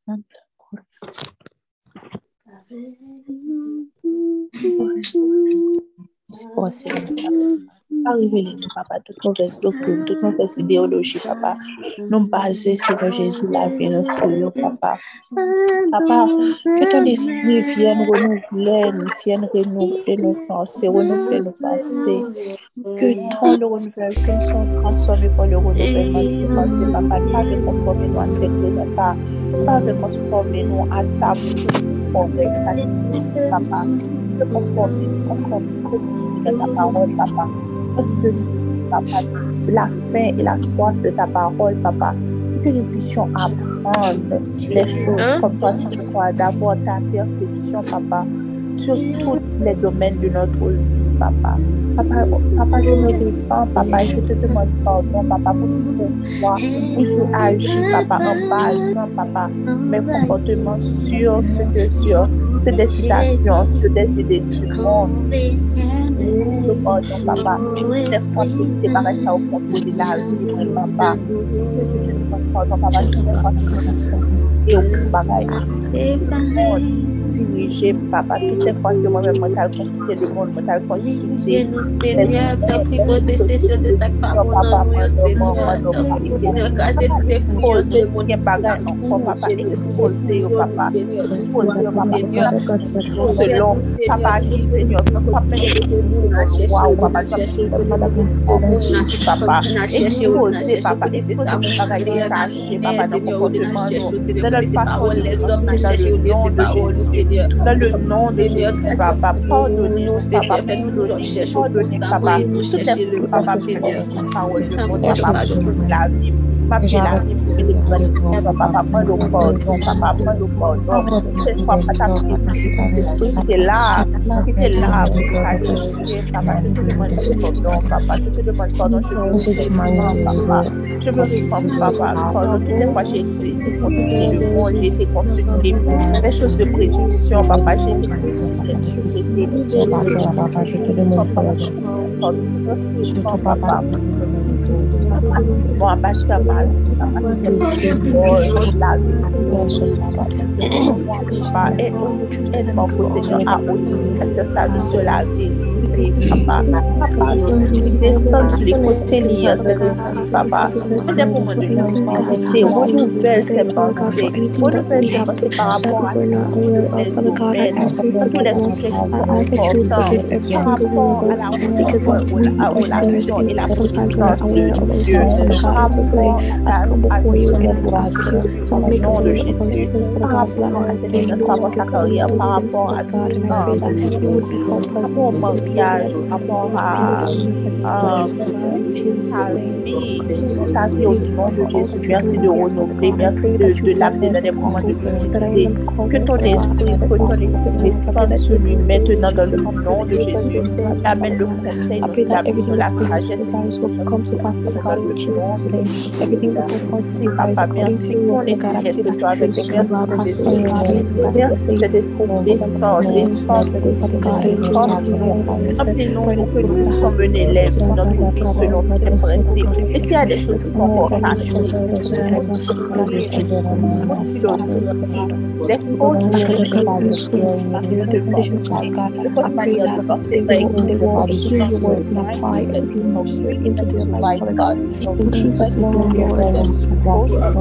Speaker 6: Amen.
Speaker 8: Merci pour Seigneur. Pas révéler nous, papa, toute mauvaise doctrine, toute mauvaise idéologie, papa. Nous baser, Seigneur Jésus, la vie, nous sur papa. Papa, que ton esprit vienne renouveler, vienne renouveler nos pensées, renouveler nos passés. Que ton le renouvelle, que nous sommes transformés par le renouvellement de nos pensées, papa. Pas de conformer nous à ces choses, à ça. Pas de conformer nous à ça, ça, papa. De tu dis dans ta parole, papa. De papa, de la faim et la soif de ta parole, papa. Que nous puissions apprendre les choses comme toi tu d'avoir ta perception, papa, sur tous les domaines de notre vie, papa. Papa, papa je me défends, papa, et je te demande pardon, papa, pour toutes les fois où j'ai agi, papa, en basant, papa, mes comportements sur ce que sur, c'est des citations, sur des idées du monde. Nous le pardon, papa. Laisse-moi te séparer ça au contrôle de la vie, vraiment, papa. Je te demande pardon, papa, je te demande pardon, et au coup, pareil. dirije papa toute fwa ke mwen mwen tal konsite de moun mwen tal
Speaker 6: konsite Seigneur, dan pri moun desesyon de sak pa moun an mwen Seigneur Seigneur, kaze toute fwa yo moun bagan an kon
Speaker 8: papa expose yo papa expose yo papa selon papa ki Seigneur papa moun an chèche ou papa chèche ou moun an papa expose papa expose papa nan komportement nan nan fason les om nan le de Jésus, dans le nom de Jésus, papa, papa, pardonnez-nous, pardonnez, papa, est fou, papa, Dieu, papa, la vie,
Speaker 9: Papa, pardon, papa, pardon. Ta papa, je te demande pardon, papa, je te demande pardon, je veux répondre, papa, je veux répondre, papa, pardon, toutes les fois j'ai été consulté le monde, j'ai été consulté pour des choses de prédiction, papa, j'ai été consulté, j'ai été papa, je te demande pardon, je te papa, Bon apati sa pa Apati la E mwen pou se jen apoti Apati sa pa de se la ve Mente descende sur les côtés liés, c'est l'esprit Baba. C'est des moments de lucidité. Renouvelle tes pensées. Renouvelle tes pensées par rapport à Because we're sinners and sometimes we're not of ourselves, God. So today come before you and I ask you make God, you.
Speaker 8: Au nom de Jésus. Merci de renouveler, merci de, de l'amener dans des moments de. Que ton esprit, que ton esprit descende sur lui maintenant dans le nom de Jésus. Amène le conseil, de la sagesse.
Speaker 10: God, in Jesus' name. Everything that the Lord according to your God, God,
Speaker 8: Merci cet esprit cet esprit Appelons pour que nous sommes élèves dans une vie selon tes principes. Et s'il y a des choses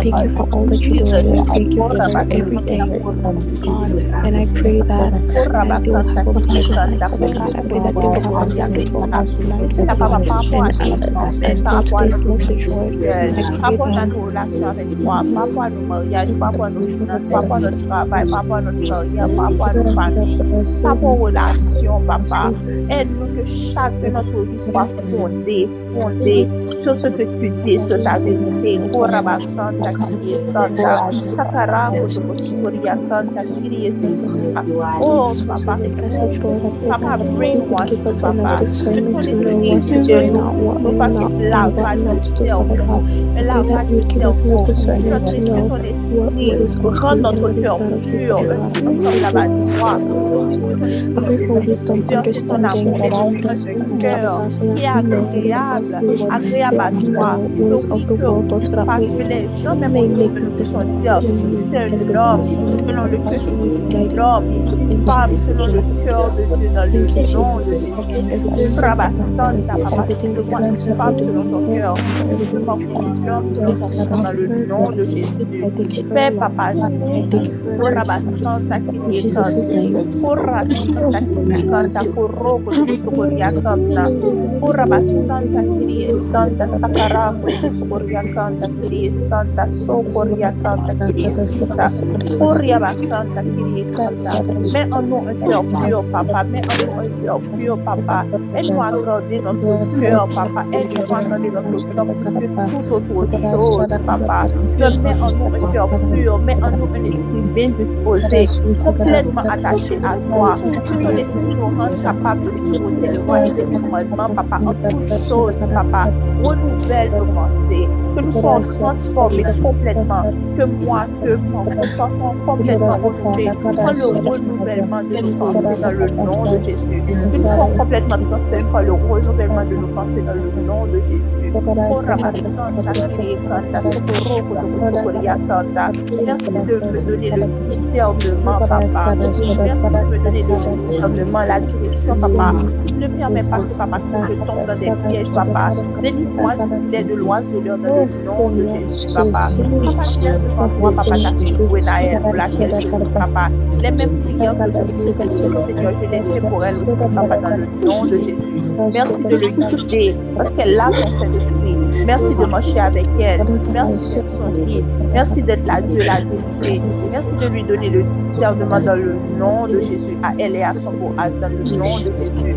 Speaker 10: thank you for all that you do. Thank you for everything. And I pray that I will have a blessed God
Speaker 8: relation, papa. Eh, chaque notre vie soit fondée, fondée sur ce que tu dis, sur ta vérité. Koraba Santa Kyrie Santa, Sakarabo Sokoria Santa Kyrie Santa. Oh, papa, papa, bring one give us another discernment to know what is real, not what is not, and what not to do, Father God. Pray that you would give us enough discernment to know what, is of you and what is not of you, Father God.
Speaker 10: I pray for wisdom, understanding, and all discernment, Father so that we know what is of you, Lord, so that we know what is of the world, Lord, so that we may make the difference between you and the world, Lord. Guide us in Jesus' name. cœur de Dieu dans le nom de Jésus. Rabasson, ta Everything de moi, parle selon ton cœur.
Speaker 8: Je m'en selon ton cœur dans le nom de Jésus. Fais, papa,
Speaker 10: Rabasson, ta Kirikon, Korabasson,
Speaker 8: ta Kirikon, ta Koroko, Koriakon, ta Korabasson, ta Kirikon, ta Sakarako, Koriakon, ta Kirikon, ta Sokoriakon, ta Kirikon, ta Koriabasson, ta Kirikon, ta Mets en nous un cœur pur. Papa mets en nous un cœur pur papa aide-nous à garder notre cœur papa aide-nous à garder notre cœur que toute autre chose papa je mets en nous un cœur pur mets en nous un esprit bien disposé complètement attaché à toi que ton esprit nous rende capable de lois et tes commandements, papa, en toutes choses, papa. Renouvelle nos pensées, que nous soyons transformés complètement, que moi, que moi, nous soyons complètement renouvelés. Prends le renouvellement de nos pensées dans le nom de Jésus. Nous soyons complètement transformés par le renouvellement de nos pensées dans le nom de Jésus. Merci de me donner le discernement, papa. Merci de me donner le discernement, la direction, papa. Ne permets pas que papa je tombe dans des pièges, papa. Délivre-moi du filet de l'oiseleur dans le nom de Jésus, papa. Papa, viens devant toi, papa, ta fille pour laquelle je papa. Les mêmes prières que je Seigneur, je les fais pour elle aussi, papa, dans le nom de Jésus. Merci de le guider, parce qu'elle a ton Saint-Esprit. Merci de marcher avec elle. Merci de son fils. Merci d'être la Dieu, la vérité. Merci de lui donner le discernement dans le nom de Jésus. À elle et à son beau dans le nom de Jésus.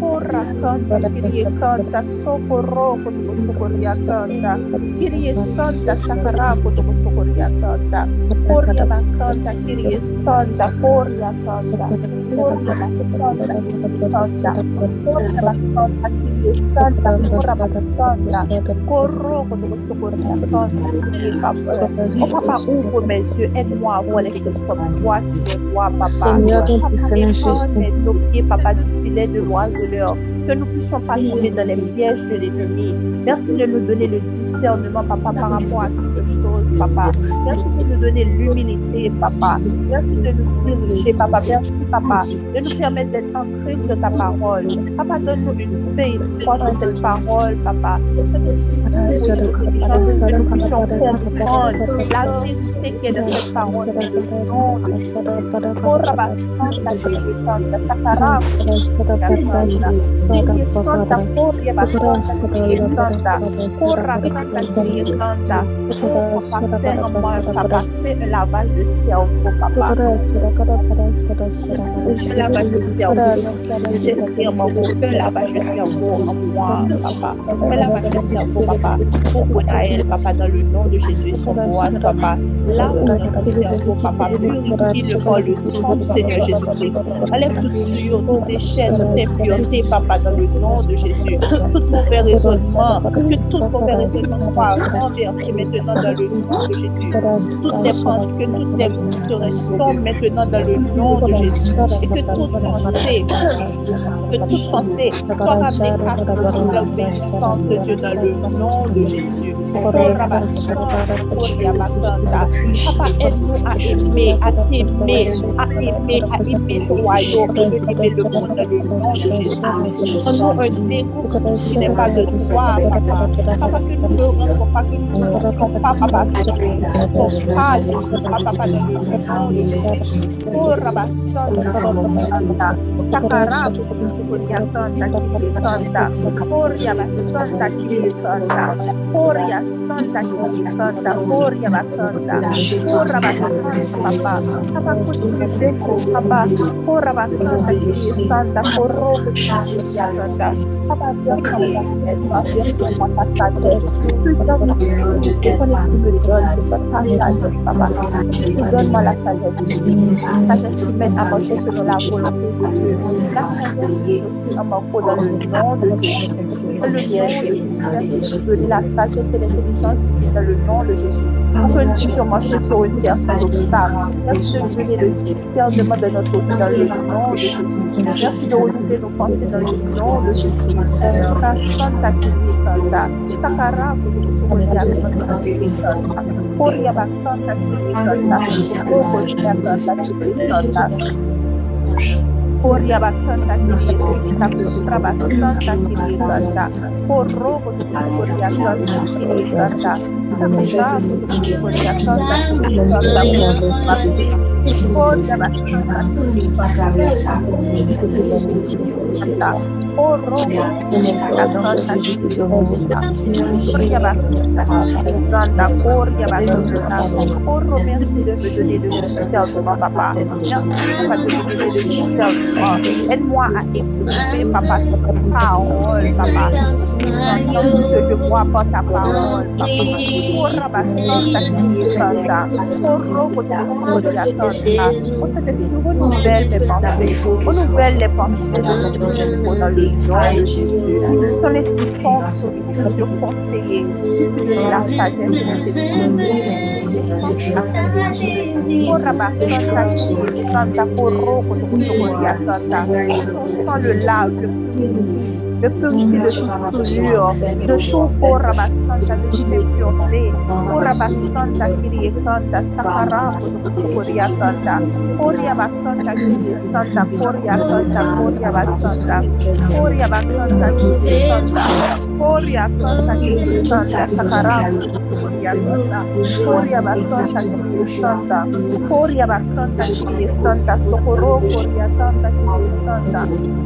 Speaker 8: Kanta, Kiri Kanta, Sokoroko Sokoria Kanta, Kiri Santa, Sakarako Sokoria Kanta, Koria Bakanta, Kiri Santa, Koria Kanta, Koria Bakanta, Kiri Kanta, Koria Bakanta, Kiri Santa, Koria Bakanta, Koroko Sokoria Kanta, Kiri Kanta. Oh papa, ouvre mes yeux, aide-moi à voir les choses comme toi, tu les vois, papa.
Speaker 5: Seigneur, ton
Speaker 8: Papa, nos pieds, papa, du filet de que nous puissions pas tomber dans les pièges de l'ennemi. Merci de nous donner le discernement, papa, par rapport à quelque chose, papa. Merci de nous donner l'humilité, papa. Merci de nous diriger, papa. Merci, papa, de nous permettre d'être ancrés sur ta parole. Papa, donne-nous une paix, une foi de cette parole, papa. Cet esprit de intelligence, que nous puissions comprendre la vérité qui est dans cette parole, dans le nom de Jésus. Oh, Rabba, Santa, Santa, Sakara, Santa, Kiri Santa, Koria, Bakota, Kiri Santa, Kora, Kanta, Kiri Santa. Oh, papa, fais en moi, papa, fais un lavage de cerveau, papa. Un lavage de cerveau. Fais un lavage de cerveau en moi, papa. Un lavage de cerveau, papa. Pour Bonaël, papa, dans le nom de Jésus et son boise, papa. Lave notre cerveau, papa. Purifie-le par le sang du Seigneur Jésus-Christ. Enlève toute souillure, tout déchet, toute impureté, papa, dans le nom de Jésus. Tout mauvais raisonnement, que tout mauvais raisonnement soit renversé maintenant dans le nom de Jésus. Toutes les pensées, que toutes les se restaurent maintenant dans le nom de Jésus. Et que toute pensée, que toute pensée soit ramenée l'obéissance de Dieu dans le nom de Jésus. Oh, oh. Papa, aide-nous à aimer, à t'aimer, à aimer, à aimer le royaume, au lieu d'aimer le monde dans le nom de Jésus. Donne-nous un dégoût qui n'est pas de toi, papa. Papa, que nous ne rentrons pas, que nous ne rentrons pas, papa, esprit me donne, c'est ta sagesse, Papa, Esprit, donne-moi la sagesse, la sagesse qui mène à marcher selon la volonté de Dieu, la sagesse qui est aussi un morceau dans le nom de Jésus. Dans le de la sagesse et l'intelligence divine dans le nom de Jésus. Pour que marcher sur une terre sans obstacle. Merci de donner le discernement de notre vie dans le nom de Jésus. Merci de renouveler nos pensées dans le nom de Jésus. Korea batanta kiri putra batanta kiri tanta porro kutu Korea tanta kiri tanta sambuka kutu Korea tanta kiri tanta Korea batanta kiri tanta O robo Aide-moi à papasok ang paol, papasok ang tutugwa po de notre le conseiller. Qui se donne la sagesse kanta. Ton sang le de purger de toute souillure, de tout corps rabassant de dispersé, pour a ta kiriesanta, sakara, koriasanta, koriabasanta, kiriesanta, koriasanta, koriabasanta, koriabasanta, kiriesanta, koriasanta, kiriesanta, sakara, koriasanta, koriabasanta, a koriabasanta, kiriesanta, sokoro, koriasanta, kiriesanta,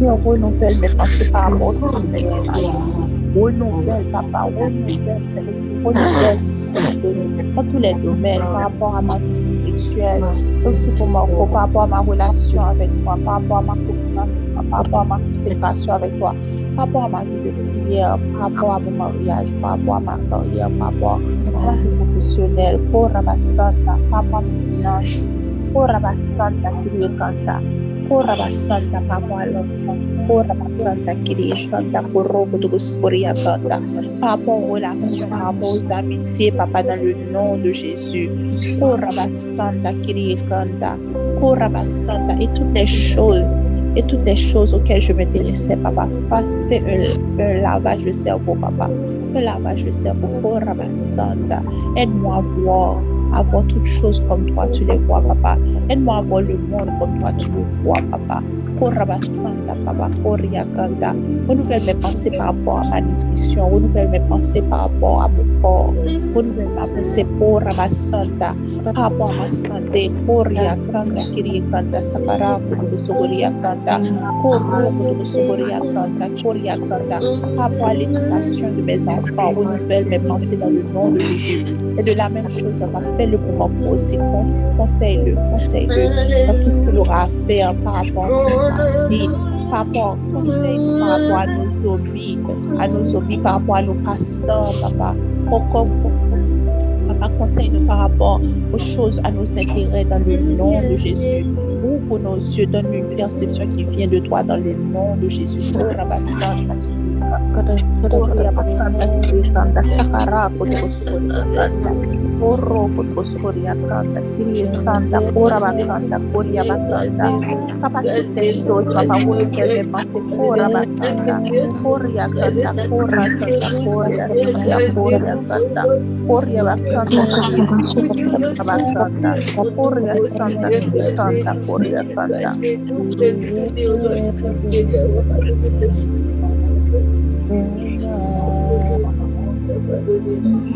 Speaker 8: Meu avô não quer me participar, amor. Hoje não quer, papá. Hoje não quer, Celeste. Hoje não quer. Dans tous les domaines, par rapport à ma vie spirituelle, aussi pour Marco, par rapport à ma relation avec toi, par rapport à ma communion par rapport à ma consécration avec toi, par rapport à ma vie de prière, par rapport à mon mariage, par rapport à ma carrière, par rapport à ma vie professionnelle, pour ma santé, par rapport à mes finances, pour ma santé, qui Ora santa alonso. Ora santa kiri santa korobo de gosporia kanta. Papa relation, papa aux amitiés, papa dans le nom de Jésus. Ora santa kiri kanta. Ora santa et toutes les choses et toutes les choses auxquelles je m'intéressais, papa. Fasse, fais un, un lavage de cerveau, papa. Un lavage de cerveau. Ora santa. Aide-moi à voir à voir toutes choses comme toi tu les vois, papa. Aide-moi à voir le monde comme toi tu le vois, papa. Korabasanda, papa, Koriakanda. Renouvelle mes pensées par rapport à ma nutrition. Renouvelle mes pensées par rapport à mon corps. Renouvelle ma pensée pour Rabasanda, par rapport à ma santé. Koriakanda, Kiriakanda, Sakara, Kudusogoriakanda, Koro, Koriakanda. Par rapport à l'éducation de mes enfants. Renouvelle mes pensées dans le nom de Jésus. Et de la même chose, papa, fais-le pour mon aussi. Conseille-le, conseille-le dans tout ce qu'il aura à faire par rapport à sa vie, par rapport, conseille par rapport à nos hobbies, à nos hobbies, par rapport à nos pasteurs, papa. Papa, conseille-nous par rapport aux choses, à nos intérêts dans le nom de Jésus. Ouvre nos yeux, donne une perception qui vient de toi dans le nom de Jésus. Oh, Oro Kotosoria Kanda, Kiria Santa, Ora Bakanda, Koria Bakanda, Papa Kitendo, Papa Wekele, Mate, Ora Bakanda, Koria Kanda, Ora Kanda, Koria Kanda, Koria Kanda, Koria Bakanda, Koria Bakanda, Koria Santa, Kitanda, Koria Kanda. Thank you.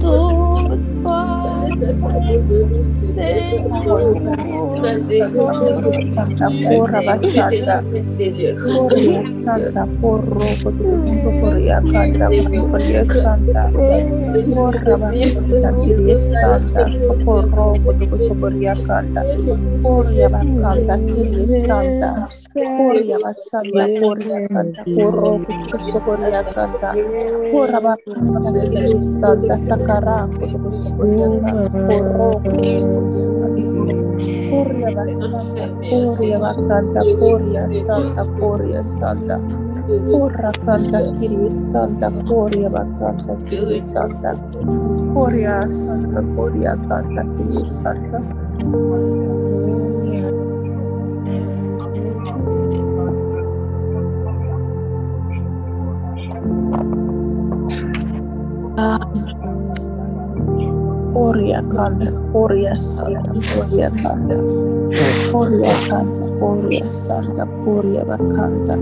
Speaker 8: Tú Santa Sakara, Korea Basanta Korea Bakanda Korea Santa Korea Santa Korea Kanda Kiri Santa Korea Bakanda Kiri Santa Korea Santa Korea Kanda Kiri Santa Korea korjataan, korjaa Santa, korjaa Santa, korjaa Santa, korjaa Santa, korjaa Santa,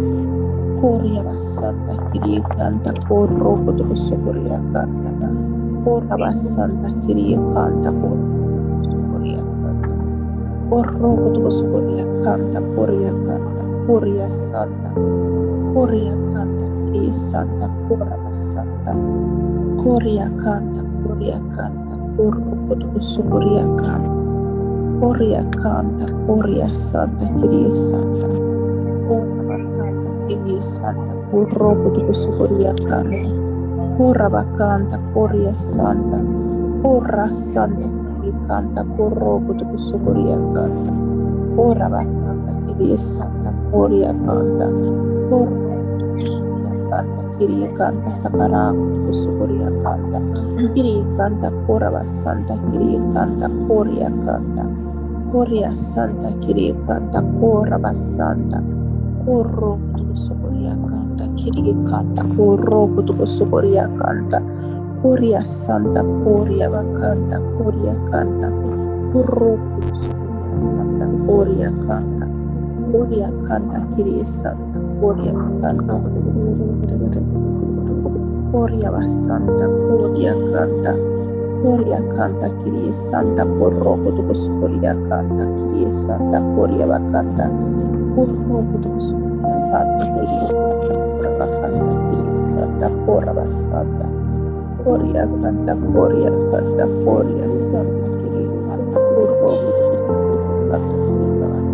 Speaker 8: korjaa Santa, kirjaa Santa, korrokotossa korjaa Santa, korjaa Santa, kirjaa Santa, kanta, Santa, korrokotossa korjaa kanta, korjaa kanta, korjaa Santa, korjaa kanta, kirjaa Santa, korjaa Santa, korjaa kanta, korjaa kanta urkutus kurjakaan. Korjaakaanta korjassanta kirjassanta. Korjaakaanta kirjassanta kurrokutus kurjaakaan. Korvakaanta korjassanta. Korrassanta kirjaakaanta kurrokutus kurjaakaanta. Korvakaanta kirjassanta korjaakaanta. Korrokutus Kanta, Kiri, Kanta, Sakara, Kusukuria Kanta, Kirie Kanta, korava Santa, Kirie Kanta, Kuria Kanta, Kuria Santa, Kirie Kanta, korava Santa, Kurro Kusukuria Kanta, Kiri, Kanta, Kurro Kusukuria Kanta, Koria Santa, Koria Kanta, Koria Kanta, Kurro Kusukuria Kanta, Koria Kanta, Burian kanta kiri santa Korea kanta Boria basanta Boria kanta Korea kanta kiri santa Korea tubus Boria kanta kiri santa Korea bakanta Borroko tubus Boria kanta kiri santa Korea kanta kiri santa Boria basanta Boria kanta Korea kanta Korea santa kiri kanta Korea kanta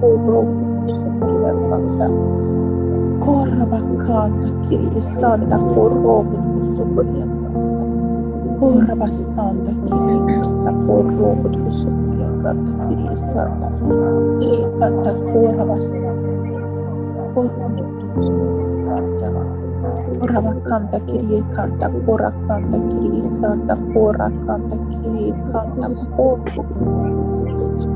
Speaker 8: Santa Corabacanta Kiri Santa Corobut Supurianta Corabasanta Kiri Santa Corobut Supurianta Kiri Santa Kiri Canta Corabasanta Corobut Supurianta Corabacanta Kiri Canta Coracanta Kiri Santa Coracanta Kiri
Speaker 6: Canta Corobut Supurianta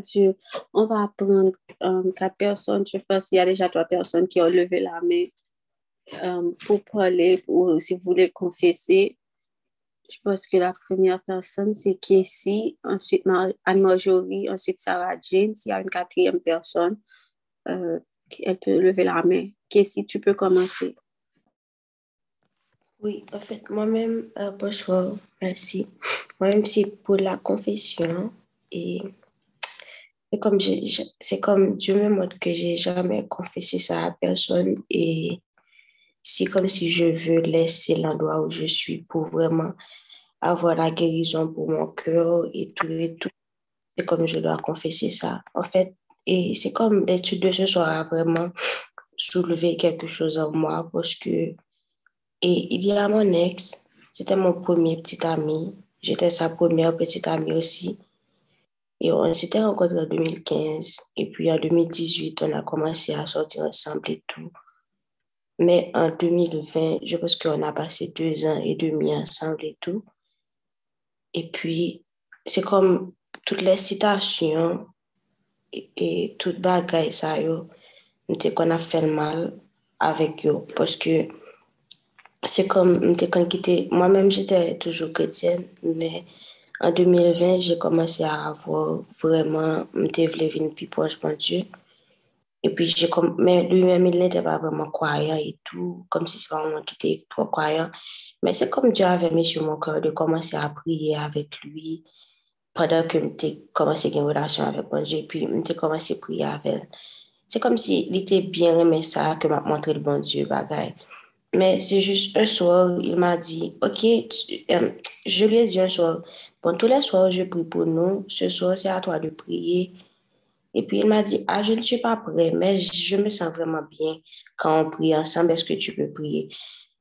Speaker 6: Dieu. On va prendre quatre personnes. Je pense qu'il y a déjà trois personnes qui ont levé la main. euh, pour parler, ou si vous voulez confesser, je pense que la première personne, c'est Casey, ensuite Anne-Marjorie, ensuite Sarah Jane. S'il y a une quatrième personne, euh, elle peut lever la main. Casey, tu peux commencer.
Speaker 11: Oui, en fait, moi-même, euh, bonsoir, merci. Moi-même, c'est pour la confession et c'est comme, c'est comme Dieu me montre que j'ai jamais confessé ça à personne et c'est comme si je veux laisser l'endroit où je suis pour vraiment avoir la guérison pour mon cœur et tout et tout. C'est comme je dois confesser ça. En fait, et c'est comme l'étude de ce soir a vraiment soulevé quelque chose en moi parce que, et il y a mon ex, c'était mon premier petit ami. J'étais sa première petite amie aussi. Et on s'était rencontrés en 2015. Et puis en 2018, on a commencé à sortir ensemble et tout. Mais en 2020, je pense qu'on a passé deux ans et demi ensemble et tout. Et puis, c'est comme toutes les citations et, et toutes bagaille ça, yo, qu'on a fait le mal avec eux. Parce que c'est comme, moi-même, j'étais toujours chrétienne, mais en 2020, j'ai commencé à avoir vraiment, je voulais venir plus proche de Dieu. Et puis, j'ai comme, mais lui-même, il n'était pas vraiment croyant et tout, comme si c'était vraiment qui était trop croyant. Mais c'est comme Dieu avait mis sur mon cœur de commencer à prier avec lui pendant que j'ai commencé une relation avec mon Dieu. Et puis, j'ai commencé à prier avec. C'est comme si il était bien aimé ça que m'a montré le bon Dieu, bagaille. Mais c'est juste un soir, il m'a dit, OK, euh, je lui ai dit un soir, bon, tous les soirs, je prie pour nous. Ce soir, c'est à toi de prier. Et puis il m'a dit, ah, je ne suis pas prêt, mais je me sens vraiment bien quand on prie ensemble. Est-ce que tu peux prier?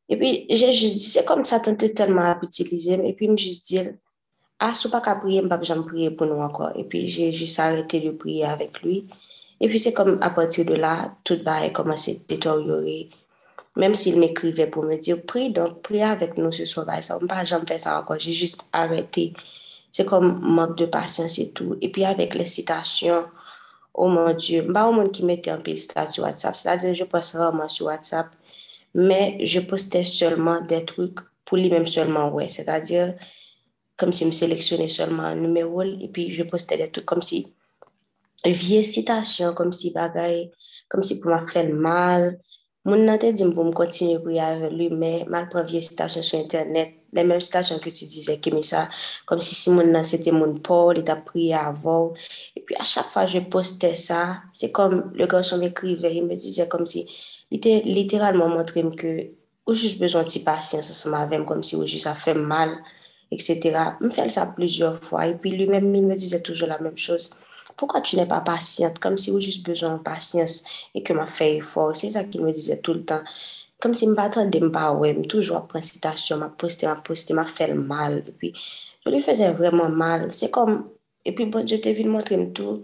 Speaker 11: Et puis j'ai juste dit, c'est comme ça, tenté tellement à utiliser. Et puis il m'a juste dit, ah, si pas qu'à prier, je vais pas prier pour nous encore. Et puis j'ai juste arrêté de prier avec lui. Et puis c'est comme à partir de là, tout a commencé à détériorer. Même s'il m'écrivait pour me dire, prie, donc prie avec nous ce soir. Ça, je ne vais jamais faire ça encore. J'ai juste arrêté. C'est comme manque de patience et tout. Et puis avec les citations, oh mon Dieu, pas au monde qui mettait un peu sur WhatsApp. C'est-à-dire, je poste rarement sur WhatsApp, mais je postais seulement des trucs pour lui-même seulement, ouais. C'est-à-dire, comme si me sélectionnais seulement un numéro, et puis je postais des trucs comme si, vieille citation, comme si bagaille, comme si pour m'a fait mal. Mon nan te me continuer pour avec lui, mais mal prend vieille citation sur Internet, les mêmes citations que tu disais, ça, comme si si mon c'était mon Paul, il t'a prié avant. Et puis à chaque fois que je postais ça, c'est comme le garçon m'écrivait, il me disait comme si, il était littéralement montré que, ou juste besoin de patience, ça m'avait comme si, ou juste ça fait mal, etc. Je me fait ça plusieurs fois. Et puis lui-même, il me disait toujours la même chose pourquoi tu n'es pas patiente, comme si vous juste besoin de patience et que m'a fait effort? C'est ça qu'il me disait tout le temps. Comme si je pas, ouais, toujours après citation, m'a posté, m'a posté, m'a fait mal. Puis, je lui faisais vraiment mal. C'est comme, et puis bon, je t'ai vu montrer tout.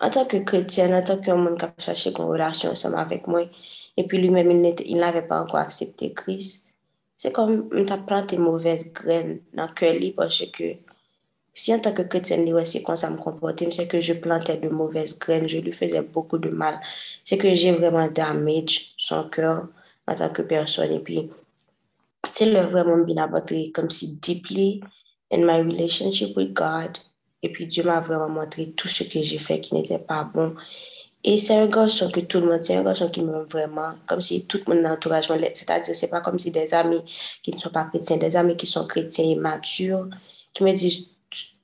Speaker 11: En tant que chrétienne, en tant qu'un monde qui a cherché une relation ensemble avec moi, et puis lui-même, il n'avait pas encore accepté Christ. C'est comme, tu as planté mauvaises graines dans le cœur parce que si en tant que chrétienne, c'est comme ça me comporter, c'est que je plantais de mauvaises graines, je lui faisais beaucoup de mal. C'est que j'ai vraiment damage son cœur en tant que personne. Et puis, c'est le vraiment bien montré comme si deeply in my relationship with God. Et puis, Dieu m'a vraiment montré tout ce que j'ai fait qui n'était pas bon. Et c'est un garçon que tout le monde, c'est un garçon qui m'aime vraiment, comme si tout mon entourage, c'est-à-dire, c'est pas comme si des amis qui ne sont pas chrétiens, des amis qui sont chrétiens et matures, qui me disent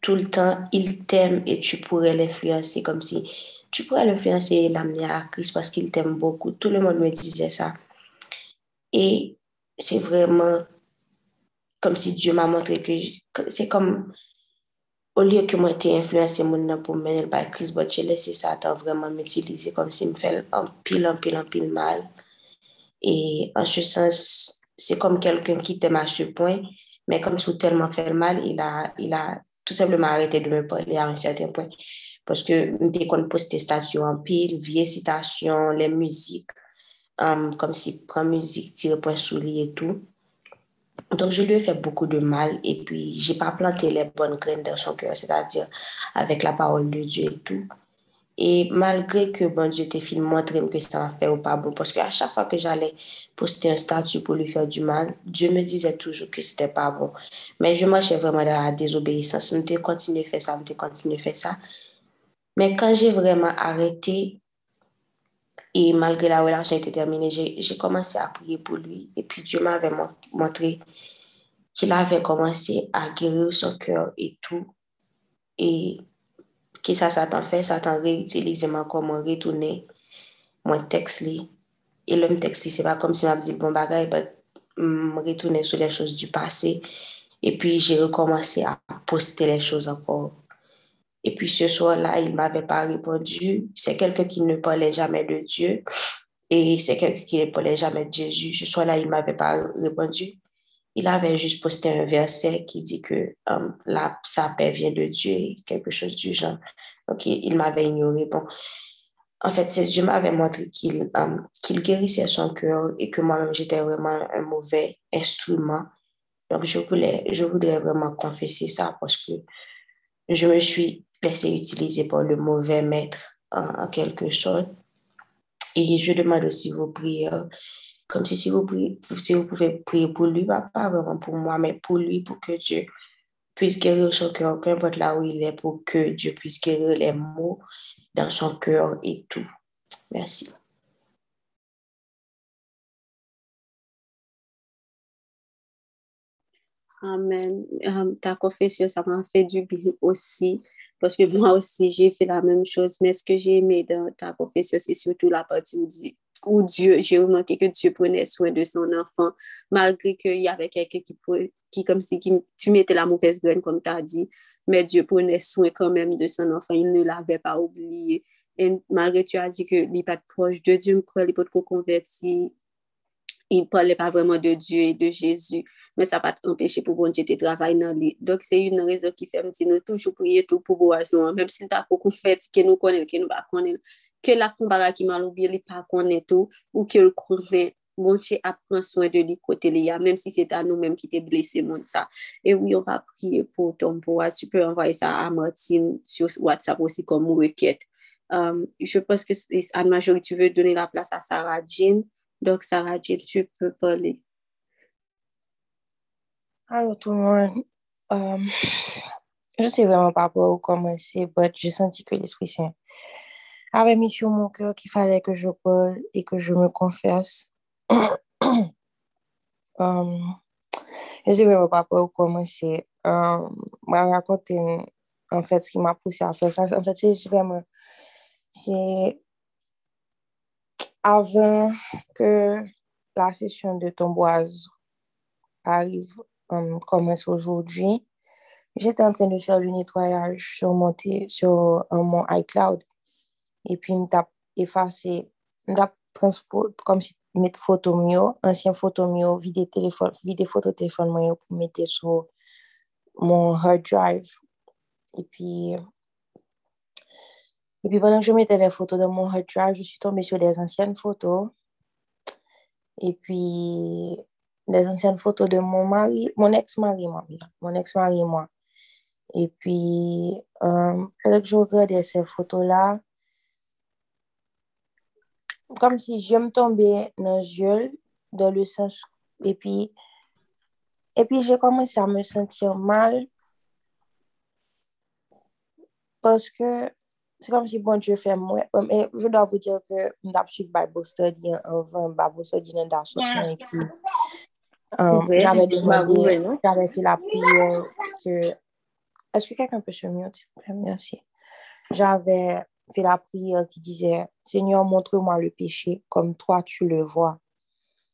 Speaker 11: tout le temps, il t'aime et tu pourrais l'influencer comme si tu pourrais l'influencer et l'amener à Christ parce qu'il t'aime beaucoup. Tout le monde me disait ça. Et c'est vraiment comme si Dieu m'a montré que c'est comme au lieu que moi t'ai influencé mon pour mener par Christ, mais j'ai laissé Satan vraiment m'utiliser comme s'il me fait un pile, un pile, un pile mal. Et en ce sens, c'est comme quelqu'un qui t'aime à ce point, mais comme si tellement fait le mal, il a, il a tout simplement arrêté de me parler à un certain point. Parce que dès qu'on poste des statuts en pile, vieilles citations, les musiques, um, comme si prend musique, tire point sous lit et tout. Donc, je lui ai fait beaucoup de mal et puis, j'ai pas planté les bonnes graines dans son cœur, c'est-à-dire avec la parole de Dieu et tout. Et malgré que bon Dieu t'ait fait montrer que ça m'a fait ou pas bon, parce qu'à chaque fois que j'allais poster un statut pour lui faire du mal, Dieu me disait toujours que c'était pas bon. Mais je marchais vraiment dans la désobéissance. Je me continué à faire ça, je continué à faire ça. Mais quand j'ai vraiment arrêté, et malgré la relation était terminée, j'ai commencé à prier pour lui. Et puis Dieu m'avait montré qu'il avait commencé à guérir son cœur et tout. Et que ça, Satan fait, Satan réutilise moi comment retourner mon texte. Et le texte, c'est pas comme si m'a dit bon bagage, me retourner sur les choses du passé. Et puis j'ai recommencé à poster les choses encore. Et puis ce soir-là, il ne m'avait pas répondu. C'est quelqu'un qui ne parlait jamais de Dieu. Et c'est quelqu'un qui ne parlait jamais de Jésus. Ce soir-là, il ne m'avait pas répondu. Il avait juste posté un verset qui dit que um, la, sa paix vient de Dieu quelque chose du genre. Donc, il, m'avait ignoré. Bon, en fait, Dieu m'avait montré qu'il um, guérissait son cœur et que moi-même, j'étais vraiment un mauvais instrument. Donc, je voulais, je voudrais vraiment confesser ça parce que je me suis laissé utiliser par le mauvais maître en, quelque sorte. Et je demande aussi vos prières, comme si, si, vous, si vous pouvez prier pour lui, pas, vraiment pour moi, mais pour lui, pour que Dieu puisse guérir son cœur, peu importe là où il est, pour que Dieu puisse guérir les mots dans son cœur et tout. Merci.
Speaker 6: Amen. Euh, ta confession, ça m'a fait du bien aussi. Parce que moi aussi, j'ai fait la même chose. Mais ce que j'ai aimé dans ta confession, c'est surtout la partie où, Dieu, j'ai remarqué que Dieu prenait soin de son enfant, malgré qu'il y avait quelqu'un qui, qui, comme si tu mettais la mauvaise graine, comme tu as dit. Mais Dieu prenait soin quand même de son enfant. Il ne l'avait pas oublié. Et malgré tu as dit que n'est pas proche de Dieu, il n'est pas converti. Il ne parlait pas vraiment de Dieu et de Jésus men sa pat empeshe pou bon jete travay nan li. Dok se yon rezo ki fem ti nou toujou priye tou pou bo as nou, menm si ta pou kou fet ke nou konen, ke nou ba konen, ke la foun baga ki malou biye li pa konen tou, ou ke l konen, bon jete ap pran soen de li kote li ya, menm si se ta nou menm ki te blese moun sa. E ou yon va priye pou ton bo as, tu pe envaye sa a Martine sur WhatsApp osi kon mou reket. Um, euh, je pense que Anne-Majorie, tu veux donner la place à Sarah Jean. Donc, Sarah Jean, tu peux parler.
Speaker 12: Allô tout le monde. Euh, je sais vraiment pas par où commencer, mais j'ai senti que l'Esprit Saint avait mis sur mon cœur qu'il fallait que je parle et que je me confesse. euh, je ne sais vraiment pas par où commencer. Euh, m'a raconté en fait ce qui m'a poussé à faire ça. En fait, c'est vraiment... C'est avant que la session de tomboise arrive commence aujourd'hui, j'étais en train de faire le nettoyage sur mon, sur, um, mon iCloud. Et puis, je effacé, je comme si mettre photo mieux, ancien photo mieux, vidéo téléphone, vidéo photo téléphone mieux pour mettre sur mon hard drive. Et puis, et puis pendant que je mettais les photos dans mon hard drive, je suis tombée sur des anciennes photos. Et puis, des anciennes photos de mon mari, mon ex-mari, moi, mon ex-mari, moi. Et puis, euh, pendant que je regardais ces photos-là, comme si je me tombais dans le jeu, dans le sens. Et puis, et puis j'ai commencé à me sentir mal parce que c'est comme si bon Dieu fait moi. Euh, mais je dois vous dire que je suis Bible study en 20, Bible study dans euh, j'avais demandé, j'avais fait la prière que... Est-ce que quelqu'un peut se mute, s'il vous plaît? Merci. J'avais fait la prière qui disait, Seigneur, montre-moi le péché comme toi tu le vois.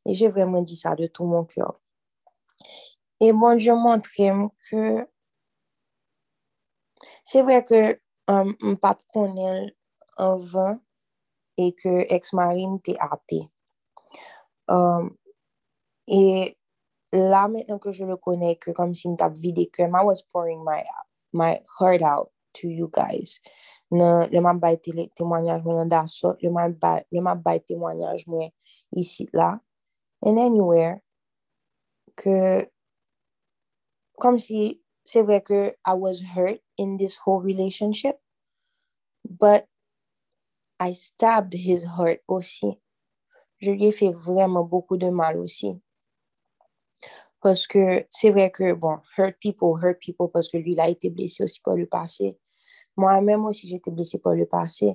Speaker 12: Et j'ai vraiment dit ça de tout mon cœur. Et bon, je montrais que c'est vrai que um, euh, pas connaît un vin et que ex-mari m'était athée. Um, et la maintenant que je le connais, que comme si m'tap vide krem, I was pouring my, my heart out to you guys. Nan, le leman bay temwanyaj mwen nan daso, leman bay, bay temwanyaj mwen isi la, and anywhere, que, kom si, se vre ke I was hurt in this whole relationship, but, I stabbed his heart osi. Je li fe vreman beaucoup de mal osi. Parce que c'est vrai que, bon, hurt people, hurt people, parce que lui, il a été blessé aussi par le passé. Moi-même aussi, j'ai été blessée par le passé.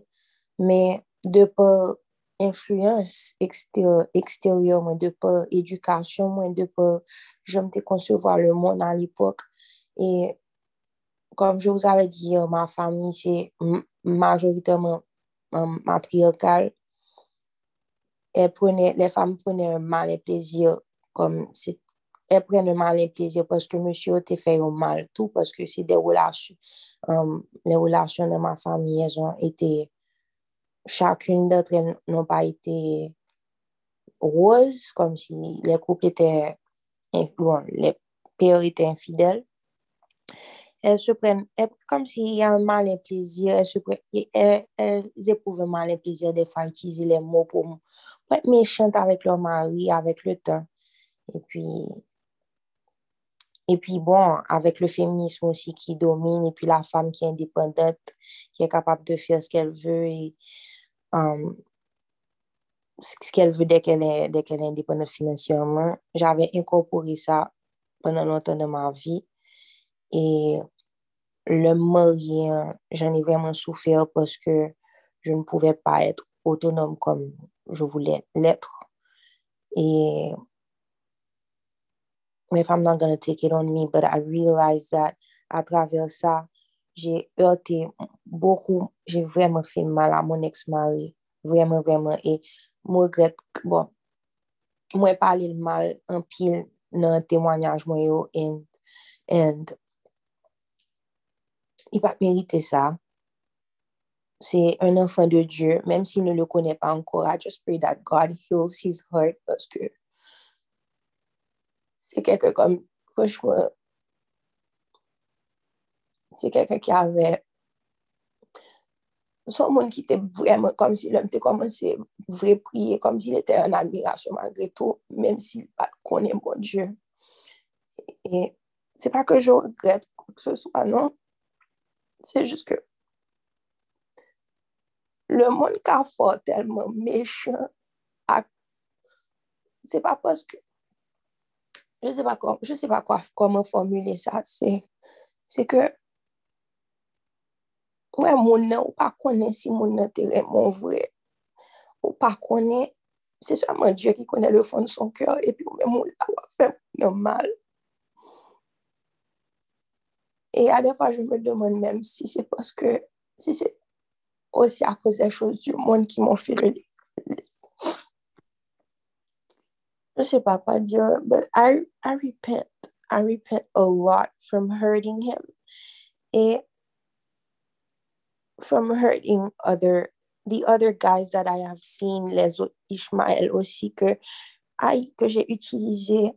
Speaker 12: Mais de par influence extérieure, de par éducation, de par je me concevoir le monde à l'époque. Et comme je vous avais dit, ma famille, c'est majoritairement matriarcal. les femmes prenaient mal et plaisir comme elles prennent un mal et plaisir parce que monsieur te fait un mal tout parce que c'est des relations les relations de ma famille elles ont été chacune d'entre elles n'ont pas été roses comme si les couples étaient bon, les pères étaient infidèles elles se prennent, comme s'il y a un mal et plaisir, elles, se prennent, elles, éprouvent mal et plaisir des fois utiliser les mots pour, pour, être méchantes avec leur mari, avec le temps. Et puis, et puis bon, avec le féminisme aussi qui domine, et puis la femme qui est indépendante, qui est capable de faire ce qu'elle veut, et um, ce qu'elle veut dès qu'elle est, qu'elle est indépendante financièrement. J'avais incorporé ça pendant longtemps de ma vie. Et le marié, j'en ai vraiment souffert parce que je ne pouvais pas être autonome comme je voulais l'être. Et if I'm not going to take it on me, but I realized that à travers ça, j'ai heurté beaucoup, j'ai vraiment fait mal à mon ex-mari, vraiment, vraiment, et moi regrette, bon, moi parler mal en pile dans le témoignage, moi, yo, and, and, il pas mérité ça. C'est un enfant de Dieu, même s'il ne le connaît pas encore. I just pray that God heals his heart parce que c'est quelqu'un comme, franchement, c'est quelqu'un qui avait son monde qui était vraiment comme s'il avait commencé à prier, comme s'il était en admiration malgré tout, même s'il connaît mon Dieu. Et c'est pas que je regrette quoi que ce soit, non. C'est juste que le monde qui a fort tellement méchant, c'est pas parce que je sais pas comment, je sais pas quoi, comment formuler ça. C'est que ouais, moun nan ou pas connaît si moun nan te mon vrai. Ou pas connaît, c'est seulement Dieu qui connaît le fond de son cœur et puis même moun la fait mal. Et à des fois, je me demande même si c'est parce que, si c'est aussi à cause des choses du monde qui m'ont fait le Je sais pas quoi dire, but I, I repent. I repent a lot from hurting him. Et from hurting other, the other guys that I have seen, les autres Ishmael aussi, que, que j'ai utilisé,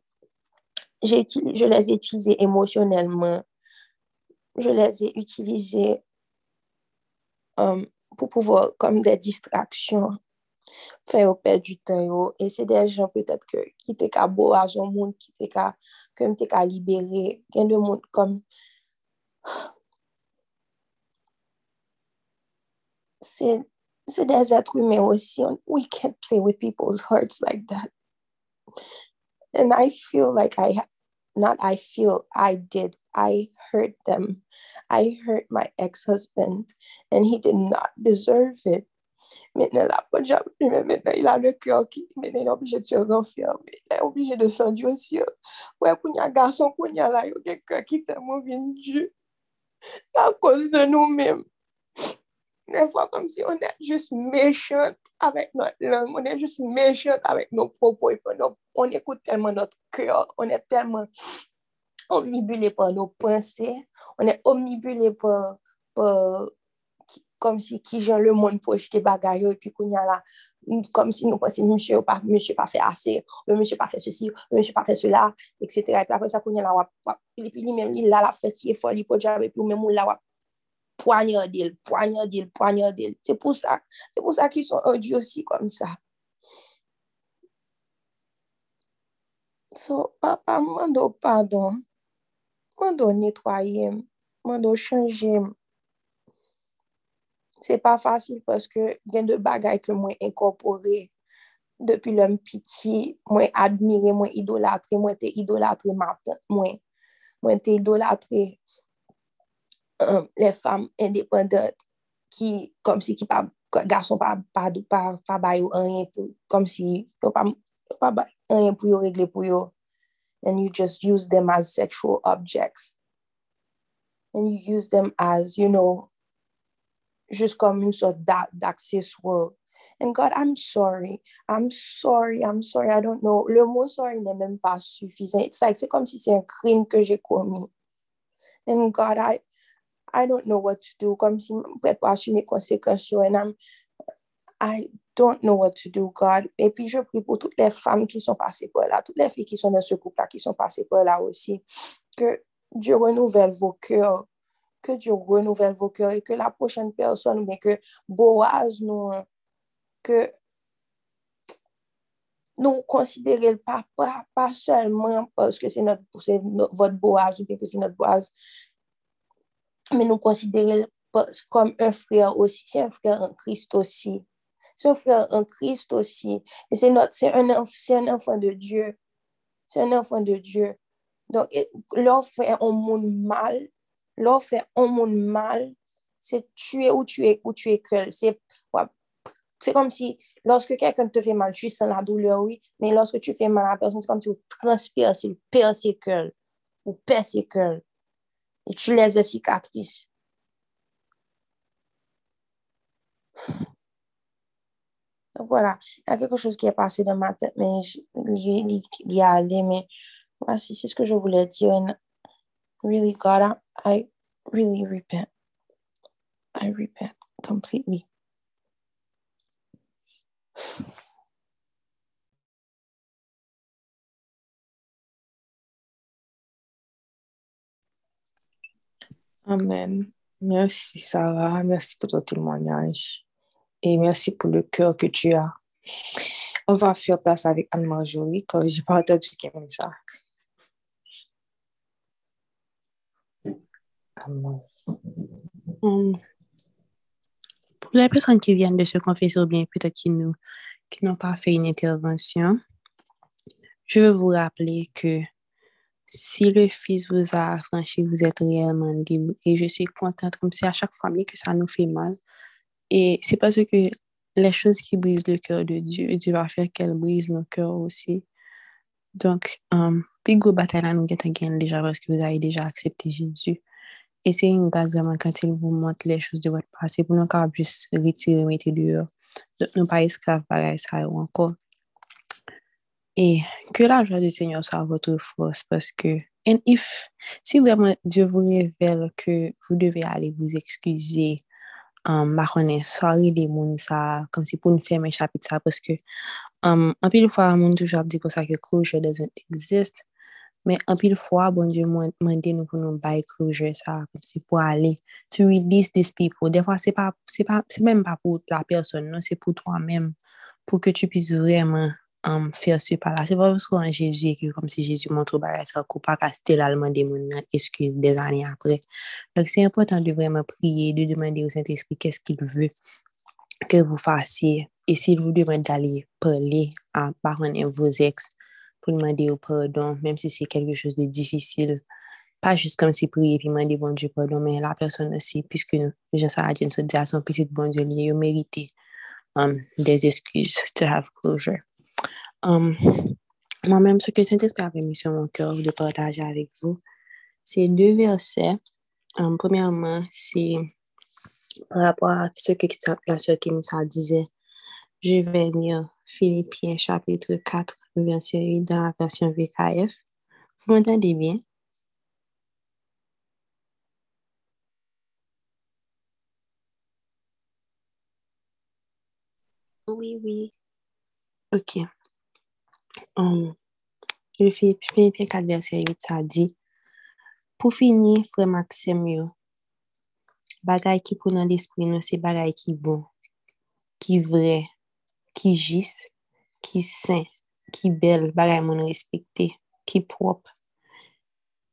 Speaker 12: j'ai utilisé, je les ai utilisés émotionnellement je les ai utilisés um, pour pouvoir, comme des distractions, fè yo pèd du tan yo, e se de jan pètèt ke ki te ka bo a zon moun, ki te ka, kem te ka libere, gen de moun kom, se, se de zet osi, we can't play with people's hearts like that. And I feel like I, not I feel, I did I hurt them. I hurt my ex husband, and he did not deserve it. Menen la pot jam, menen il a le kyo ki, menen il oblije de se renferme, il a oblije de san diyo si yo. Ouè koun ya gason, koun ya la yo gen kyo ki temon vin diyo. Sa kous de nou menm. Nè fwa kom si on è jous mechant avèk not lang, on è jous mechant avèk nou propos, on ekout telman not kyo, on è telman omnibulé par nou pensè, on è omnibulé par, par kom si ki jan le moun projete bagay yo, epi koun ya la, kom si nou konsi, monsye ou pa, monsye pa fe ase, monsye pa fe sosi, monsye pa fe sola, etc. Epi apre sa koun ya la wap, wap, li pi li men li la la feti e foli po jab, epi ou men mou la wap, poanyan del, poanyan del, poanyan del. Se pou sa, se pou sa ki son odi osi kom sa. So, papa, mando pardon, mando netwayem, mando chanjem, Se pa fasil paske gen de bagay ke mwen inkorpore depi lèm piti, mwen admire, mwen idolatre, mwen te idolatre mwen. Mwen te idolatre um, le fam indépendante ki kom si ki pa, gason pa, pa, pa, pa bayou anyen pou, kom si yo pa, yo pa bayou anyen pou yo regle pou yo. And you just use them as sexual objects. And you use them as, you know, just comme une sorte d'accessoire. And God, I'm sorry. I'm sorry. I'm sorry. I don't know. Le mot sorry n'est même pas suffisant. It's like, C'est comme si c'est un crime que j'ai commis. And God, I, I don't know what to do. Comme si je ne pouvais pas assumer conséquences. And I'm, I don't know what to do, God. Et puis, je prie pour toutes les femmes qui sont passées par là, toutes les filles qui sont dans ce couple-là, qui sont passées par là aussi, que Dieu renouvelle vos cœurs Que Dieu renouvelle vos cœurs et que la prochaine personne, mais que Boaz nous que nous considérons pas, pas, pas seulement parce que c'est notre, votre boaz ou bien que c'est notre boaz, mais nous considérons comme un frère aussi, c'est un frère en Christ aussi. C'est un frère en Christ aussi. Et c'est un, un enfant de Dieu. C'est un enfant de Dieu. Donc, leur fait un monde mal, leur fait un monde mal, c'est tuer ou tuer ou tuer que c'est c'est comme si lorsque quelqu'un te fait mal, tu sens la douleur, oui, mais lorsque tu fais mal à la personne, c'est comme si tu transpires, tu perds ses cœurs, ou perds ses cœurs, et tu laisses des cicatrices. Donc voilà, il y a quelque chose qui est passé dans ma tête, mais il y a allé, mais voici, c'est ce que je voulais dire. Really, God, I really repent. I repent completely.
Speaker 13: Amen. Merci Sarah, merci pour ton témoignage et merci pour le cœur que tu as. On va faire place avec Anne-Marjorie, quand j'ai pas entendu comme ça.
Speaker 7: Um, pour les personnes qui viennent de se confesser ou bien peut-être qui n'ont pas fait une intervention, je veux vous rappeler que si le Fils vous a affranchi, vous êtes réellement libre. Et je suis contente, comme c'est à chaque fois que ça nous fait mal. Et c'est parce que les choses qui brisent le cœur de Dieu, Dieu va faire qu'elles brisent nos cœurs aussi. Donc, um, puis go nous avons déjà parce que vous avez déjà accepté Jésus. Eseye yon gaz yaman kantil pou mwant le chouz de wot pase pou nou ka abjus ritire meti diyo. Nou pa esklav bagay sa yo anko. E ke la jwa de senyon sa votre fos paske and if, si vreman Diyo vou revel ke vou deve ale vous ekskuze um, ma konen soari de moun sa kom si pou nou ferme chapit sa paske um, anpil fwa moun toujwa ap di kon sa ke closure doesn't exist Mais un pile fois, bon Dieu m'a demandé nous pour nous bailler closure ça, c'est pour aller to release these people. Des fois, c'est pas, c'est pas, c'est même pas pour la personne, non, c'est pour toi-même, pour que tu puisses vraiment um, faire ce pas là. C'est pas parce qu'en Jésus que comme si Jésus montre bah, ça qu'on pas casser l'allemand des mon excuse des années après. Donc c'est important de vraiment prier, de demander au Saint-Esprit qu'est-ce qu'il veut que vous fassiez. Et s'il vous demande d'aller parler à parents et vos ex pour demander au pardon, même si c'est quelque chose de difficile, pas juste comme si prier puis demander bon Dieu pardon, mais la personne aussi, puisque je Dieu se dit à son petit bon Dieu, il mérité um, des excuses to have closure. Um, Moi-même, ce que Saint-Esprit a mis sur mon cœur de partager avec vous, c'est deux versets. Um, premièrement, c'est par rapport à ce que la sœur Kémissa disait. Je vais lire Philippiens chapitre 4, verset 8 dans la version VKF. Vous m'entendez bien?
Speaker 6: Oui, oui.
Speaker 7: Ok. Um, le Philippiens 4, verset 8, ça dit, Pour finir, frère Maxime, yo, bagay ki pou nan l'esprit nou, se bagay ki bon, ki vre, ki jis, ki sen, ki bel, bagay moun respekte, ki prop,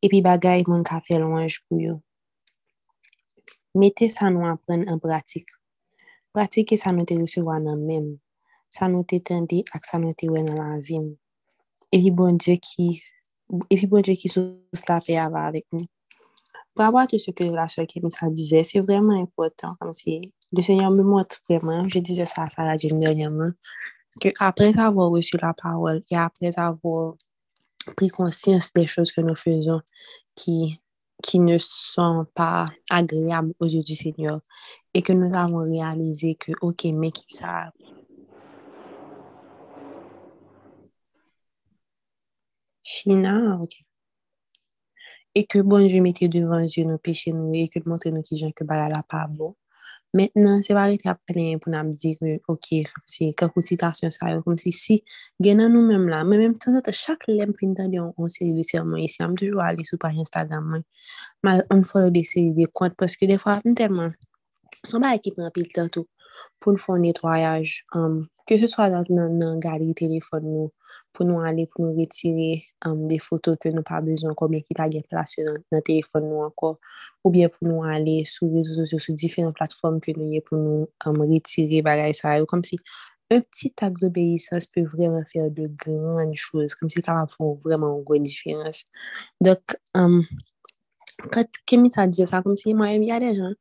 Speaker 7: epi bagay moun ka fe louange pou yo. Mete sa nou apren an pratik, pratike sa nou te resewa nan men, sa nou te tende ak sa nou te wè nan la vim. Epi bon Diyo ki, bon ki sou slape ava avèk nou. Pra wè tout se ke la sò Kemi sa dize, se vreman impotant, kom si, le Seigneur me montre vreman, je dize sa a Sarah Jane dernyaman, ke avò wè su la parol, e apres avò pris conscience des choses que nous faisons qui, qui ne sont pas agréables aux yeux du Seigneur et que nous avons réalisé que, ok, mais qui ça... China, ok. Et que bon Dieu mettait devant Dieu nos péchés nous et que montrer nous qui gens que bah là pas bon. Mètnen, se va rete ap plen pou nan ap di ke, ok, si, kakou sitasyon sa yo, kom si si, genan nou mèm la, mèm mèm tan zate, chak lèm fin tan di an seri de sermon yisi, am toujou ale sou page Instagram mwen, mal unfollow de seri de kont, paske defwa, mèm telman, son ba ekip mwen apil tan tou, pou nou fon netwayaj, ke se swa nan gari telefon nou, pou nou ale pou nou retire de foto ke nou pa bezon konmen ki ta gen plasyon nan telefon nou anko, ou bien pou nou ale sou rezo sosyo sou diferent platform ke nou ye pou nou retire bagay sa yo, kom si un pti tak d'obeysans pe vreman fèr de gran chouz, kom si ka va fon vreman gwen diferans. Dok, am, Kat kemi sa diyo sa, kom si mwen y a de jan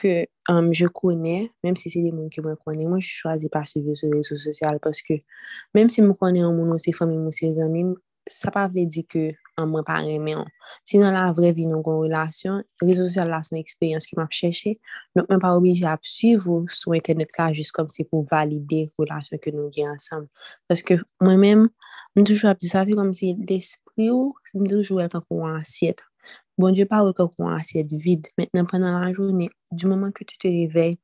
Speaker 7: ke um, je kone, menm si se de moun ki mwen kone, mwen chwazi pa suvi sou reso sosyal, paske menm si mwen kone an moun ou se fami moun se zanmim, sa pa vle di ke an mwen pa reme an. Si nan la vre vi nou kon relasyon, reso sosyal la son eksperyans ki mwen ap chèche, nou mwen pa obije ap suivou sou internet la jist kom se pou valide relasyon ke nou gen ansam. Paske mwen menm, mwen toujou ap di sa, se kom se l'espri ou, mwen toujou ap akou ansiyet. Bon Dieu parle que qu'on assiette vide. Maintenant, pendant la journée, du moment que tu te réveilles,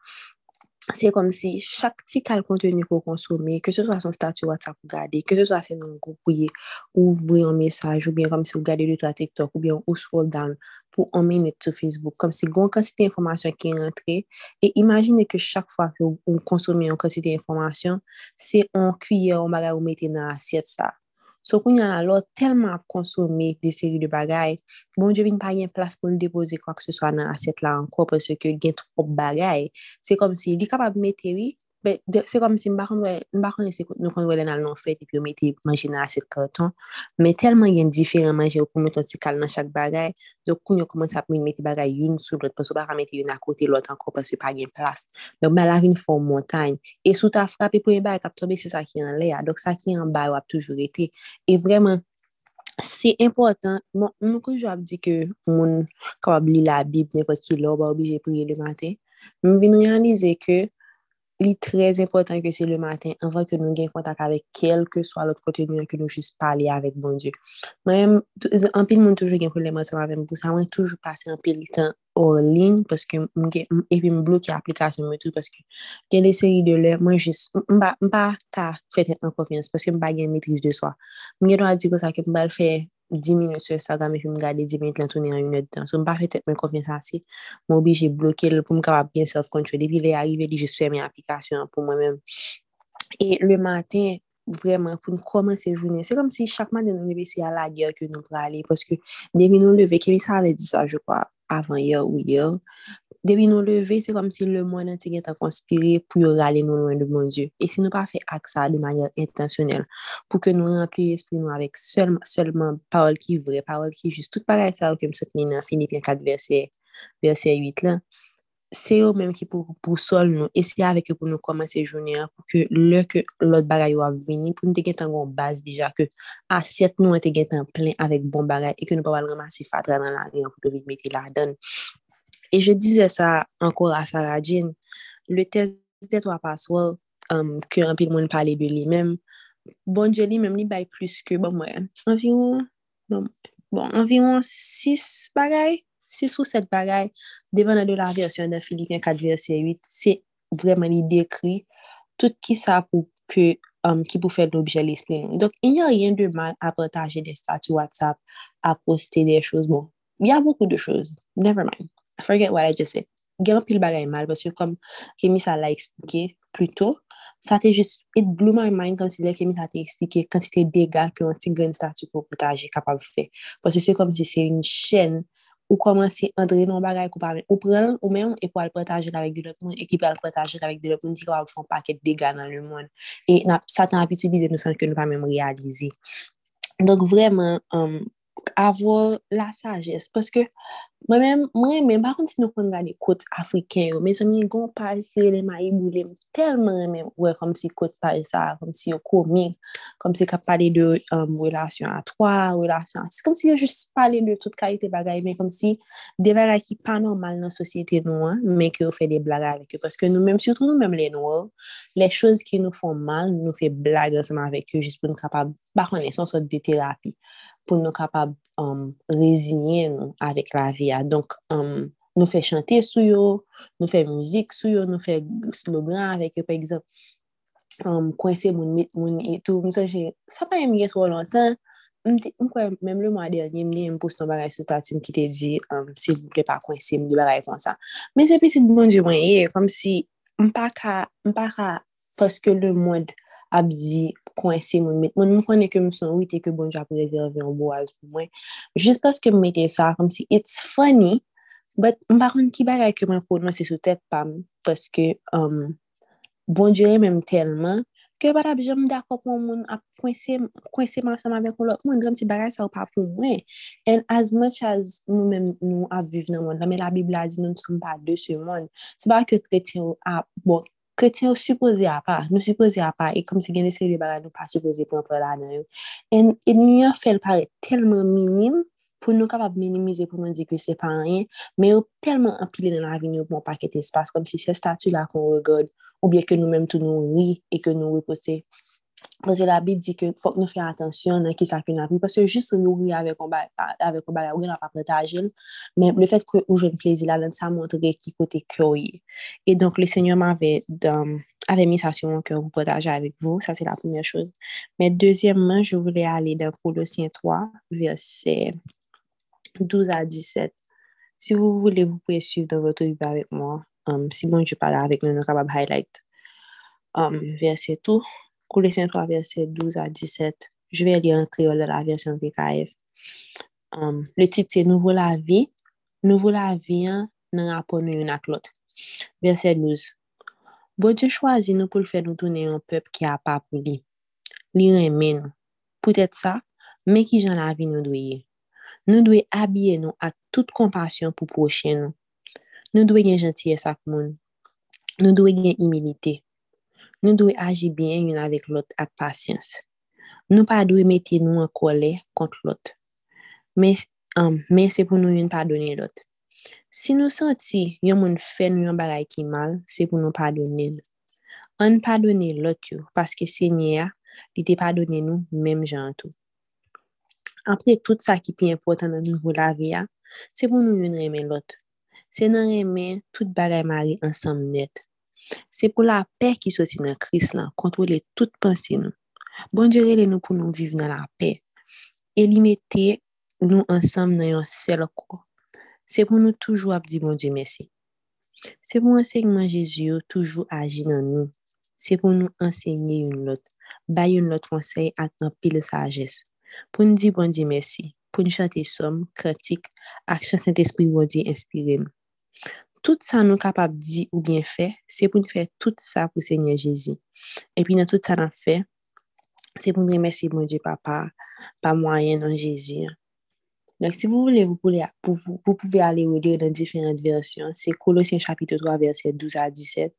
Speaker 7: c'est comme si chaque petit cal contenu qu'on consomme, que ce soit son statut WhatsApp ou garder, que ce soit ses noms groupés, ouvrir un message, ou bien comme si vous regardez le TikTok, ou bien ou scroll down pour en minute sur Facebook, comme si une quantité d'informations qui est rentrée. Et imaginez que chaque fois que vous consommez une quantité d'informations, c'est en cuillère, on va vous mettez dans l'assiette ça. So koun yon alor telman ap konsome de seri de bagay, bon je vin pa gen plas pou l depoze kwa ke se swa nan aset la anko pwese ke gen trop bagay. Se kom si li kapab meteri, Se kom si mba kon se nou kon wè lè nan nan fèt epi ou mette manje nan aset karton, men telman gen diferent manje ou pou mette an ti kal nan chak bagay, do koun yo koman sa pou mette bagay yon sou blot, pasou baka mette yon akote lot anko pasou pa gen plas. Men mè la vin fò montagne. E sou ta frapi e pou yon bagay kap tobe se sa ki an lè ya, dok sa ki an bagay wap toujou rete. E vreman, Se important, moun koujou ap di ke moun kabab li la bib ne pati sou lò, ba obije priye le matè, moun vin realize ke li trez important ke se le maten anvan ke nou gen kontak avek kelke swa lot kontenyan ke nou jist pale avek bon die. Mwen, anpil moun toujou gen problem anseman avem pou sa, mwen toujou pase anpil tan orlin, paske mwen gen, epi mwen bloke aplikasyon mwen tou, paske gen de seri de lè, mwen jist, mba, mba ka fete an konfians, paske mba gen metris de swa. Mwen gen do a di kon sa ke mba l fè 10 minutes sur Instagram et puis me garder 10 minutes l'entourner en une heure dedans. So, m'a pas fait tête, mais confiance assez. M'a obligé bloquer le, pour me capable bien self-control. Et puis, il est arrivé, je ferme l'application pour moi-même. Et le matin, Vreman pou nou komanse jounen. Se kom si chakman de nou neve se a la gyer ke nou prale. Paske devi nou leve. Kemi sa ave di sa je kwa avan yer ou yer. Debi nou leve, se kom si le mwen an te gen ta konspire pou yo rale nou lwen de bon Diyo. E si nou pa fe ak sa de manyer intasyonel, pou ke nou rempli l'esprit nou avek selman parol ki vre, parol ki jist, tout parel sa ou kem mi nan Filipien 4 verset, verset 8 lan, se yo menm ki pou, pou sol nou, e esye avek yo pou nou komanse jounen, pou ke lè ke lòt bagay yo avveni, pou nou te gen tan gon baz dija, ke aset nou an te gen tan plen avek bon bagay, e ke nou pa wal ramase fatra nan la riyan pou te vitmeti la dan. Et je disais ça encore à Sarah Jean, le test des trois passoires um, que un peu de monde parlait de lui-même, bon Dieu lui-même, il baille plus que, bon, moi, environ, bon, bon, environ 6 bagailles, 6 ou 7 bagailles, devan de la version de Philippiens 4 verset 8, c'est vraiment, il décrit tout qui ça pour que Um, ki pou fèd l'objet l'esprit nou. Donc, il n'y a rien de mal à partager des statuts WhatsApp, à poster des choses. Bon, il y a beaucoup de choses. Never mind. I forget what I just said. Gen pil bagay mal, pwosyo kom kemi sa la eksplike pluto, sa te just, it blew my mind kom si le kemi sa te eksplike kantite dega ki yon ti gen statu pou potaje kapab fe. Pwosyo se kom si se yon chen ou komanse andre nan bagay ko pame, ou pren ou men, e pou al potaje lavek de lop moun, e ki pou al potaje lavek de lop moun, di kwa wap fon paket dega nan le moun. E na, sa tan apitilize nou san ke nou pa men realize. Donk vreman, um, avor la sajes. Paske mwen men, mwen men, bakon si nou kon gade kote Afriken yo, men se mwen gon paj krele ma yi boulem, telman men, wè, kom si kote paj sa, kom si yo komik, kom si ka pale de um, relasyon a 3, relasyon, kom si yo jist pale de tout kalite bagay, men kom si de bagay ki pa normal nan sosyete nou, hein, men ki yo fe de blaga avek yo. Paske nou men, surtout nou men le nou, le chouz ki nou fon mal, nou fe blaga seman avek yo, jist pou nou kapab bakon e son sot de terapi. pou nou kapab um, rezinye nou avèk la vi viya. Donk um, nou fè chante sou yo, nou fè mouzik sou yo, nou fè slogan avèk yo. pe egzop, um, kwen se moun mit, moun etou, mwen se jè, sa pa yon mge tro lontan, mwen kwen mèm le mwa derni mne mwen pou nou bagay sou statun ki te di, um, si vouple pa kwen se mwen de bagay kon sa. Men se pe se bon di mwen ye, kom si mpa ka, mpa ka, paske le moun abzi kwense moun met. Moun moun konen ke moun son wite ke bonjou ap rezerve yon boaz pou mwen. Jist paske moun mette sa kom si it's funny, but m baron ki bagay ke mwen prononse sou tèt pam paske um, bonjou e menm telman ke bat ap jom dakop moun moun ap kwense man seman vek moun lot moun kom si bagay sa ou pa pou mwen. And as much as moun menm nou ap viv nan moun, la me la bibla di nou nou som pa de se moun, se ba ke kretien ou ap, bon, kretien ou suppose a pa, nou suppose a pa, e kom se gen de seri baga nou pa suppose pou anpre la nan yo. En, en yon fel pare telman minim, pou nou kapab minimize pou nou di ke se pa anyen, men yo telman empile nan la vinyo pou an paket espas, kom si se statu la kon regod, ou bien ke nou menm tou nou ri, e ke nou repose Pwese la bib di ke fok nou fè atensyon nan ki sa fè nan pi. Pwese jist nou ri avek ou bala ou gen ap apretajil. Men le fèt kwe ou jen plezi la, sa montre ki kote kyo yi. E donk le sènyon m avè mis asyon ke ou pretaje avèk vou. Sa se la pwemye chouz. Men dezyèmman, je voulè alè dan Kolosien 3, versè 12 a 17. Si vou voulè, vou pouye suiv dan voto yi pa avèk mò. Si bon, jè pala avèk nou nou kapab highlight. Versè tou. Colossiens 3, verset 12 à 17. Je vais lire en créole la version VKF. Um, le titre c'est Nouveau la vie. Nouveau la vie nan rapport nou yon ak lot. Verset 12. Bon Dieu chwazi nou pou l'fè nou tounen yon pep ki a pa pou li. Li remen nou. Poutet sa, mè ki jan la vi nou dweye. Nou dweye abye nou ak tout kompasyon pou proche nou. Nou dweye gen gentye sak moun. Nou dweye gen imilite. Nou dwe aji byen yon avèk lot ak pasyans. Nou pa dwe mette nou an kole kont lot. Men, um, men se pou nou yon padone lot. Si nou santi yon moun fè nou yon bagay ki mal, se pou nou padone lot. An padone lot yo, paske se nye a, li te padone nou menm jantou. Apre tout sa ki pi important nan nou la vi a, se pou nou yon remen lot. Se nan remen, tout bagay mari ansam net. Se pou la pe ki sosi nan kris lan, kontrole tout pansi nou. Bon direle nou pou nou vive nan la pe. E li mette nou ansam nan yon sel kou. Se pou nou toujou ap di bon di mersi. Se pou ansegman Jezu yo toujou aji nan nou. Se pou nou ansegne yon lot. Bay yon lot konsey ak nan pil sajes. Pou nou di bon di mersi. Pou nou chante som, kratik, ak chan sent espri bon di inspire nou. tout sa nou kapap di ou bien fe, se pou nou fe tout sa pou Seigneur Jezi. E pi nan tout sa nan fe, se pou nou remersi moun di papa, pa mwayen nan Jezi. Donc, si vous voulez, vous pouvez, vous, vous pouvez aller lire dans différentes versions. C'est Colossiens chapitre 3, verset 12 à 17.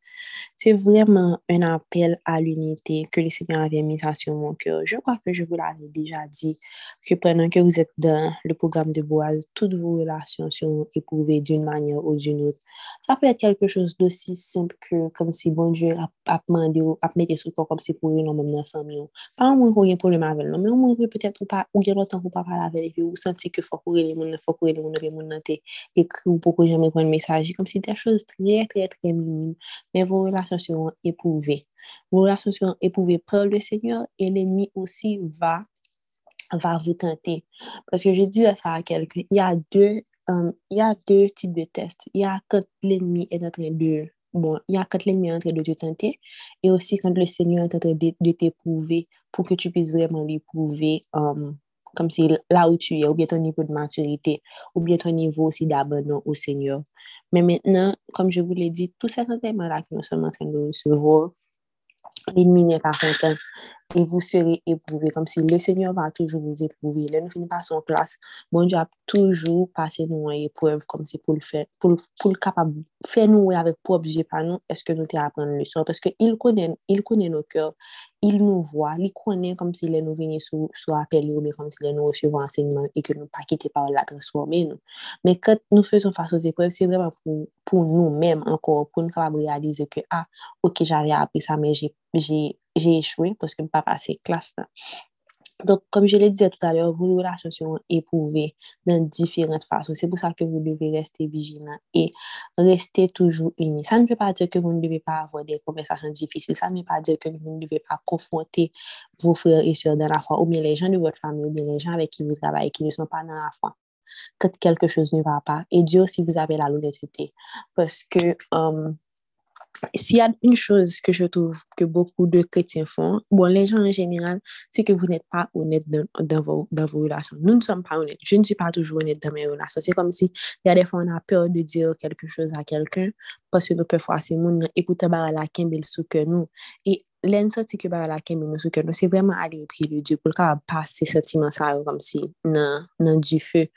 Speaker 7: C'est vraiment un appel à l'unité que le Seigneur avait mis sur mon cœur. Je crois que je vous l'avais déjà dit, que pendant que vous êtes dans le programme de Boise, toutes vos relations sont éprouvées d'une manière ou d'une autre. Ça peut être quelque chose d'aussi simple que comme si bon Dieu a, a demandé ou a mis sur comme si pour une même dans famille. Pas un moins rien problème avec nous, mais au moins peut-être ou pas, ou bien longtemps pour pas parler avec lui, ou sentir que fok ou rele moun, fok ou rele moun, moun nan te ekri ou poko jame kon mesaj. Kom si te chose tre, tre, tre minim. Men vou relasyon son epouve. Vou relasyon son epouve prel de seigneur, e l'enmi osi va va vou tante. Paske je di sa a kelke, y a de y a de tip de test. Y a kont l'enmi etre de bon, y a kont l'enmi etre de te tante, e osi kont le seigneur etre de te pouve pou ke tu pise vreman li pouve um comme si là où tu es, ou bien ton niveau de maturité, ou bien ton niveau aussi d'abandon au Seigneur. Mais maintenant, comme je vous l'ai dit, tous ces enseignements-là que nous sommes en train de recevoir, l'ennemi n'est pas content et vous serez éprouvés. Comme si le Seigneur va toujours vous éprouver. Là, nous finissons pas son classe. Bon Dieu a toujours passé nous en épreuve comme si pour le faire, pour, pour le capable, faire nous avec pour objet par nous, est-ce que nous t'es apprendre le leçon? Parce qu'il connaît, il connaît nos cœurs, il nous voit, il connaît comme s'il nous venir sous, sous appel, ou comme s'il nous recevant enseignement et que nous pas quitter par la transformer nous. Mais quand nous faisons face aux épreuves, c'est vraiment pour, pour nous-mêmes encore, pour nous capables réaliser que, ah, ok, j'avais appris ça, mais j'ai j'ai échoué parce que pas passé classe. Donc, comme je le disais tout à l'heure, vos relations seront éprouvées dans différentes façons. C'est pour ça que vous devez rester vigilant et rester toujours unis. Ça ne veut pas dire que vous ne devez pas avoir des conversations difficiles. Ça ne veut pas dire que vous ne devez pas confronter vos frères et sœurs dans la foi, ou bien les gens de votre famille, ou bien les gens avec qui vous travaillez, qui ne sont pas dans la foi. Quand quelque chose ne va pas. Et Dieu, si vous avez la l'honnêteté. Parce que... Um, s'il y a une chose que je trouve que beaucoup de chrétiens font, bon, les gens en général, c'est que vous n'êtes pas honnête dans, dans, vos, dans, vos, relations. Nous ne sommes pas honnêtes. Je ne suis pas toujours honnête dans mes relations. C'est comme si, il y a des fois, on a peur de dire quelque chose à quelqu'un parce que nous pouvons faire ces mots, et pourtant, bah, la kembe sous que nous. Et l'instant que bah, la kembe sous que nous, c'est vraiment aller pied de Dieu pour le passer ces sentiments ça comme si, non, non, du feu.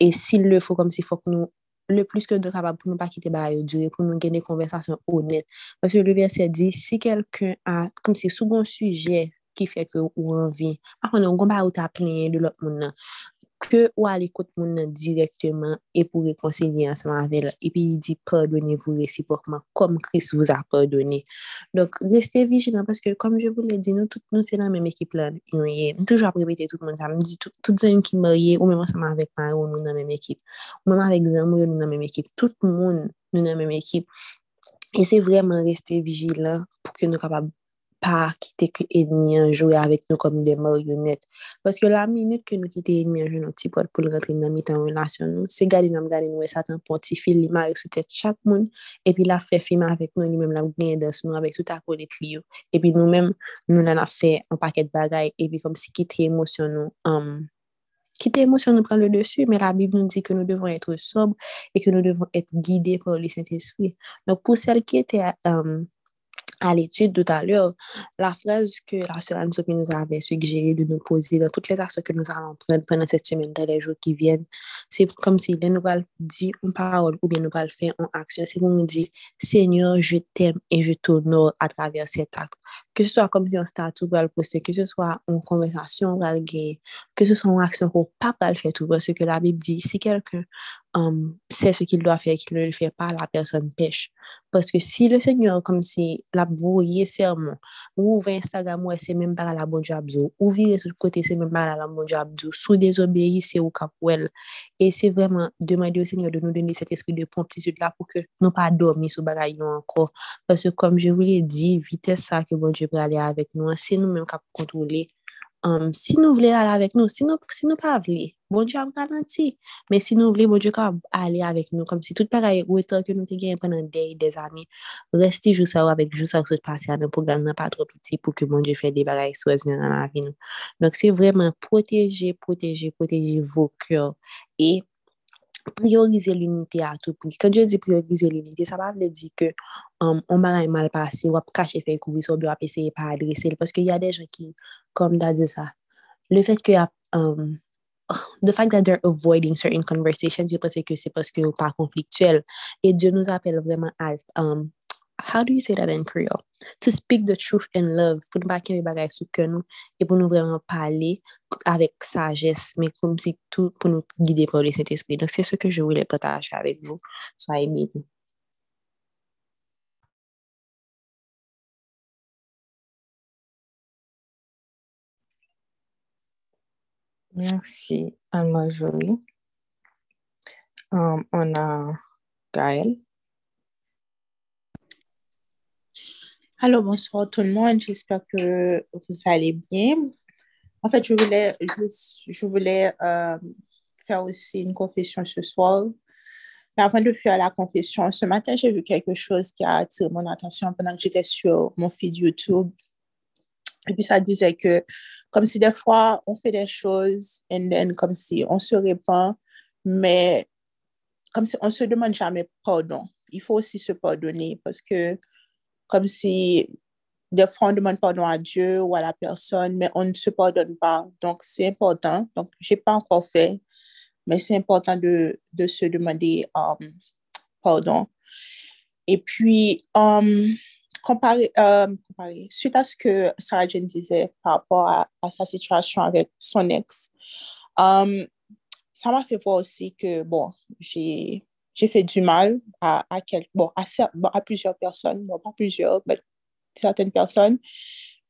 Speaker 7: Et s'il le faut, comme s'il faut que nous le plus que nous sommes capables pour nous pas quitter bail durer pour nous gagner conversation honnête. Parce que le verset dit si quelqu'un a comme c'est sous bon sujet qui fait que ou envie par contre on combat ou t'as plein de l'autre monde que ou à l'écoute mon directement et pour réconcilier ensemble avec. Et puis il dit pardonnez-vous réciproquement comme Christ vous a pardonné. Donc restez vigilants parce que comme je vous l'ai dit, nous toutes nous c'est la même équipe là. Nous toujours répéter tout le monde. Ça me dit toutes les qui mariées ou même ensemble avec Mario, nous dans la même équipe. Ou même avec Zamou, nous dans la même équipe. Tout le monde nous dans la même équipe. Et c'est vraiment rester vigilant pour que nous capables pa kite ke ednyan jowe avèk nou kom de maryonet. Paske la minute ke nou kite ednyan jowe nou ti pot pou l rentre nan mitan relasyon nou, se gade nam gade nou e satan ponti fil li marek sou tèt chak moun, epi la fe fima avèk nou, nou mèm la genye dans nou avèk sou ta kou de kliyo. Epi nou mèm nou nan a fe an paket bagay, epi kom si kite emosyon nou, um, kite emosyon nou pran le dessu, men la Bib nou di ke nou devon etre sobre, e ke nou devon etre guide pou li Saint-Esprit. Nou pou sel ki ete... Um, à l'étude tout à l'heure, la phrase que la sœur Anne-Sophie nous avait suggéré de nous poser dans toutes les actions que nous allons prendre pendant cette semaine, dans les jours qui viennent, c'est comme si nous allons dire une parole ou bien nous allons faire une action. C'est pour nous dire, Seigneur, je t'aime et je t'honore à travers cet acte. Que ce soit comme si un statut va le poster, que ce soit une conversation va le que ce soit une action qu'on pas le faire tout, parce que la Bible dit, si quelqu'un um, sait ce qu'il doit faire et qu'il ne le fait pas, la personne pêche. Parce que si le Seigneur, comme si la brouillé serment, ou ouvre Instagram, ou c'est même pas la bonne job, ou vire sur le côté, c'est même pas la bonne job, sous désobéir, c'est au capouel. Et c'est vraiment demander au Seigneur de nous donner cet esprit de promptitude là pour que nous pas dormir sous bagaille encore. Parce que comme je vous l'ai dit, vitesse ça que bon Dieu peut aller avec nous, c'est nous-mêmes qui contrôler Um, si nous voulons aller avec nous, si nous si nous pas voulons, bon Dieu a garanti. Mais si nous voulons, bon Dieu aller avec nous, comme si tout pareil, autant que nous avons pendant des, des années, rester juste avec juste ça qui se passe dans le programme, pas trop petit pour que bon Dieu fasse des bagailles dans la vie. Donc, c'est vraiment protéger, protéger, protéger vos cœurs et priorize l'unité a tout pri. Kan diyo di priorize l'unité, sa pa vle di ke um, on baray mal pase, wap kache fey kouvri sobe, wap eseye pa adrese l, paske y a de jen ki, kom da de sa, le fet ke ap, um, the fact that they're avoiding certain conversations, yo pense ke se paske ou pa konfliktuel, et Dieu nous appelle vraiment à um, how do you say that in Creole? To speak the truth in love. Sagesse, mais comme si tout guider par le Saint-Esprit. Donc, c'est ce que je voulais partager avec vous. Soyez bénis.
Speaker 13: Merci, Anne-Marjorie. Um, on a Gaël.
Speaker 8: Alors, bonsoir tout le monde. J'espère que vous allez bien. En fait, je voulais, je, voulais euh, faire aussi une confession ce soir. Mais avant de faire la confession, ce matin, j'ai vu quelque chose qui a attiré mon attention pendant que j'étais sur mon feed YouTube. Et puis ça disait que comme si des fois on fait des choses et then comme si on se répand, mais comme si on se demande jamais pardon. Il faut aussi se pardonner parce que comme si des fois on demande pardon à Dieu ou à la personne, mais on ne se pardonne pas. Donc c'est important. Donc j'ai pas encore fait, mais c'est important de, de se demander um, pardon. Et puis, um, comparé, comparé, suite à ce que Sarah Jane disait par rapport à, sa situation avec son ex, ça m'a fait voir aussi que, bon, j'ai fait du mal à, à, quel, bon, à, à plusieurs personnes, bon, pas plusieurs, mais certaines personnes.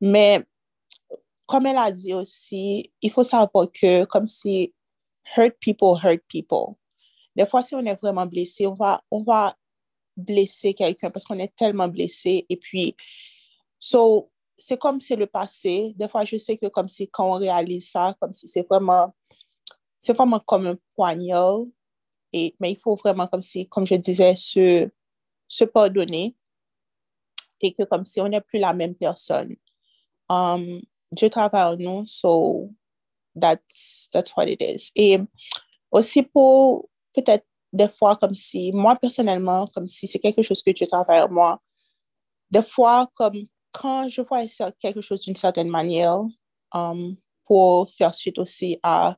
Speaker 8: Mais comme elle a dit aussi, il faut savoir que comme si hurt people hurt people. Des fois, si on est vraiment blessé, on va, on va blesser quelqu'un parce qu'on est tellement blessé. Et puis, so, c'est comme c'est le passé. Des fois, je sais que comme si quand on réalise ça, comme si c'est vraiment, c'est vraiment comme un poignard. Mais il faut vraiment, comme si, comme je disais, se, se pardonner et que comme si on n'est plus la même personne. Um, Dieu travaille en nous, so that's, that's what it is. Et aussi pour peut-être des fois comme si, moi personnellement, comme si c'est quelque chose que Dieu travaille en moi, des fois comme quand je vois quelque chose d'une certaine manière, um, pour faire suite aussi à,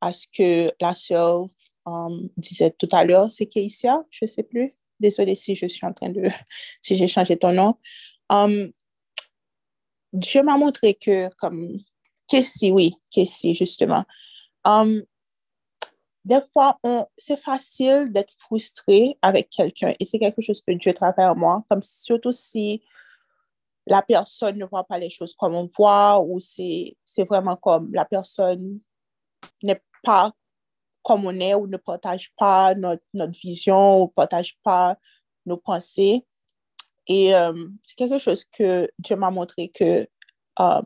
Speaker 8: à ce que la sœur um, disait tout à l'heure, c'est Keisha, je ne sais plus. Désolée si je suis en train de, si j'ai changé ton nom. Um, Dieu m'a montré que, comme, Kessie, oui, Kessie, justement. Um, des fois, c'est facile d'être frustré avec quelqu'un et c'est quelque chose que Dieu travaille en moi, comme surtout si la personne ne voit pas les choses comme on voit ou c'est vraiment comme la personne n'est pas comme on est ou ne partage pas notre, vision ou ne partage pas nos pensées. Et euh, c'est quelque chose que Dieu m'a montré que euh,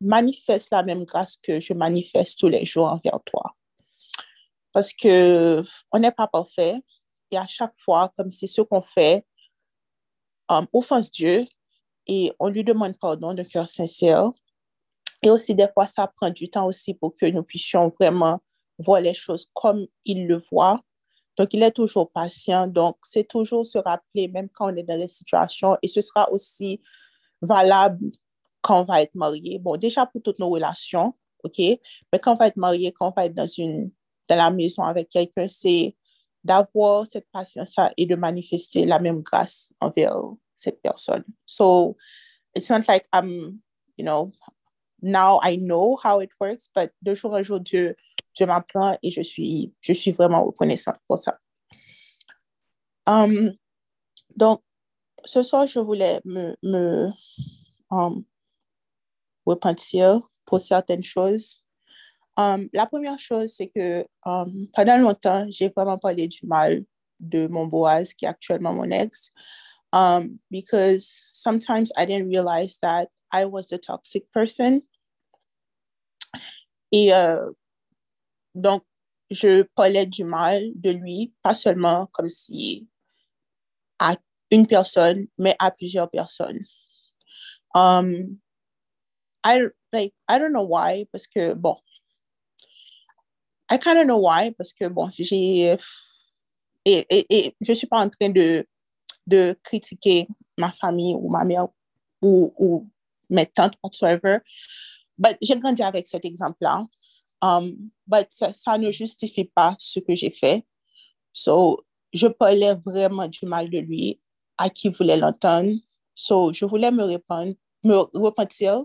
Speaker 8: manifeste la même grâce que je manifeste tous les jours envers toi. Parce que on n'est pas parfait et à chaque fois, comme c'est ce qu'on fait, euh, offense Dieu et on lui demande pardon de cœur sincère. Et aussi, des fois, ça prend du temps aussi pour que nous puissions vraiment voir les choses comme il le voit. Donc, il est toujours patient. Donc, c'est toujours se rappeler, même quand on est dans des situations, et ce sera aussi valable quand on va être marié. Bon, déjà pour toutes nos relations, OK? Mais quand on va être marié, quand on va être dans, une, dans la maison avec quelqu'un, c'est d'avoir cette patience-là et de manifester la même grâce envers cette personne. So, it's not like I'm, you know, now I know how it works, but de jour en jour, Dieu je m'apprends et je suis, je suis vraiment reconnaissante pour ça. Um, donc, ce soir, je voulais me, um, repentir pour certaines choses. Um, la première chose, c'est que um, pendant longtemps, j'ai vraiment parlé du mal de mon Boaz, qui est actuellement mon ex, because sometimes I didn't realize that I was the toxic person. Et euh, donc, je parlais du mal de lui, pas seulement comme si à une personne, mais à plusieurs personnes. Um, I, like, I don't know why, parce que, bon, I kind of know why, parce que, bon, j'ai, et, et, et je suis pas en train de, de critiquer ma famille ou ma mère ou, ou mes tantes, whatsoever, but j'ai grandi avec cet exemple-là. Um, but ça, ça, ne justifie pas ce que j'ai fait. So, je parlais vraiment du mal de lui à qui voulait l'entendre. So, je voulais me répondre, me repentir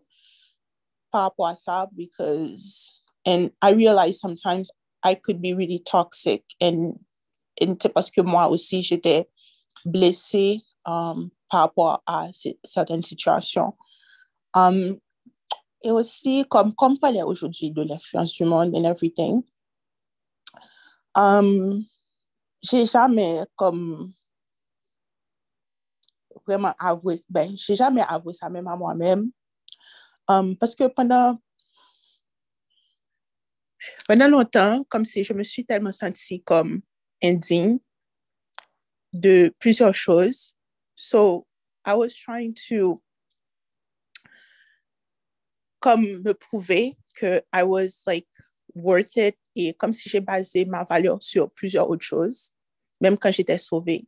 Speaker 8: par rapport à ça because, and I realized sometimes I could be really toxic and, and c'est parce que moi aussi j'étais blessée um, par rapport à certaines situations. Um, et aussi, comme, comme parlait aujourd'hui de l'influence du monde and everything, um, j'ai jamais comme vraiment avoué, ben, j'ai jamais avoué ça même à moi-même. Um, parce que pendant, pendant longtemps, comme si je me suis tellement sentie comme indigne de plusieurs choses. So, I was trying to comme me prouver que I was like worth it et comme si j'ai basé ma valeur sur plusieurs autres choses, même quand j'étais sauvée.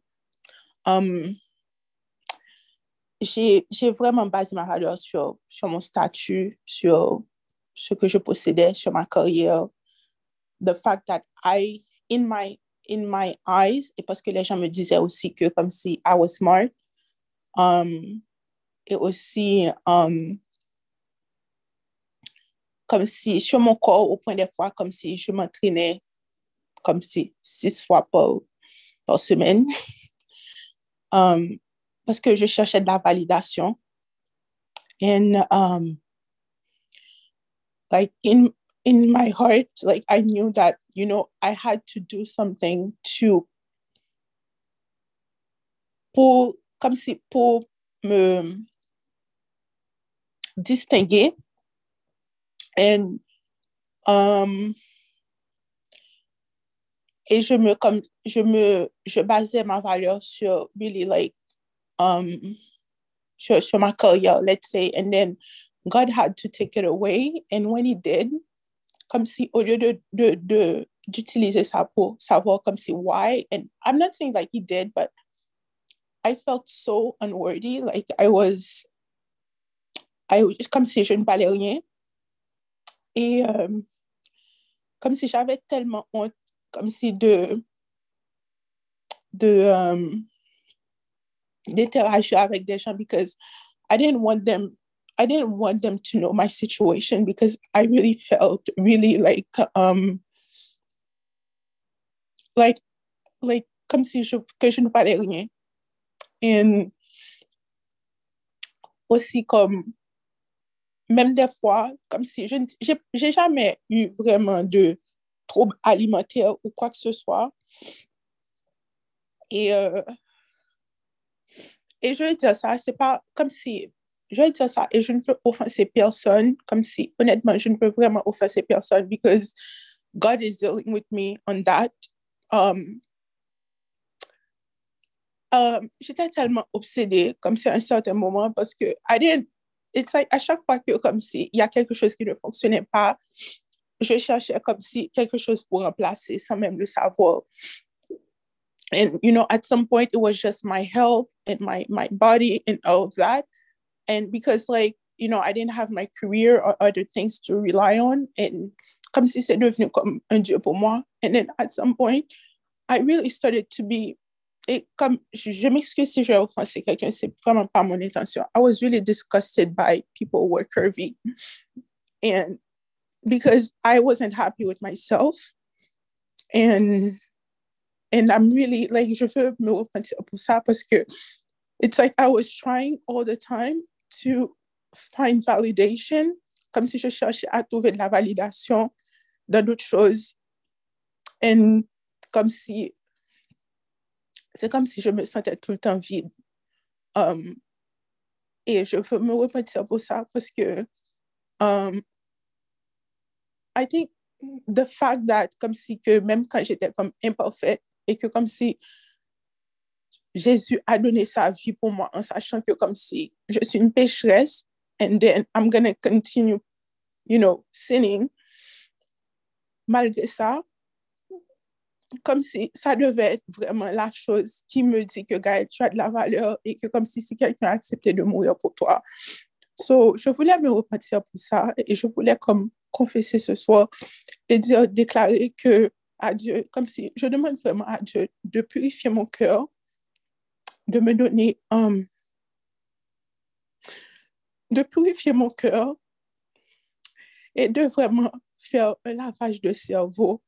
Speaker 8: Um, j'ai vraiment basé ma valeur sur, sur mon statut, sur ce que je possédais, sur ma carrière. The fact that I, in my, in my eyes, et parce que les gens me disaient aussi que comme si I was smart, um, et aussi um, comme si sur mon corps, au point des fois, comme si je m'entraînais comme si six fois par, par semaine. um, parce que je cherchais de la validation. And um, like in in my heart, like I knew that, you know, I had to do something to pour comme si pour me distinguer and um, et je me comme je me je basais ma valeur sur really like um sur, sur ma carrière let's say. And then God had to take it away. And when he did comme si au lieu de de, de d'utiliser ça pour savoir comme si why? And I'm not saying like he did but I felt so unworthy. Like I was I comme si je ne valais rien et euh, comme si j'avais tellement honte comme si de de um, d'interagir avec des gens because I didn't want them I didn't want them to know my situation because I really felt really like um like like comme si je que je ne valais rien. Et aussi comme même des fois comme si je j'ai jamais eu vraiment de troubles alimentaires ou quoi que ce soit. Et, euh, et je vais dire ça, c'est pas comme si, je vais dire ça, et je ne veux offenser personne, comme si, honnêtement, je ne veux vraiment offenser personne, because God is dealing with me on that. Um, um, J'étais tellement obsédée, comme c'est un certain moment, parce que I didn't, it's like, à chaque fois que, comme si, il y a quelque chose qui ne fonctionnait pas, je cherchais comme si quelque chose pour remplacer sans même le savoir. And, you know, at some point it was just my health and my, my body and all of that. And because like, you know, I didn't have my career or other things to rely on. And comme si c'est devenu comme un dieu pour moi. And then at some point, I really started to be et comme je, m'excuse si je vais offenser quelqu'un, c'est vraiment pas mon intention. I was really disgusted by people who were curvy. And because I wasn't happy with myself. And and I'm really like je veux me repentir pour ça parce que it's like I was trying all the time to find validation, comme si je cherchais à trouver de la validation dans d'autres choses. And comme si c'est comme si je me sentais tout le temps vide. Um, et je veux me repentir pour ça parce que um, I think the fact that comme si que même quand j'étais comme imparfaite et que comme si Jésus a donné sa vie pour moi en sachant que comme si je suis une pécheresse and then I'm gonna continue, you know, sinning. Malgré ça, comme si ça devait être vraiment la chose qui me dit que, Gaël, tu as de la valeur et que comme si, si quelqu'un a accepté de mourir pour toi. So, je voulais me repentir pour ça et je voulais comme confesser ce soir et dire, déclarer que à Dieu, comme si je demande vraiment à Dieu de purifier mon cœur, de me donner, um, de purifier mon cœur et de vraiment faire un lavage de cerveau.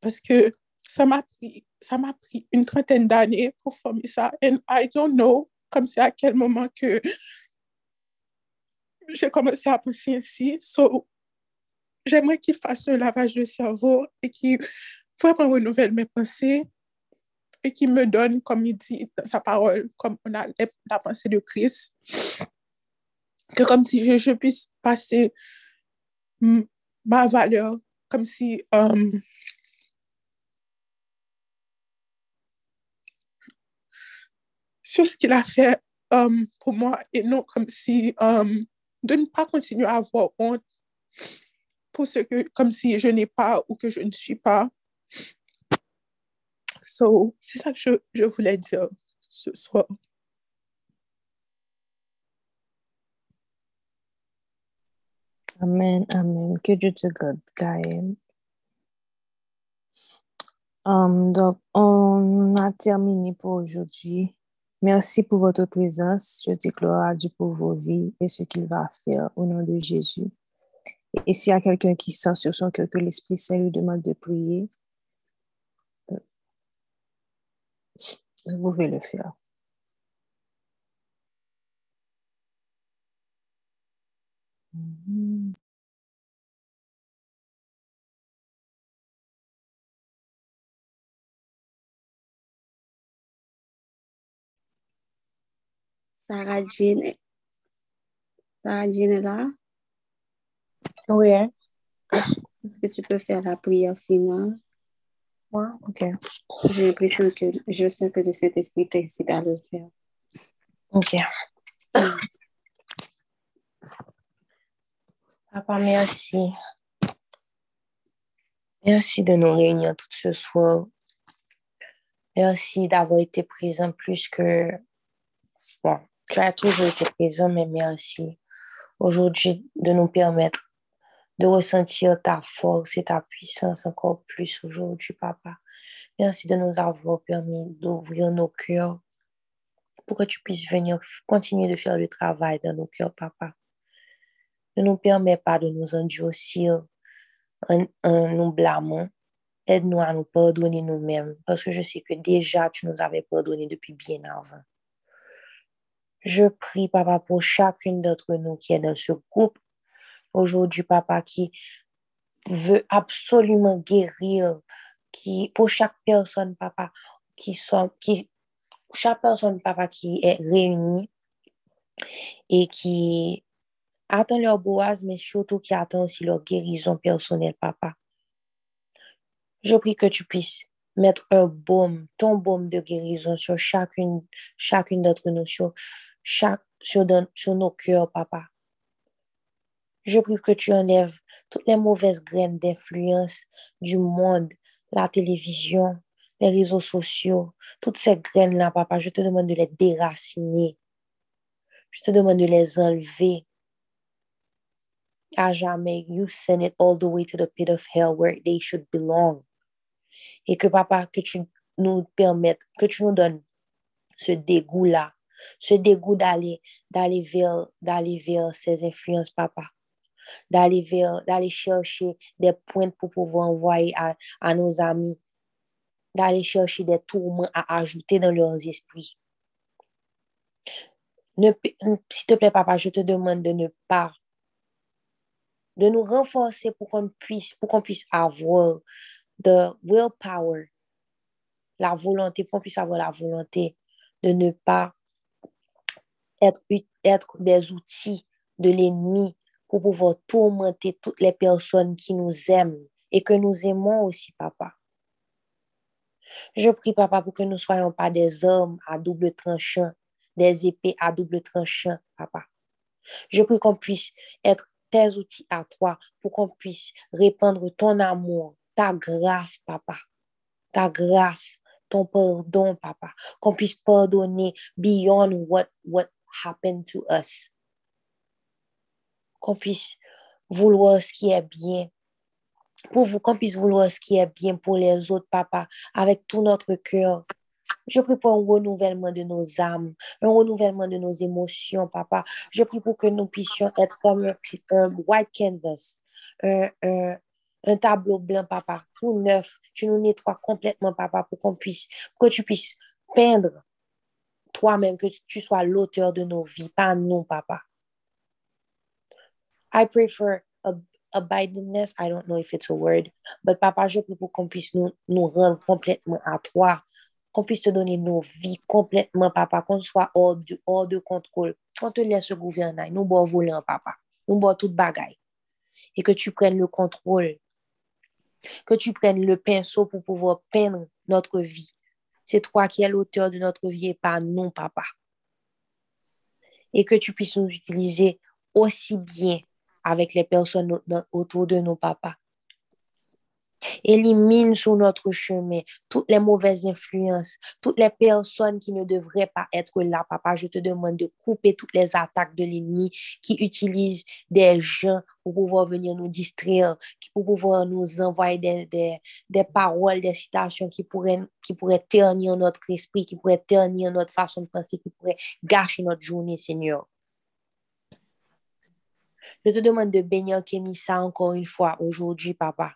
Speaker 8: Parce que ça m'a pris, ça m'a pris une trentaine d'années pour former ça. And I don't know, comme c'est à quel moment que j'ai commencé à penser ainsi. So, j'aimerais qu'il fasse un lavage de cerveau et qu'il renouvelle mes pensées et qu'il me donne, comme il dit dans sa parole, comme on a la pensée de Christ, que comme si je, puisse passer ma valeur, comme si um, sur ce qu'il a fait um, pour moi et non comme si um, de ne pas continuer à avoir honte pour ce que, comme si je n'ai pas ou que je ne suis pas. So, c'est ça que je, voulais dire ce soir.
Speaker 13: Amen, amen. Que Dieu te garde, Gaël. Um, donc, on a terminé pour aujourd'hui. Merci pour votre présence. Je déclare à Dieu pour vos vies et ce qu'il va faire au nom de Jésus. Et s'il y a quelqu'un qui sent sur son cœur que l'Esprit Saint lui demande de prier, euh, vous pouvez le faire. Mhm.
Speaker 6: Sarah Jean, Sarah Jean est là?
Speaker 12: Oui.
Speaker 6: Est-ce que tu peux faire la prière finale?
Speaker 12: Ouais, ok.
Speaker 6: J'ai l'impression que je sens que le Saint-Esprit t'incite à le faire.
Speaker 12: Ok. Papa, merci. Merci de nous réunir tout ce soir. Merci d'avoir été présent plus que... Bon, tu as toujours été présent, mais merci aujourd'hui de nous permettre de ressentir ta force et ta puissance encore plus aujourd'hui, papa. Merci de nous avoir permis d'ouvrir nos cœurs pour que tu puisses venir continuer de faire le travail dans nos cœurs, papa. Ne nous permets pas de nous endurcir en, en nous blâmant. Aide-nous à nous pardonner nous-mêmes parce que je sais que déjà tu nous avais pardonné depuis bien avant. Je prie, papa, pour chacune d'entre nous qui est dans ce groupe aujourd'hui, papa, qui veut absolument guérir, qui, pour chaque personne, papa, qui qui, chaque personne, papa, qui est réunie et qui attend leur boise, mais surtout qui attend aussi leur guérison personnelle, papa. Je prie que tu puisses mettre un baume, ton baume de guérison sur chacune, chacune d'entre nous, sur, chaque, sur, nos cœurs, papa. Je prie que tu enlèves toutes les mauvaises graines d'influence du monde, la télévision, les réseaux sociaux, toutes ces graines-là, papa, je te demande de les déraciner. Je te demande de les enlever à jamais. You send it all the way to the pit of hell where they should belong. Et que, papa, que tu nous permettes, que tu nous donnes ce dégoût-là, ce dégoût d'aller, d'aller vers, d'aller vers ces influences, papa d'aller vers, d'aller chercher des points pour pouvoir envoyer à, à nos amis, d'aller chercher des tourments à ajouter dans leurs esprits. S'il te plaît, papa, je te demande de ne pas, de nous renforcer pour qu'on puisse, pour qu'on puisse avoir de willpower, la volonté, pour qu'on puisse avoir la volonté de ne pas être, être des outils de l'ennemi pour pouvoir tourmenter toutes les personnes qui nous aiment et que nous aimons aussi, papa. Je prie, papa, pour que nous ne soyons pas des hommes à double tranchant, des épées à double tranchant, papa. Je prie qu'on puisse être tes outils à toi pour qu'on puisse répandre ton amour, ta grâce, papa. Ta grâce, ton pardon, papa. Qu'on puisse pardonner beyond what, what happened to us qu'on puisse vouloir ce qui est bien. Pour vous, qu'on puisse vouloir ce qui est bien pour les autres, papa, avec tout notre cœur. Je prie pour un renouvellement de nos âmes, un renouvellement de nos émotions, papa. Je prie pour que nous puissions être comme un, white canvas, un, un, tableau blanc, papa, tout neuf. Tu nous nettoies complètement, papa, pour qu'on puisse, que tu puisses peindre toi-même, que tu sois l'auteur de nos vies, pas nous, papa. I pray for abidingness. I don't know if it's a word, but Papa, je prie pour qu'on puisse nous, nous rendre complètement à toi, qu'on puisse te donner nos vies complètement, Papa, qu'on soit hors, du, hors de contrôle. Qu'on te laisse gouverner, nous bois volant, Papa, nous bois toute bagaille. Et que tu prennes le contrôle, que tu prennes le pinceau pour pouvoir peindre notre vie. C'est toi qui es l'auteur de notre vie et pas nous, Papa. Et que tu puisses nous utiliser aussi bien avec les personnes autour de nous, papa. Élimine sur notre chemin toutes les mauvaises influences, toutes les personnes qui ne devraient pas être là, papa. Je te demande de couper toutes les attaques de l'ennemi qui utilisent des gens pour pouvoir venir nous distraire, pour pouvoir nous envoyer des, des, paroles, des citations qui pourraient, qui ternir notre esprit, qui pourraient ternir notre façon de penser, qui pourraient gâcher notre journée, Seigneur. Je te demande de bénir Kémissa encore une fois aujourd'hui, papa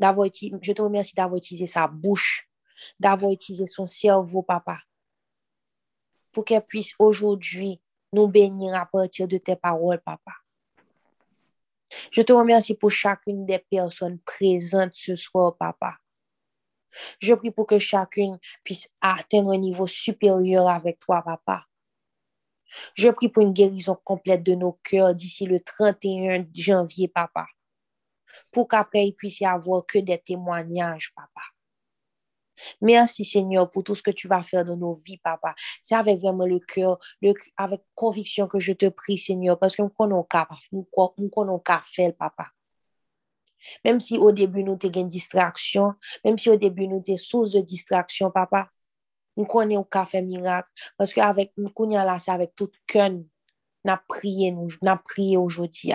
Speaker 12: je te remercie d'avoir utilisé sa bouche, d'avoir utilisé son cerveau, papa, pour qu'elle puisse aujourd'hui nous bénir à partir de tes paroles, papa. Je te remercie pour chacune des personnes présentes ce soir, papa. Je prie pour que chacune puisse atteindre un niveau supérieur avec toi, papa. Je prie pour une guérison complète de nos cœurs d'ici le 31 janvier, papa pour qu'après il puisse y avoir que des témoignages, papa. Merci Seigneur pour tout ce que tu vas faire dans nos vies, papa. C'est avec vraiment le cœur, avec conviction que je te prie, Seigneur, parce que nous connaissons qu'à faire, papa. Même si au début nous avons une distraction, même si au début nous avons source de distraction, papa, nous connaissons qu'à faire miracle. Parce qu'avec nous, là, c'est avec tout cœur, nous prié, prié aujourd'hui.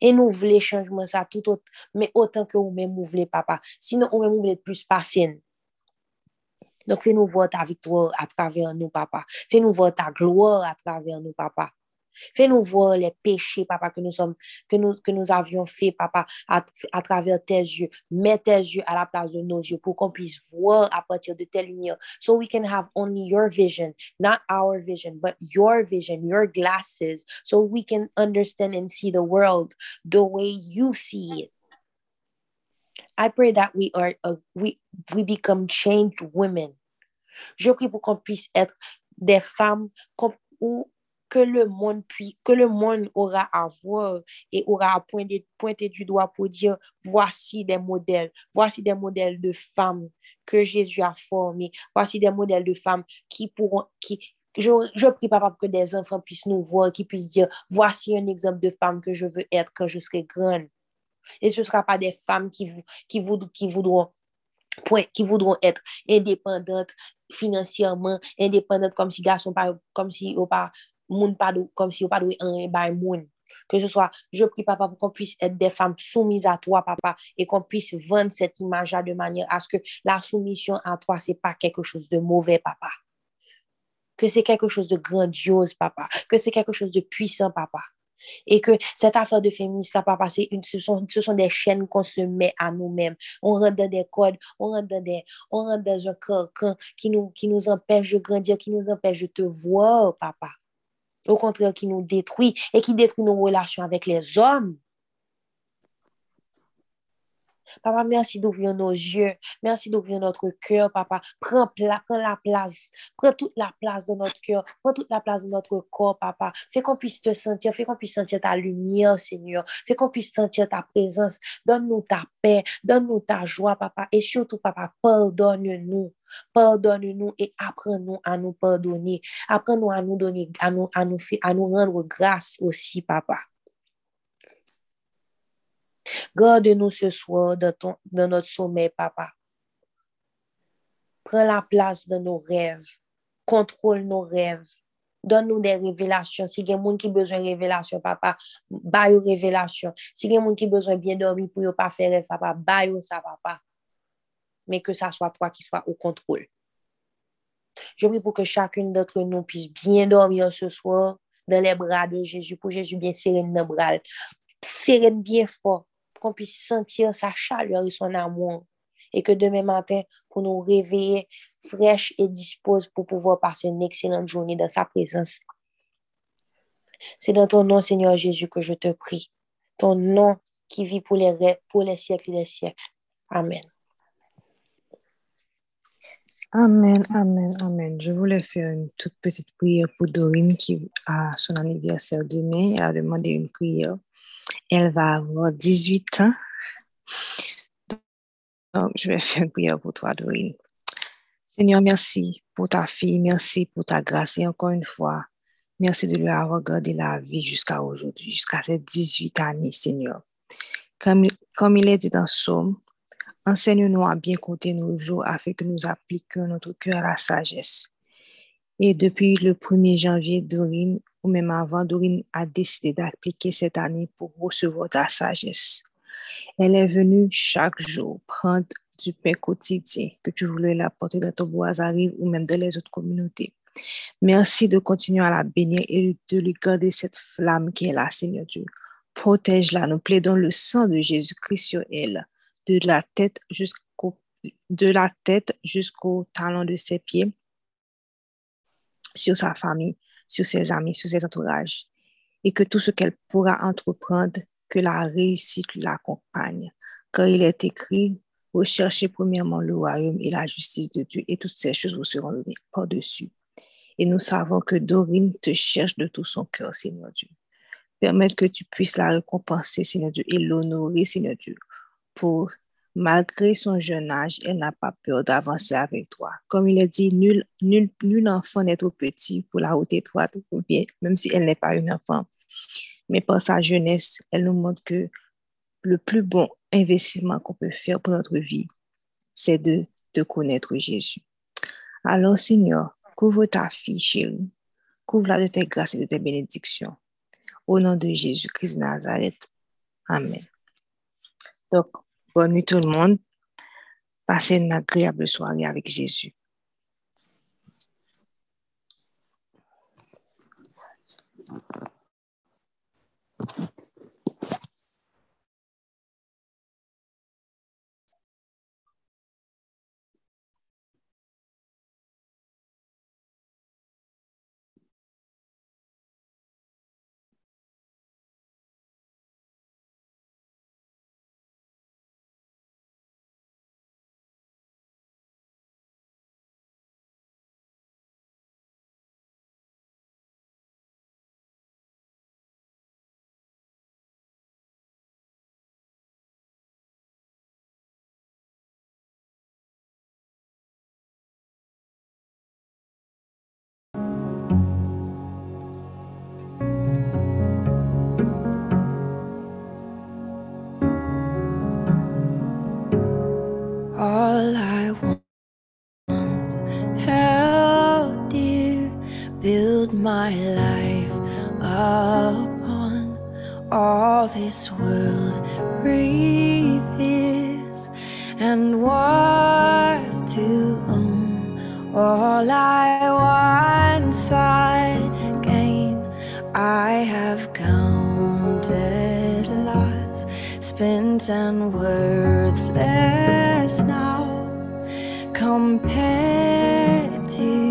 Speaker 12: Et nous voulons changement ça tout autre, mais autant que vous-même vous papa. Sinon, vous-même vous voulez plus patient. Donc, fais-nous voir ta victoire à travers nous, papa. Fais-nous voir ta gloire à travers nous, papa. Fais-nous voir les péchés, papa, que nous, sommes, que nous, que nous avions fait, papa, à, à, travers tes yeux. Mets tes yeux à la place de nos yeux pour qu'on puisse voir à partir de tes lumières. So we can have only your vision, not our vision, but your vision, your glasses, so we can understand and see the world the way you see it. I pray that we are, uh, we, we become changed women. Je prie pour qu'on puisse être des femmes où que le monde puis, que le monde aura à voir et aura à pointer, du doigt pour dire voici des modèles, voici des modèles de femmes que Jésus a formés, voici des modèles de femmes qui pourront, qui, je, je prie, papa, que des enfants puissent nous voir, qui puissent dire, voici un exemple de femme que je veux être quand je serai grande. Et ce ne sera pas des femmes qui, qui, qui voudront qui voudront être indépendantes financièrement, indépendantes comme si garçon, comme si pas moun pa do, comme si ou pas un bay moun. Que ce soit, je prie, papa, pour qu'on puisse être des femmes soumises à toi, papa, et qu'on puisse vendre cette image-là de manière à ce que la soumission à toi, c'est pas quelque chose de mauvais, papa. Que c'est quelque chose de grandiose, papa. Que c'est quelque chose de puissant, papa. Et que cette affaire de féministe, papa, une, ce, sont, ce sont des chaînes qu'on se met à nous-mêmes. On rentre dans des codes, on rentre dans, des, on dans un carcan qui nous, qui nous empêche de grandir, qui nous empêche de te voir, papa au contraire qui nous détruit et qui détruit nos relations avec les hommes. Papa, merci d'ouvrir nos yeux. Merci d'ouvrir notre cœur, papa. Prends, la place. Prends toute la place de notre cœur. Prends toute la place de notre corps, papa. Fais qu'on puisse te sentir. Fais qu'on puisse sentir ta lumière, Seigneur. Fais qu'on puisse sentir ta présence. Donne-nous ta paix. Donne-nous ta joie, papa. Et surtout, papa, pardonne-nous. Pardonne-nous et apprends-nous à nous pardonner. Apprends-nous à nous donner, à nous, à à nous rendre grâce aussi, papa. Garde-nous ce soir dans, ton, dans notre sommeil, papa. Prends la place dans nos rêves. Contrôle nos rêves. Donne-nous des révélations. Si y a quelqu'un qui a besoin de révélations, papa, baille aux révélations. Si y a quelqu'un qui a besoin de bien dormir pour ne pas faire rêve, papa, baille ça, papa. Mais que ça soit toi qui sois au contrôle. Je prie pour que chacune d'entre nous puisse bien dormir ce soir dans les bras de Jésus, pour Jésus bien serré dans bras. Bien fort qu'on puisse sentir sa chaleur et son amour. Et que demain matin, pour nous réveiller fraîches et disposés pour pouvoir passer une excellente journée dans sa présence. C'est dans ton nom, Seigneur Jésus, que je te prie. Ton nom qui vit pour les, siècles et les siècles. Amen.
Speaker 13: Amen, amen, amen. Je voulais faire une toute petite prière pour Dorine qui a son anniversaire demain. Elle a demandé une prière. Elle va avoir 18 ans. Donc, je vais faire une prière pour toi, Dorine. Seigneur, merci pour ta fille, merci pour ta grâce. Et encore une fois, Merci de lui avoir gardé la vie jusqu'à aujourd'hui, jusqu'à ces 18 années, Seigneur. Comme, comme il est dit dans Somme, enseigne-nous à bien compter nos jours afin que nous appliquions notre cœur à la sagesse. Et depuis le 1er janvier, Dorine, ou même avant, Dorine a décidé d'appliquer cette année pour recevoir ta sagesse. Elle est venue chaque jour prendre du pain quotidien que tu voulais l'apporter dans ton bois arrive ou même dans les autres communautés. Merci de continuer à la bénir et de lui garder cette flamme qui est là, Seigneur Dieu. Protège-la. Nous plaidons le sang de Jésus-Christ sur elle, de la tête jusqu'au de la tête jusqu'au talon de ses pieds, sur sa famille, sur ses amis, sur ses entourages, et que tout ce qu'elle pourra entreprendre, que la réussite l'accompagne. Car il est écrit, recherchez premièrement le royaume et la justice de Dieu, et toutes ces choses vous seront données par-dessus. Et nous savons que Dorine te cherche de tout son cœur, Seigneur Dieu. Permette que tu puisses la récompenser, Seigneur Dieu, et l'honorer, Seigneur Dieu, pour Malgré son jeune âge, elle n'a pas peur d'avancer avec toi. Comme il est dit, nul, enfant n'est trop petit pour la route étroite, ou bien, même si elle n'est pas une enfant. Mais par sa jeunesse, elle nous montre que le plus bon investissement qu'on peut faire pour notre vie, c'est de, de connaître Jésus. Alors, Seigneur, couvre ta fille chérie, couvre-la de tes grâces et de tes bénédictions. Au nom de Jésus-Christ de Nazareth. Amen. Donc, Bonne nuit tout le monde. Passez une agréable soirée avec Jésus.
Speaker 14: My life upon all this world reveals and was to own all I once thought gain. I have counted loss, spent and worthless now compared to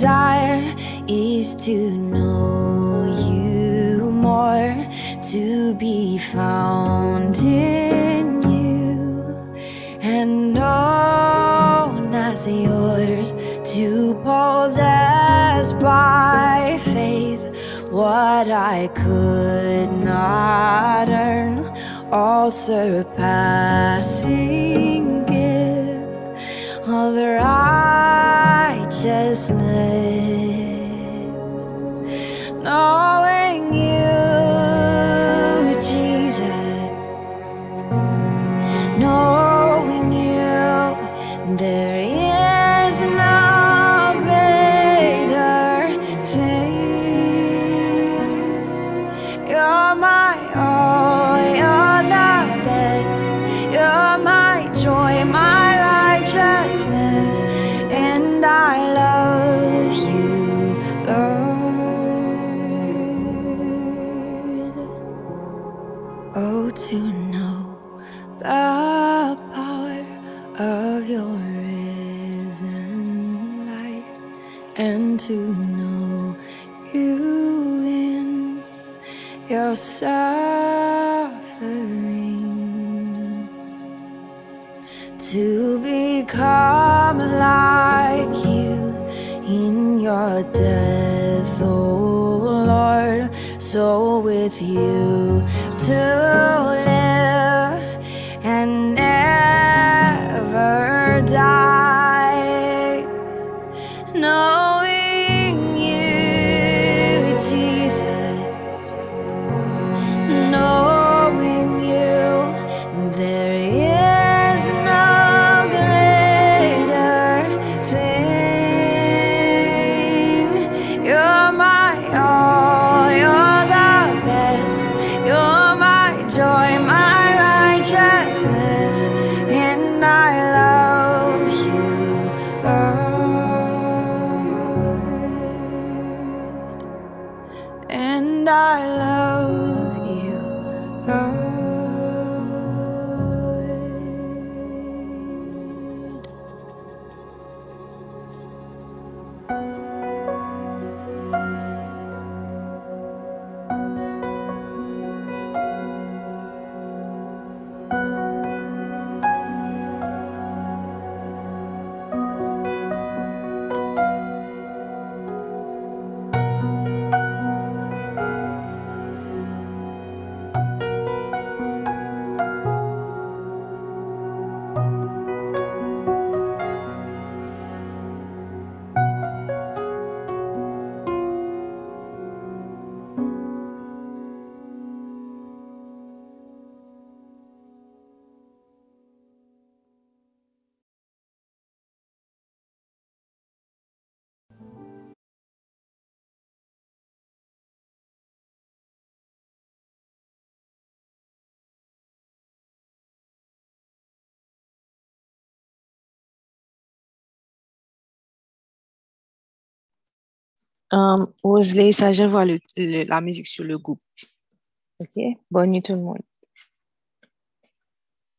Speaker 14: desire is to know you more, to be found in you, and known as yours, to possess by faith what I could not earn, all surpassing gift of righteousness. No your sufferings, to become like you in your death, oh Lord. So with you to
Speaker 13: Um, Rosalie, ça, j'envoie la musique sur le groupe. OK? Bonne nuit tout le monde.